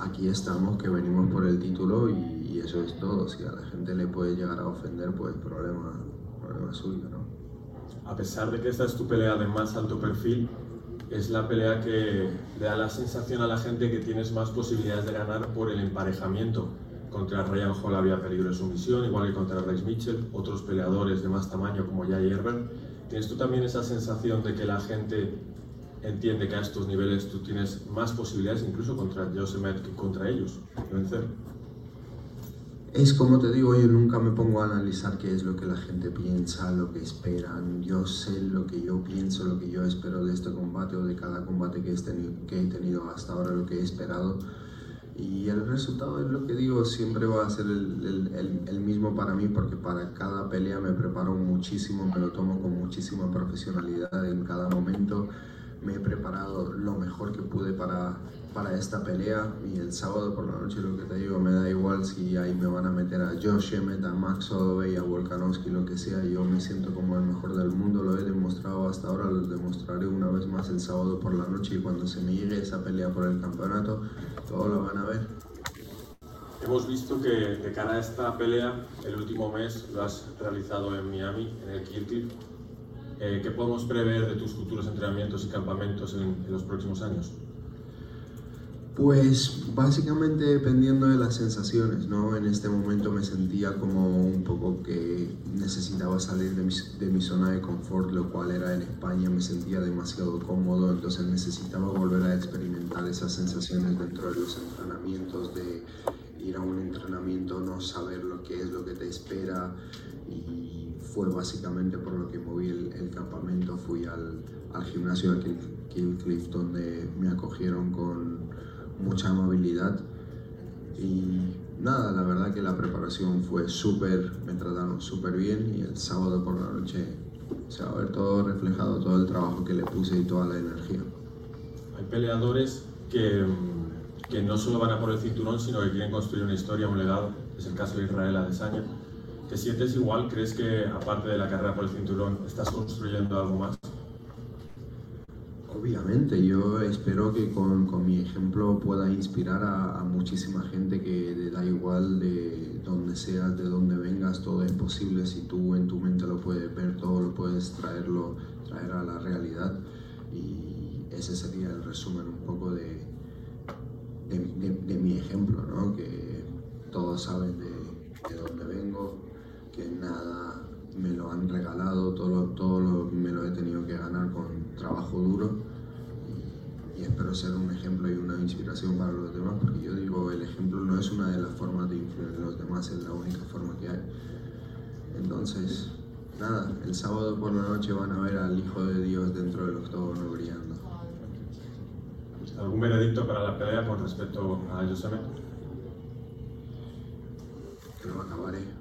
aquí estamos, que venimos por el título y, eso es todo. Si a la gente le puede llegar a ofender, pues problema, problema suyo, ¿no? A pesar de que esta es tu pelea de más alto perfil, es la pelea que le da la sensación a la gente que tienes más posibilidades de ganar por el emparejamiento. Contra Ryan Hall había peligro de sumisión, igual que contra Rex Mitchell, otros peleadores de más tamaño como Jay Herbert. ¿Tienes tú también esa sensación de que la gente entiende que a estos niveles tú tienes más posibilidades incluso contra Josemet que contra ellos de vencer. Es como te digo, yo nunca me pongo a analizar qué es lo que la gente piensa, lo que esperan. Yo sé lo que yo pienso, lo que yo espero de este combate o de cada combate que he tenido, hasta ahora, lo que he esperado. Y el resultado es lo que digo, siempre va a ser el, el, el, mismo para mí porque para cada pelea me preparo muchísimo, me lo tomo con muchísima profesionalidad en cada momento. Me he preparado lo mejor que pude para, para esta pelea y el sábado por la noche lo que te digo, me da igual si ahí me van a meter a Josh Emmett, a Max Holloway, a Volkanovski, lo que sea, yo me siento como el mejor del mundo, lo he demostrado hasta ahora, lo demostraré una vez más el sábado por la noche y cuando se me llegue esa pelea por el campeonato, todo lo van a ver. Hemos visto que de cara a esta pelea, el último mes lo has realizado en Miami, en el Kirkland. Eh, ¿Qué podemos prever de tus futuros entrenamientos y campamentos en, los próximos años? Pues básicamente dependiendo de las sensaciones, ¿no? En este momento me sentía como un poco que necesitaba salir de mi, de mi, zona de confort, lo cual era en España, me sentía demasiado cómodo, entonces necesitaba volver a experimentar esas sensaciones dentro de los entrenamientos, de ir a un entrenamiento, no saber lo que es, lo que te espera, y fue básicamente por lo que moví el, campamento, fui al, al gimnasio de Killcliff donde me acogieron con mucha amabilidad y nada, la verdad que la preparación fue súper, me trataron súper bien y el sábado por la noche se va a ver todo reflejado, todo el trabajo que le puse y toda la energía. Hay peleadores que, que no solo van a por el cinturón, sino que quieren construir una historia, un legado. Es el caso de Israel Adesanya. ¿Te sientes igual? ¿Crees que aparte de la carrera por el cinturón estás construyendo algo más? Obviamente, yo espero que con, con mi ejemplo pueda inspirar a, muchísima gente que da igual de donde seas, de donde vengas, todo es posible si tú en tu mente lo puedes ver, todo lo puedes traerlo, traer a la realidad. Y ese sería el resumen un poco de, de, de, de mi ejemplo, ¿no? que todos saben de, dónde vengo, que nada me lo han regalado, todo, todo lo, me lo he tenido que ganar con trabajo duro y, y, espero ser un ejemplo y una inspiración para los demás, porque yo digo, el ejemplo no es una de las formas de influir en los demás, es la única forma que hay. Entonces, nada, el sábado por la noche van a ver al Hijo de Dios dentro del octógono brillando. ¿Algún veredicto para la pelea con respecto a Joseme? Que lo acabaré